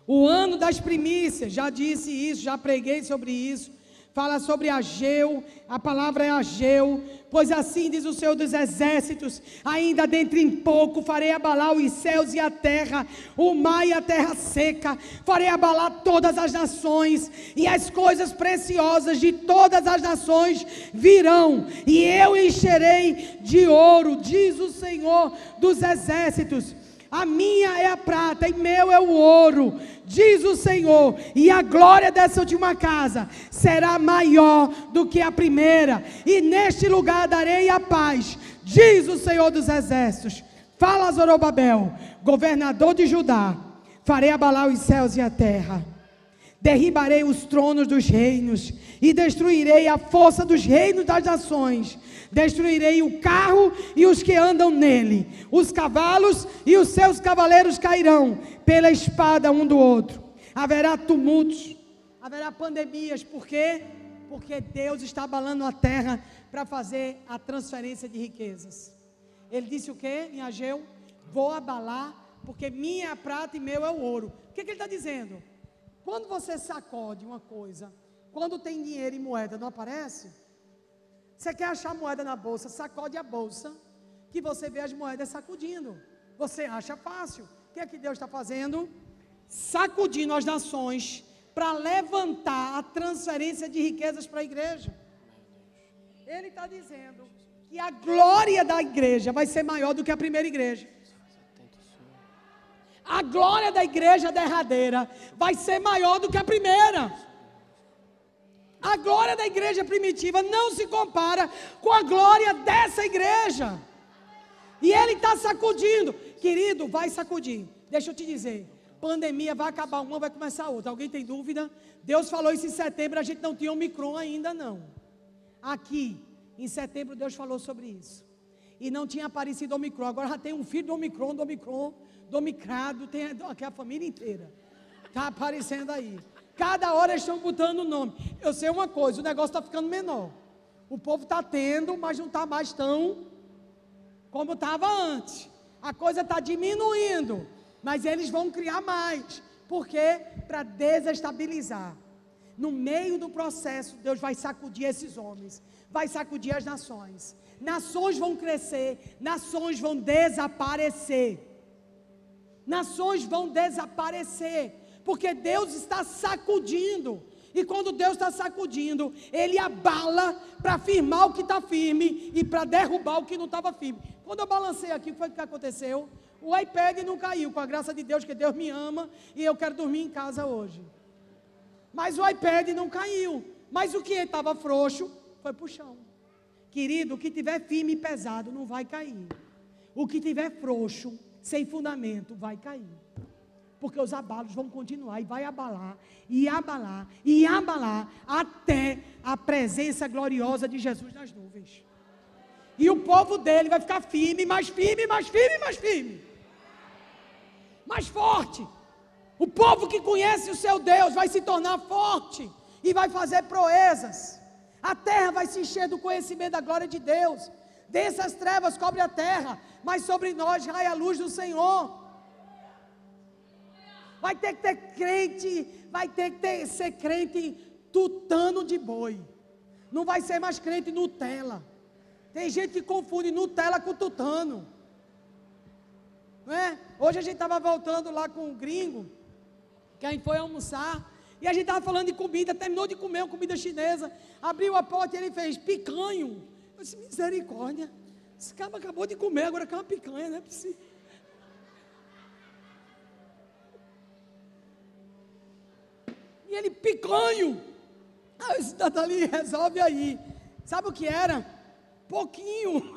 O ano das primícias, já disse isso, já preguei sobre isso. Fala sobre Ageu, a palavra é Ageu, pois assim diz o Senhor dos Exércitos: ainda dentro em pouco farei abalar os céus e a terra, o mar e a terra seca, farei abalar todas as nações, e as coisas preciosas de todas as nações virão, e eu encherei de ouro, diz o Senhor dos Exércitos. A minha é a prata e meu é o ouro, diz o Senhor, e a glória dessa última casa será maior do que a primeira, e neste lugar darei a paz, diz o Senhor dos Exércitos. Fala Zorobabel, governador de Judá: farei abalar os céus e a terra. Derribarei os tronos dos reinos e destruirei a força dos reinos das nações. Destruirei o carro e os que andam nele. Os cavalos e os seus cavaleiros cairão pela espada um do outro. Haverá tumultos, haverá pandemias, por quê? Porque Deus está abalando a terra para fazer a transferência de riquezas. Ele disse o que em Ageu? Vou abalar, porque minha é a prata e meu é o ouro. O que, que ele está dizendo? Quando você sacode uma coisa, quando tem dinheiro e moeda, não aparece? Você quer achar moeda na bolsa, sacode a bolsa, que você vê as moedas sacudindo. Você acha fácil. O que é que Deus está fazendo? Sacudindo as nações para levantar a transferência de riquezas para a igreja. Ele está dizendo que a glória da igreja vai ser maior do que a primeira igreja a glória da igreja derradeira vai ser maior do que a primeira. A glória da igreja primitiva não se compara com a glória dessa igreja. E ele está sacudindo. Querido, vai sacudir. Deixa eu te dizer. Pandemia vai acabar uma, vai começar outra. Alguém tem dúvida? Deus falou isso em setembro, a gente não tinha Omicron ainda não. Aqui, em setembro, Deus falou sobre isso. E não tinha aparecido Omicron. Agora já tem um filho do Omicron, do Omicron domicrado, tem aqui a família inteira. Está aparecendo aí. Cada hora eles estão botando o nome. Eu sei uma coisa, o negócio está ficando menor. O povo está tendo, mas não está mais tão como estava antes. A coisa está diminuindo, mas eles vão criar mais. Por quê? Para desestabilizar. no meio do processo, Deus vai sacudir esses homens, vai sacudir as nações. Nações vão crescer, nações vão desaparecer. Nações vão desaparecer, porque Deus está sacudindo. E quando Deus está sacudindo, Ele abala para firmar o que está firme e para derrubar o que não estava firme. Quando eu balancei aqui, o que foi que aconteceu? O iPad não caiu, com a graça de Deus, que Deus me ama e eu quero dormir em casa hoje. Mas o iPad não caiu. Mas o que estava frouxo foi para o chão. Querido, o que tiver firme e pesado não vai cair. O que tiver frouxo, sem fundamento, vai cair. Porque os abalos vão continuar e vai abalar, e abalar, e abalar, até a presença gloriosa de Jesus nas nuvens. E o povo dele vai ficar firme, mais firme, mais firme, mais firme. Mais forte. O povo que conhece o seu Deus vai se tornar forte e vai fazer proezas. A terra vai se encher do conhecimento da glória de Deus. Dessas trevas cobre a terra, mas sobre nós raia a luz do Senhor. Vai ter que ter crente, vai ter que ter, ser crente tutano de boi. Não vai ser mais crente Nutella. Tem gente que confunde Nutella com tutano. Não é? Hoje a gente estava voltando lá com um gringo que a gente foi almoçar. E a gente estava falando de comida, terminou de comer uma comida chinesa. Abriu a porta e ele fez picanho. Eu disse, misericórdia. Esse cara acabou de comer, agora quer uma picanha, não é possível. Ele, picanho. Ah, esse Nathalie, resolve aí. Sabe o que era? Pouquinho. [laughs]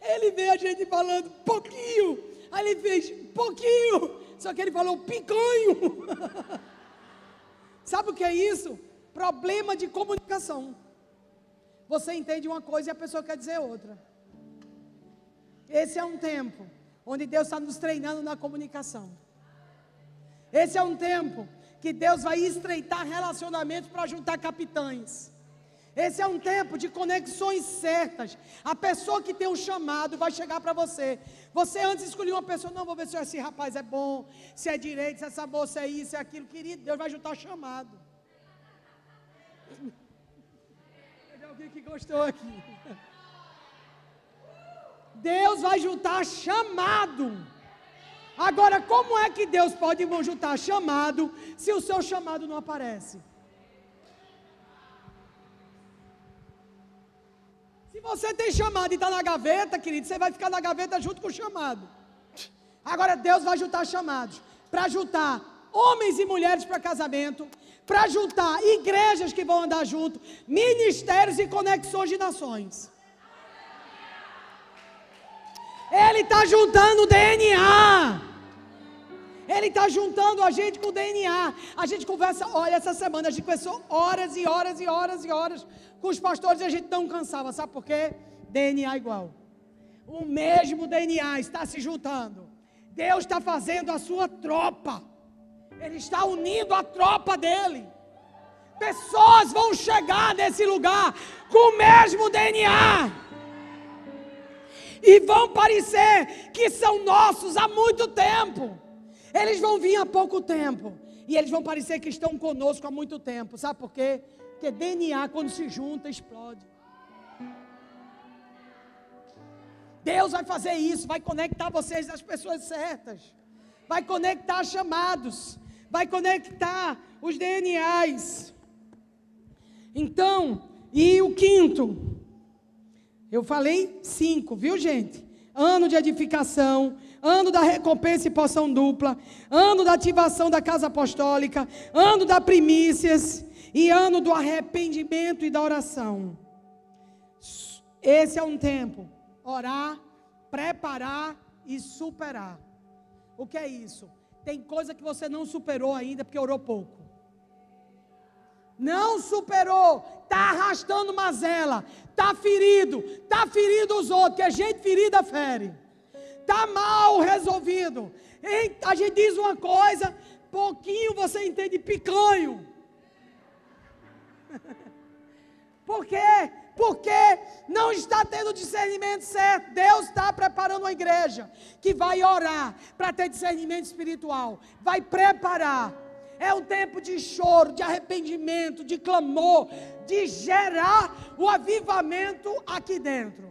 Ele vê a gente falando pouquinho. Aí ele fez pouquinho, só que ele falou picanho. [laughs] Sabe o que é isso? Problema de comunicação. Você entende uma coisa e a pessoa quer dizer outra. Esse é um tempo onde Deus está nos treinando na comunicação. Esse é um tempo que Deus vai estreitar relacionamentos para juntar capitães. Esse é um tempo de conexões certas. A pessoa que tem um chamado vai chegar para você. Você antes escolheu uma pessoa, não, vou ver se esse rapaz é bom, se é direito, se essa moça é isso, é aquilo. Querido, Deus vai juntar chamado. Tem alguém que gostou aqui. Deus vai juntar chamado. Agora, como é que Deus pode juntar chamado se o seu chamado não aparece? Se você tem chamado e está na gaveta, querido, você vai ficar na gaveta junto com o chamado. Agora Deus vai juntar chamados para juntar homens e mulheres para casamento, para juntar igrejas que vão andar junto, ministérios e conexões de nações. Ele está juntando DNA. Ele está juntando a gente com o DNA. A gente conversa, olha, essa semana a gente conversou horas e horas e horas e horas com os pastores e a gente não cansava. Sabe por quê? DNA igual. O mesmo DNA está se juntando. Deus está fazendo a sua tropa. Ele está unindo a tropa dele. Pessoas vão chegar nesse lugar com o mesmo DNA. E vão parecer que são nossos há muito tempo. Eles vão vir há pouco tempo. E eles vão parecer que estão conosco há muito tempo. Sabe por quê? Porque DNA, quando se junta, explode. Deus vai fazer isso, vai conectar vocês às pessoas certas, vai conectar chamados, vai conectar os DNAs. Então, e o quinto? Eu falei cinco, viu gente? Ano de edificação, ano da recompensa e poção dupla, ano da ativação da casa apostólica, ano da primícias e ano do arrependimento e da oração. Esse é um tempo. Orar, preparar e superar. O que é isso? Tem coisa que você não superou ainda porque orou pouco. Não superou, está arrastando mazela, está ferido, está ferindo os outros, que a gente ferida fere está mal resolvido. A gente diz uma coisa, pouquinho você entende picanho. [laughs] Por quê? Porque não está tendo discernimento certo. Deus está preparando uma igreja que vai orar para ter discernimento espiritual. Vai preparar. É um tempo de choro, de arrependimento, de clamor, de gerar o avivamento aqui dentro.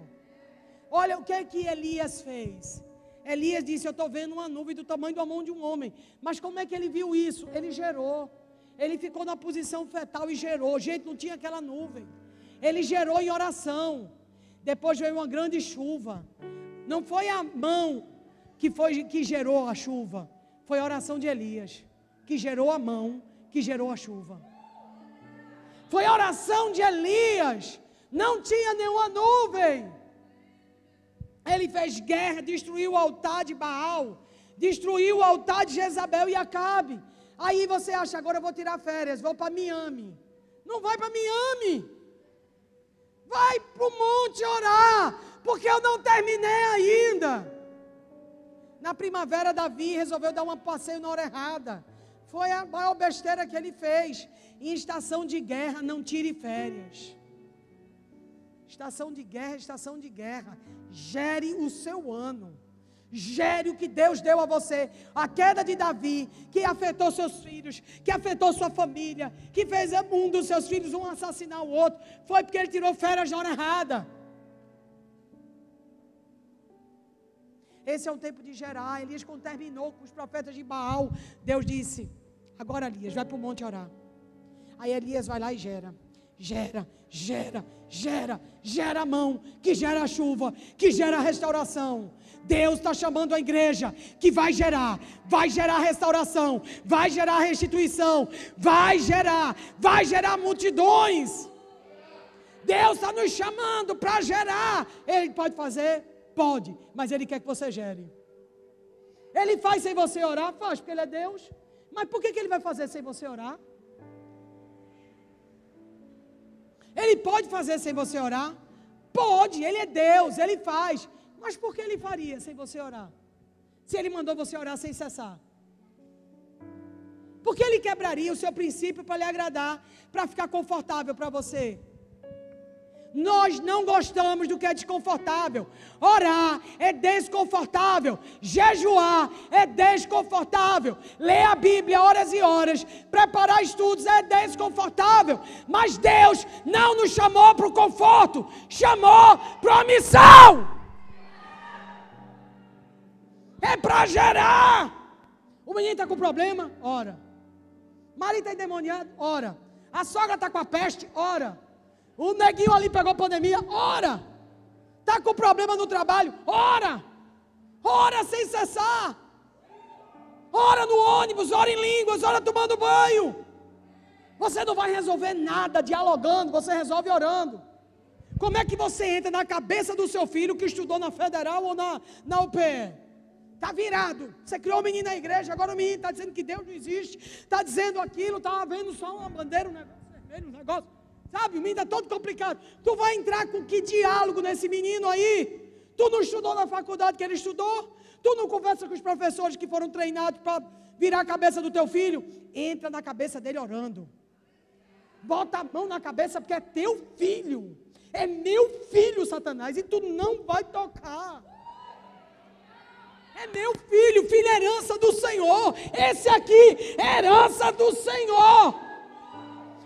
Olha o que é que Elias fez. Elias disse: Eu estou vendo uma nuvem do tamanho da mão de um homem. Mas como é que ele viu isso? Ele gerou. Ele ficou na posição fetal e gerou. Gente, não tinha aquela nuvem. Ele gerou em oração. Depois veio uma grande chuva. Não foi a mão que foi que gerou a chuva. Foi a oração de Elias que gerou a mão que gerou a chuva. Foi a oração de Elias. Não tinha nenhuma nuvem. Ele fez guerra, destruiu o altar de Baal, destruiu o altar de Jezabel e Acabe. Aí você acha, agora eu vou tirar férias, vou para Miami. Não vai para Miami. Vai para o monte orar, porque eu não terminei ainda. Na primavera, Davi resolveu dar um passeio na hora errada. Foi a maior besteira que ele fez. Em estação de guerra, não tire férias. Estação de guerra, estação de guerra. Gere o seu ano. Gere o que Deus deu a você. A queda de Davi, que afetou seus filhos, que afetou sua família, que fez um dos seus filhos um assassinar o outro, foi porque ele tirou férias na hora errada. Esse é um tempo de gerar. Elias, quando terminou com os profetas de Baal, Deus disse: Agora, Elias, vai para o monte orar. Aí Elias vai lá e gera gera, gera, gera, gera a mão, que gera a chuva, que gera a restauração. Deus está chamando a igreja que vai gerar, vai gerar restauração, vai gerar restituição, vai gerar, vai gerar multidões. Deus está nos chamando para gerar. Ele pode fazer? Pode, mas Ele quer que você gere. Ele faz sem você orar? Faz, porque Ele é Deus. Mas por que, que Ele vai fazer sem você orar? Ele pode fazer sem você orar? Pode, ele é Deus, ele faz. Mas por que ele faria sem você orar? Se ele mandou você orar sem cessar? Por que ele quebraria o seu princípio para lhe agradar, para ficar confortável para você? Nós não gostamos do que é desconfortável. Orar é desconfortável. Jejuar é desconfortável. Ler a Bíblia horas e horas. Preparar estudos é desconfortável. Mas Deus não nos chamou para o conforto, chamou para a missão. É para gerar. O menino está com problema? Ora. Marido está endemoniado? Ora. A sogra está com a peste? Ora. O neguinho ali pegou pandemia, ora. Está com problema no trabalho, ora. Ora sem cessar. Ora no ônibus, ora em línguas, ora tomando banho. Você não vai resolver nada dialogando, você resolve orando. Como é que você entra na cabeça do seu filho que estudou na federal ou na, na UPE? Está virado. Você criou o menino na igreja, agora o menino está dizendo que Deus não existe, está dizendo aquilo, está vendo só uma bandeira, um negócio vermelho, um negócio. Sabe, o menino está todo complicado. Tu vai entrar com que diálogo nesse menino aí? Tu não estudou na faculdade que ele estudou? Tu não conversa com os professores que foram treinados para virar a cabeça do teu filho? Entra na cabeça dele orando. Bota a mão na cabeça porque é teu filho. É meu filho, Satanás, e tu não vai tocar. É meu filho, filho é herança do Senhor. Esse aqui é herança do Senhor.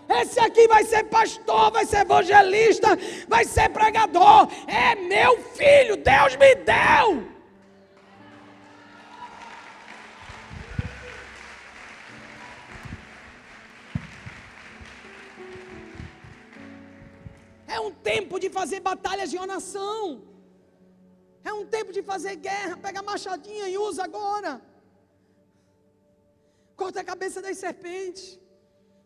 Esse aqui vai ser pastor, vai ser evangelista, vai ser pregador. É meu filho, Deus me deu. É um tempo de fazer batalhas de oração. É um tempo de fazer guerra. Pega a machadinha e usa agora. Corta a cabeça das serpentes.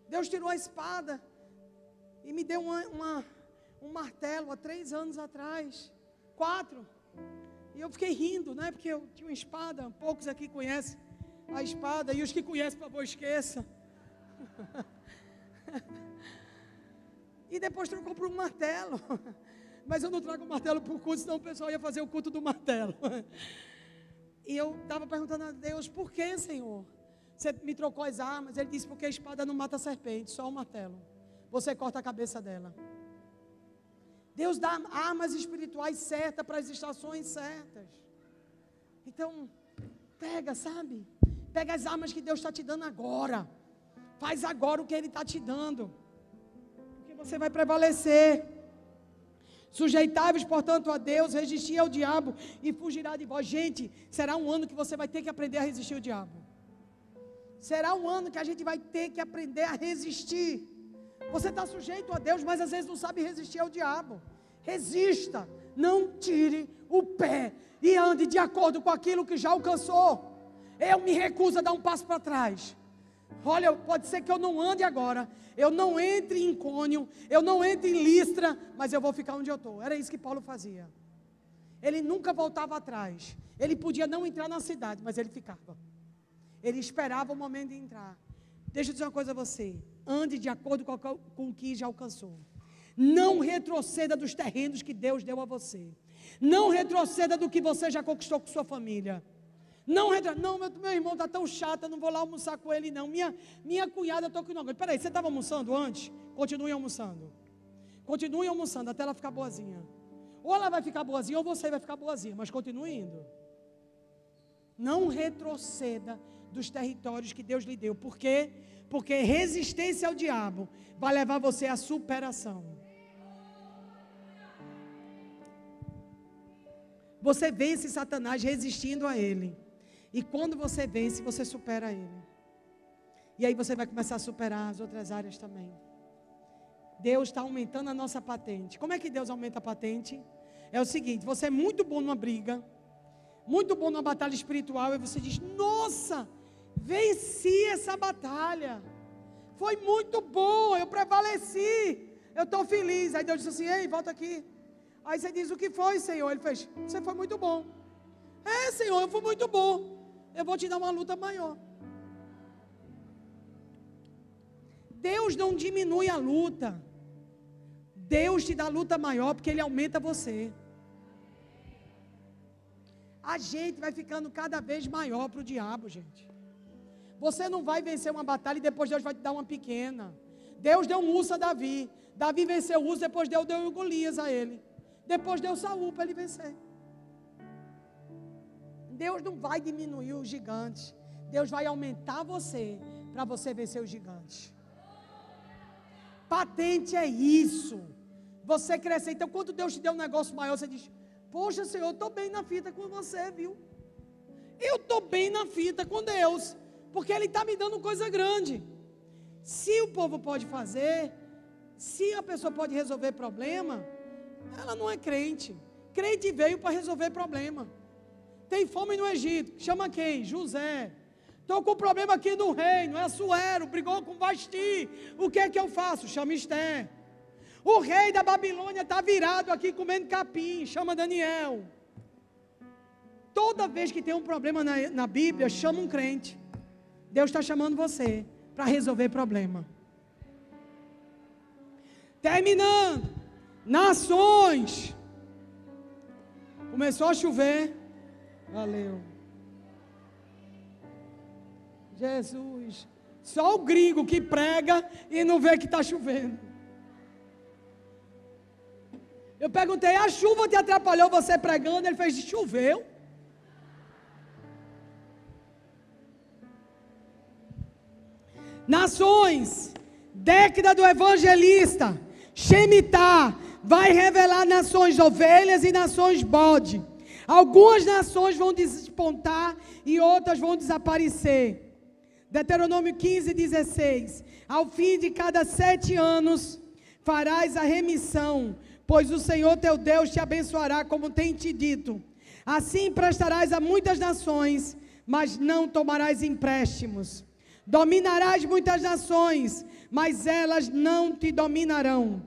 Deus tirou a espada e me deu uma, uma, um martelo há três anos atrás. Quatro. E eu fiquei rindo, né? Porque eu tinha uma espada. Poucos aqui conhecem a espada. E os que conhecem, por favor, esqueça. [laughs] e depois trocou por um martelo. [laughs] Mas eu não trago o martelo para o culto, senão o pessoal ia fazer o culto do martelo. [laughs] E eu estava perguntando a Deus, por que, Senhor? Você me trocou as armas. Ele disse: porque a espada não mata a serpente, só o martelo. Você corta a cabeça dela. Deus dá armas espirituais certas para as estações certas. Então, pega, sabe? Pega as armas que Deus está te dando agora. Faz agora o que Ele está te dando. Porque você vai prevalecer. Sujeitáveis, portanto, a Deus, resistir ao diabo e fugirá de vós. Gente, será um ano que você vai ter que aprender a resistir ao diabo. Será um ano que a gente vai ter que aprender a resistir. Você está sujeito a Deus, mas às vezes não sabe resistir ao diabo. Resista, não tire o pé e ande de acordo com aquilo que já alcançou. Eu me recuso a dar um passo para trás. Olha, pode ser que eu não ande agora, eu não entre em Cônio, eu não entre em Listra, mas eu vou ficar onde eu estou. Era isso que Paulo fazia. Ele nunca voltava atrás. Ele podia não entrar na cidade, mas ele ficava. Ele esperava o momento de entrar. Deixa eu dizer uma coisa a você. Ande de acordo com, com o que já alcançou. Não retroceda dos terrenos que Deus deu a você. Não retroceda do que você já conquistou com sua família. Não, não meu, meu irmão está tão chato, eu não vou lá almoçar com ele, não. Minha, minha cunhada, estou aqui não. Peraí, você estava almoçando antes? Continue almoçando. Continue almoçando até ela ficar boazinha. Ou ela vai ficar boazinha, ou você vai ficar boazinha, mas continue indo. Não retroceda dos territórios que Deus lhe deu. Por quê? Porque resistência ao diabo vai levar você à superação. Você vence Satanás resistindo a ele. E quando você vence, você supera ele. E aí você vai começar a superar as outras áreas também. Deus está aumentando a nossa patente. Como é que Deus aumenta a patente? É o seguinte: você é muito bom numa briga, muito bom numa batalha espiritual, e você diz: Nossa, venci essa batalha. Foi muito bom, eu prevaleci. Eu estou feliz. Aí Deus disse assim: Ei, volta aqui. Aí você diz: O que foi, Senhor? Ele fez: Você foi muito bom. É, Senhor, eu fui muito bom eu vou te dar uma luta maior. Deus não diminui a luta. Deus te dá luta maior porque Ele aumenta você. A gente vai ficando cada vez maior para o diabo, gente. Você não vai vencer uma batalha e depois Deus vai te dar uma pequena. Deus deu um urso a Davi. Davi venceu o urso, depois Deus deu Golias a ele. Depois deu Saul para ele vencer. Deus não vai diminuir os gigantes. Deus vai aumentar você para você vencer os gigantes. Patente é isso. Você crescer. Então, quando Deus te der um negócio maior, você diz: Poxa, Senhor, eu estou bem na fita com você, viu? Eu estou bem na fita com Deus, porque Ele está me dando coisa grande. Se o povo pode fazer, se a pessoa pode resolver problema, ela não é crente. Crente veio para resolver problema. Tem fome no Egito. Chama quem? José. Estou com problema aqui no reino. É Assuero, brigou com Vasti. O que é que eu faço? Chama Esté. O rei da Babilônia está virado aqui comendo capim. Chama Daniel. Toda vez que tem um problema na, na Bíblia, chama um crente. Deus está chamando você para resolver problema. Terminando. Nações. Começou a chover. Valeu. Jesus. Só o gringo que prega e não vê que está chovendo. Eu perguntei: a chuva te atrapalhou você pregando? Ele fez: choveu. Nações, década do evangelista, Shemitah, vai revelar nações ovelhas e nações bode. Algumas nações vão despontar e outras vão desaparecer. Deuteronômio 15, 16. Ao fim de cada sete anos farás a remissão, pois o Senhor teu Deus te abençoará, como tem te dito. Assim prestarás a muitas nações, mas não tomarás empréstimos. Dominarás muitas nações, mas elas não te dominarão.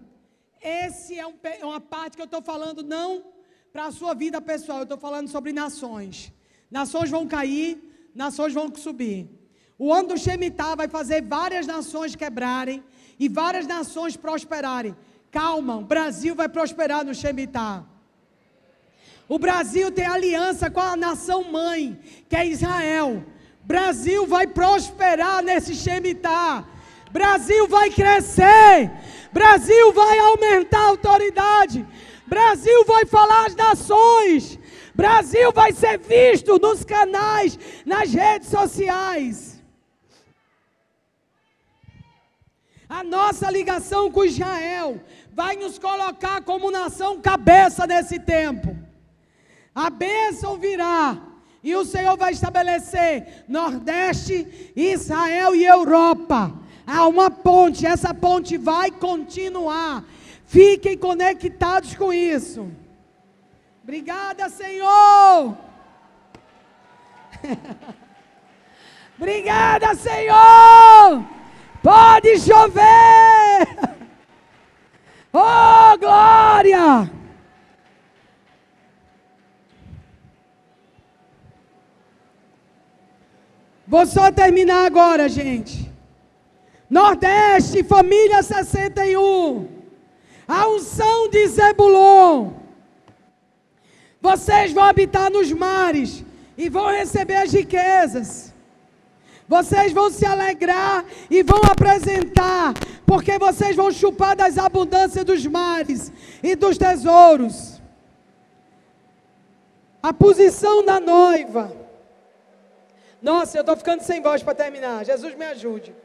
Essa é, é uma parte que eu estou falando, não para a sua vida pessoal. Eu estou falando sobre nações. Nações vão cair, nações vão subir. O ano do Shemitah vai fazer várias nações quebrarem e várias nações prosperarem. Calma, o Brasil vai prosperar no Shemitah. O Brasil tem aliança com a nação mãe, que é Israel. Brasil vai prosperar nesse Shemitah. Brasil vai crescer. Brasil vai aumentar a autoridade. Brasil vai falar às nações. Brasil vai ser visto nos canais, nas redes sociais. A nossa ligação com Israel vai nos colocar como nação cabeça nesse tempo. A bênção virá e o Senhor vai estabelecer Nordeste, Israel e Europa. Há uma ponte, essa ponte vai continuar. Fiquem conectados com isso. Obrigada, Senhor. [laughs] Obrigada, Senhor. Pode chover. Oh, glória. Vou só terminar agora, gente. Nordeste, família 61. A unção de Zebulon. Vocês vão habitar nos mares e vão receber as riquezas. Vocês vão se alegrar e vão apresentar, porque vocês vão chupar das abundâncias dos mares e dos tesouros. A posição da noiva. Nossa, eu estou ficando sem voz para terminar. Jesus me ajude.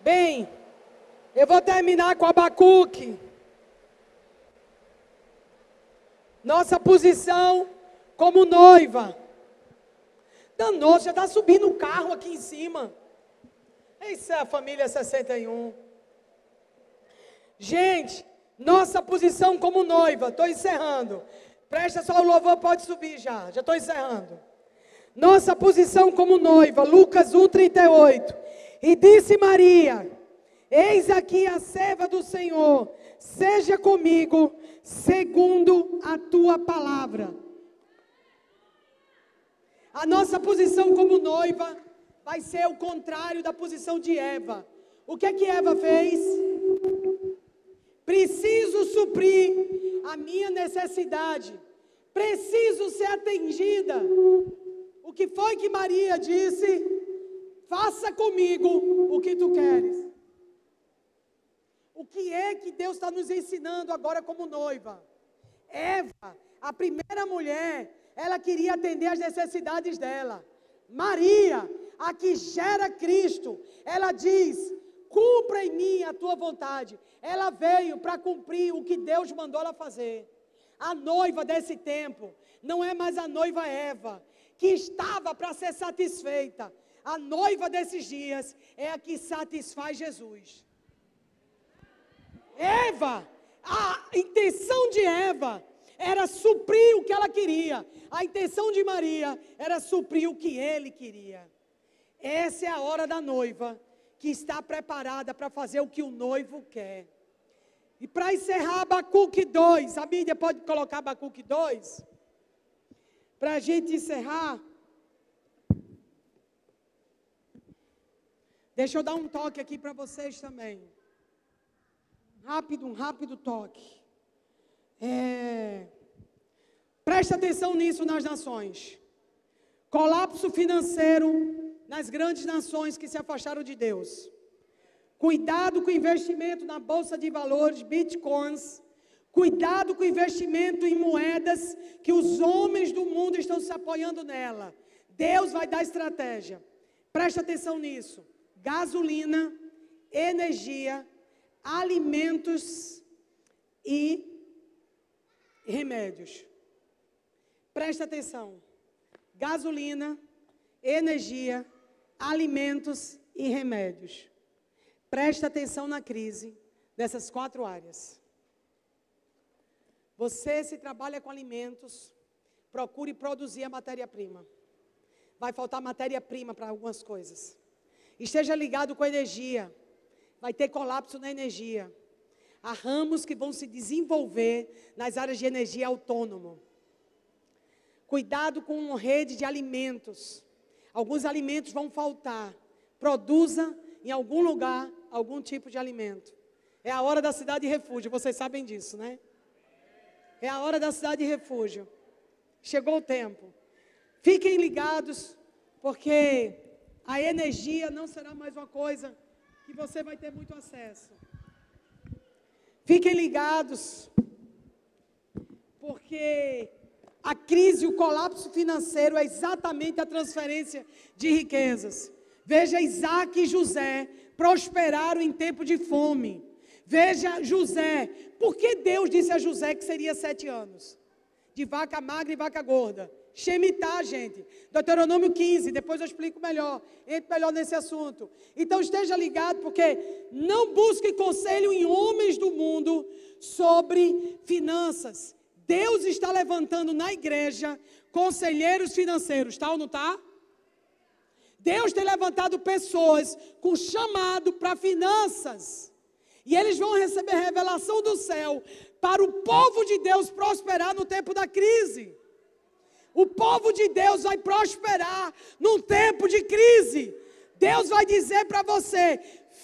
Bem, eu vou terminar com Abacuque. Nossa posição como noiva. Danou, já está subindo o carro aqui em cima. Isso é a família 61. Gente, nossa posição como noiva, estou encerrando. Presta só o louvor, pode subir já, já estou encerrando. Nossa posição como noiva, Lucas 1,38. E disse Maria: Eis aqui a serva do Senhor, seja comigo segundo a tua palavra. A nossa posição como noiva vai ser o contrário da posição de Eva. O que é que Eva fez? Preciso suprir a minha necessidade. Preciso ser atendida. O que foi que Maria disse? faça comigo o que tu queres. O que é que Deus está nos ensinando agora como noiva? Eva, a primeira mulher, ela queria atender as necessidades dela. Maria, a que gera Cristo, ela diz: cumpra em mim a tua vontade. Ela veio para cumprir o que Deus mandou ela fazer. A noiva desse tempo não é mais a noiva Eva, que estava para ser satisfeita, a noiva desses dias é a que satisfaz Jesus. Eva, a intenção de Eva era suprir o que ela queria. A intenção de Maria era suprir o que ele queria. Essa é a hora da noiva que está preparada para fazer o que o noivo quer. E para encerrar, Abacuque 2, a mídia pode colocar Abacuque 2? Para a gente encerrar, Deixa eu dar um toque aqui para vocês também. Rápido, um rápido toque. É... Presta atenção nisso nas nações. Colapso financeiro nas grandes nações que se afastaram de Deus. Cuidado com o investimento na bolsa de valores, bitcoins. Cuidado com o investimento em moedas que os homens do mundo estão se apoiando nela. Deus vai dar estratégia. Presta atenção nisso gasolina, energia, alimentos e remédios. Presta atenção. Gasolina, energia, alimentos e remédios. Presta atenção na crise dessas quatro áreas. Você, se trabalha com alimentos, procure produzir a matéria-prima. Vai faltar matéria-prima para algumas coisas. Esteja ligado com a energia. Vai ter colapso na energia. Há ramos que vão se desenvolver nas áreas de energia autônomo. Cuidado com uma rede de alimentos. Alguns alimentos vão faltar. Produza em algum lugar algum tipo de alimento. É a hora da cidade de refúgio, vocês sabem disso, né? É a hora da cidade de refúgio. Chegou o tempo. Fiquem ligados, porque a energia não será mais uma coisa que você vai ter muito acesso. Fiquem ligados, porque a crise, o colapso financeiro é exatamente a transferência de riquezas. Veja Isaac e José prosperaram em tempo de fome. Veja José, por que Deus disse a José que seria sete anos? De vaca magra e vaca gorda. Shemitah, gente. Deuteronômio 15, depois eu explico melhor. Entre melhor nesse assunto. Então esteja ligado, porque não busque conselho em homens do mundo sobre finanças. Deus está levantando na igreja conselheiros financeiros, tá ou não está? Deus tem levantado pessoas com chamado para finanças. E eles vão receber revelação do céu para o povo de Deus prosperar no tempo da crise. O povo de Deus vai prosperar num tempo de crise. Deus vai dizer para você: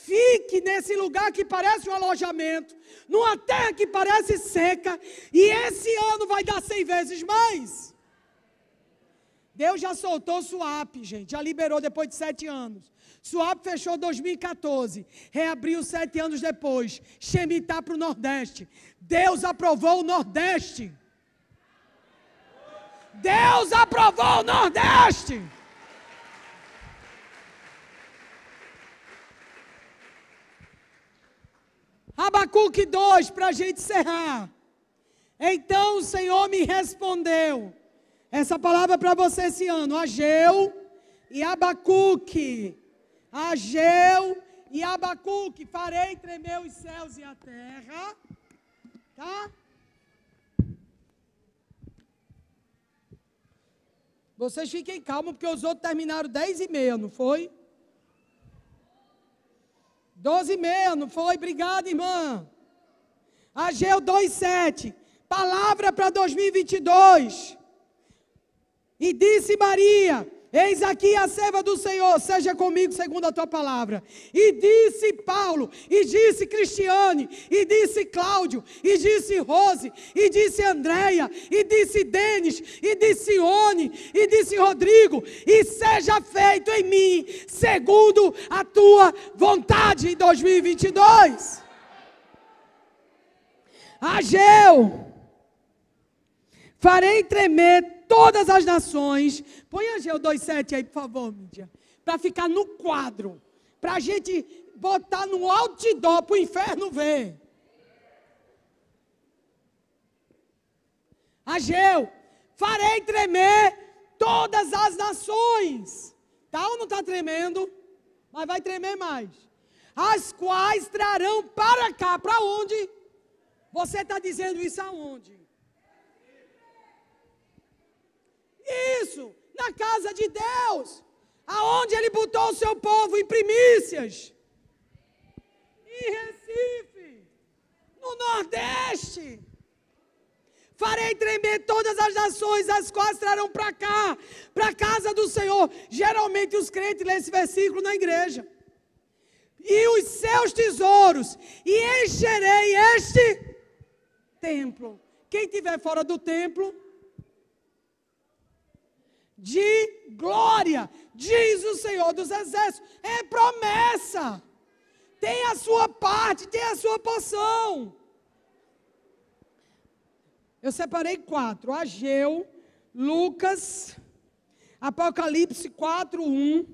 fique nesse lugar que parece um alojamento, numa terra que parece seca, e esse ano vai dar cem vezes mais. Deus já soltou Suape, gente, já liberou depois de sete anos. Suape fechou 2014, reabriu sete anos depois. Shemitah para o Nordeste. Deus aprovou o Nordeste. Deus aprovou o Nordeste. Abacuque 2, para a gente encerrar. Então o Senhor me respondeu. Essa palavra para você esse ano. Ageu e Abacuque. Ageu e Abacuque. Farei tremer os céus e a terra. Tá? Vocês fiquem calmos, porque os outros terminaram 10 e meia, não foi? 12 e meia, não foi? Obrigado, irmã. Ageu 2,7. Palavra para 2022. E disse Maria: Eis aqui a serva do Senhor, seja comigo segundo a tua palavra. E disse Paulo, e disse Cristiane, e disse Cláudio, e disse Rose, e disse Andréia, e disse Denis, e disse One, e disse Rodrigo, e seja feito em mim segundo a tua vontade em 2022. Ageu, farei tremer todas as nações. Põe Ageu 2,7 aí, por favor, mídia. Para ficar no quadro. Para a gente botar no outdoor para o inferno ver. Ageu, farei tremer todas as nações. Tá ou não está tremendo? Mas vai tremer mais. As quais trarão para cá, para onde? Você está dizendo isso aonde? Isso, na casa de Deus, aonde Ele botou o seu povo em primícias. Em Recife, no Nordeste. Farei tremer todas as nações, as quais trarão para cá, para a casa do Senhor. Geralmente os crentes lêem esse versículo na igreja. E os seus tesouros, e encherei este templo. Quem estiver fora do templo, de glória, diz o Senhor dos Exércitos. É promessa. Tem a sua parte, tem a sua porção. Eu separei quatro: Ageu, Lucas, Apocalipse 4, 1,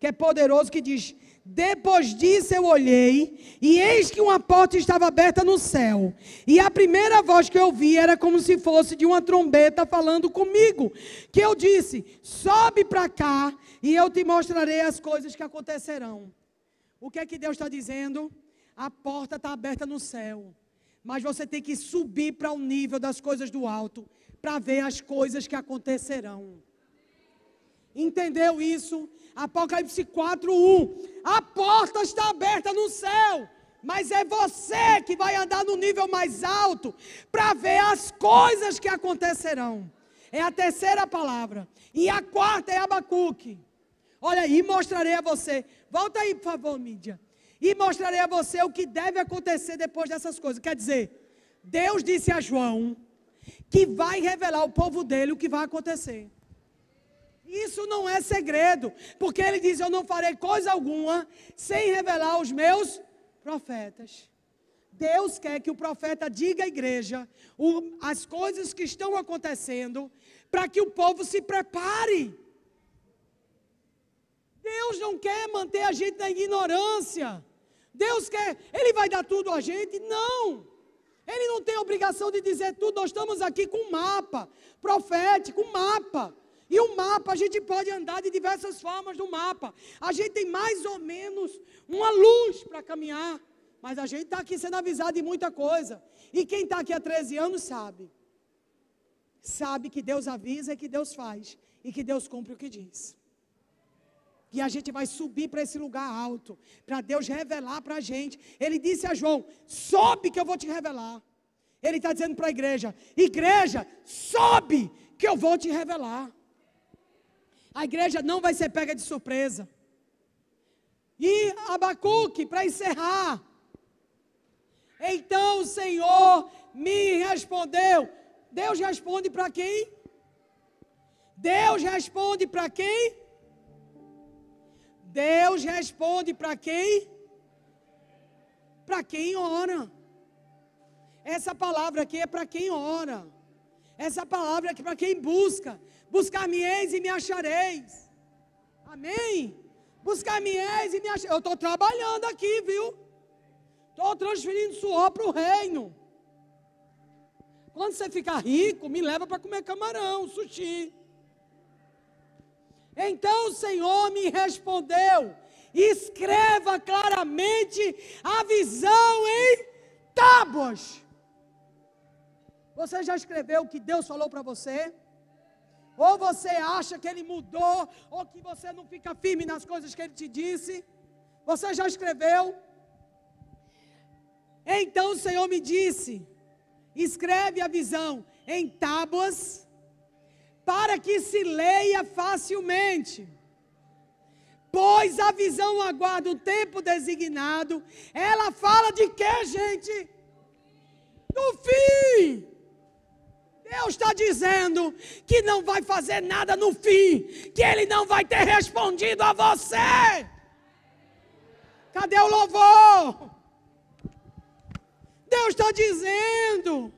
que é poderoso, que diz: depois disso eu olhei, e eis que uma porta estava aberta no céu. E a primeira voz que eu vi era como se fosse de uma trombeta falando comigo. Que eu disse: Sobe para cá, e eu te mostrarei as coisas que acontecerão. O que é que Deus está dizendo? A porta está aberta no céu. Mas você tem que subir para o nível das coisas do alto, para ver as coisas que acontecerão. Entendeu isso? Apocalipse 4, 1. A porta está aberta no céu. Mas é você que vai andar no nível mais alto para ver as coisas que acontecerão. É a terceira palavra. E a quarta é Abacuque. Olha aí, mostrarei a você. Volta aí, por favor, mídia. E mostrarei a você o que deve acontecer depois dessas coisas. Quer dizer, Deus disse a João que vai revelar ao povo dele o que vai acontecer. Isso não é segredo, porque ele diz: Eu não farei coisa alguma sem revelar aos meus profetas. Deus quer que o profeta diga à igreja o, as coisas que estão acontecendo, para que o povo se prepare. Deus não quer manter a gente na ignorância. Deus quer, Ele vai dar tudo a gente? Não. Ele não tem obrigação de dizer tudo. Nós estamos aqui com um mapa profético, um mapa. E o mapa, a gente pode andar de diversas formas no mapa. A gente tem mais ou menos uma luz para caminhar. Mas a gente está aqui sendo avisado de muita coisa. E quem está aqui há 13 anos sabe. Sabe que Deus avisa e que Deus faz. E que Deus cumpre o que diz. E a gente vai subir para esse lugar alto. Para Deus revelar para a gente. Ele disse a João: sobe que eu vou te revelar. Ele está dizendo para a igreja: igreja, sobe que eu vou te revelar. A igreja não vai ser pega de surpresa. E Abacuque, para encerrar. Então o Senhor me respondeu. Deus responde para quem? Deus responde para quem? Deus responde para quem? Para quem ora. Essa palavra aqui é para quem ora. Essa palavra aqui é para quem busca. Buscar-me-eis e me achareis. Amém? Buscar-me-eis e me achareis. Eu estou trabalhando aqui, viu? Estou transferindo suor para o reino. Quando você ficar rico, me leva para comer camarão, sushi. Então o Senhor me respondeu: escreva claramente a visão em tábuas. Você já escreveu o que Deus falou para você? Ou você acha que ele mudou, ou que você não fica firme nas coisas que ele te disse? Você já escreveu? Então o Senhor me disse: escreve a visão em tábuas, para que se leia facilmente. Pois a visão aguarda o tempo designado. Ela fala de quê, gente? Do fim. Deus está dizendo que não vai fazer nada no fim, que Ele não vai ter respondido a você. Cadê o louvor? Deus está dizendo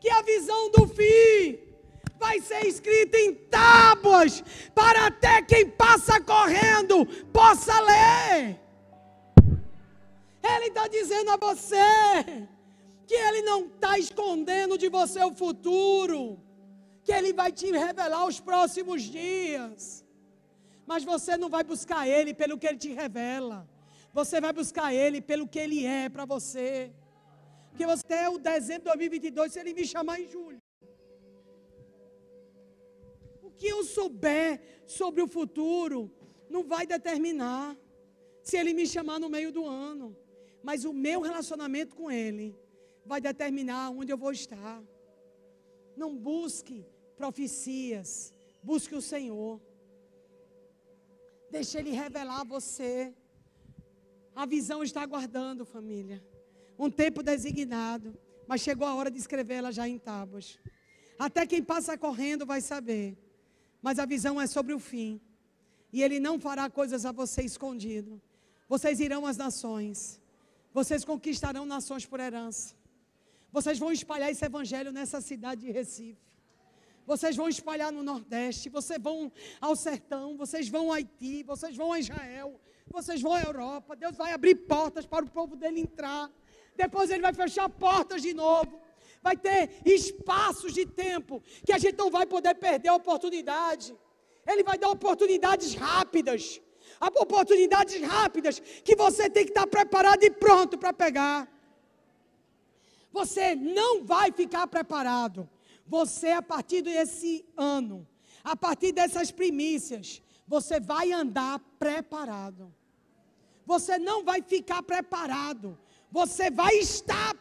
que a visão do fim vai ser escrita em tábuas, para até quem passa correndo possa ler. Ele está dizendo a você que Ele não está escondendo de você o futuro, que Ele vai te revelar os próximos dias. Mas você não vai buscar Ele pelo que Ele te revela, você vai buscar Ele pelo que Ele é para você. Porque você até o dezembro de 2022, se Ele me chamar em julho. O que eu souber sobre o futuro não vai determinar se Ele me chamar no meio do ano. Mas o meu relacionamento com Ele vai determinar onde eu vou estar. Não busque profecias, busque o Senhor. Deixe Ele revelar a você. A visão está aguardando, família. Um tempo designado, mas chegou a hora de escrevê-la já em tábuas. Até quem passa correndo vai saber. Mas a visão é sobre o fim. E Ele não fará coisas a você escondido. Vocês irão às nações. Vocês conquistarão nações por herança. Vocês vão espalhar esse evangelho nessa cidade de Recife. Vocês vão espalhar no Nordeste, vocês vão ao sertão, vocês vão ao Haiti, vocês vão a Israel, vocês vão à Europa. Deus vai abrir portas para o povo dele entrar. Depois ele vai fechar portas de novo. Vai ter espaços de tempo que a gente não vai poder perder a oportunidade. Ele vai dar oportunidades rápidas. Oportunidades rápidas que você tem que estar preparado e pronto para pegar. Você não vai ficar preparado. Você, a partir desse ano, a partir dessas primícias, você vai andar preparado. Você não vai ficar preparado. Você vai estar preparado.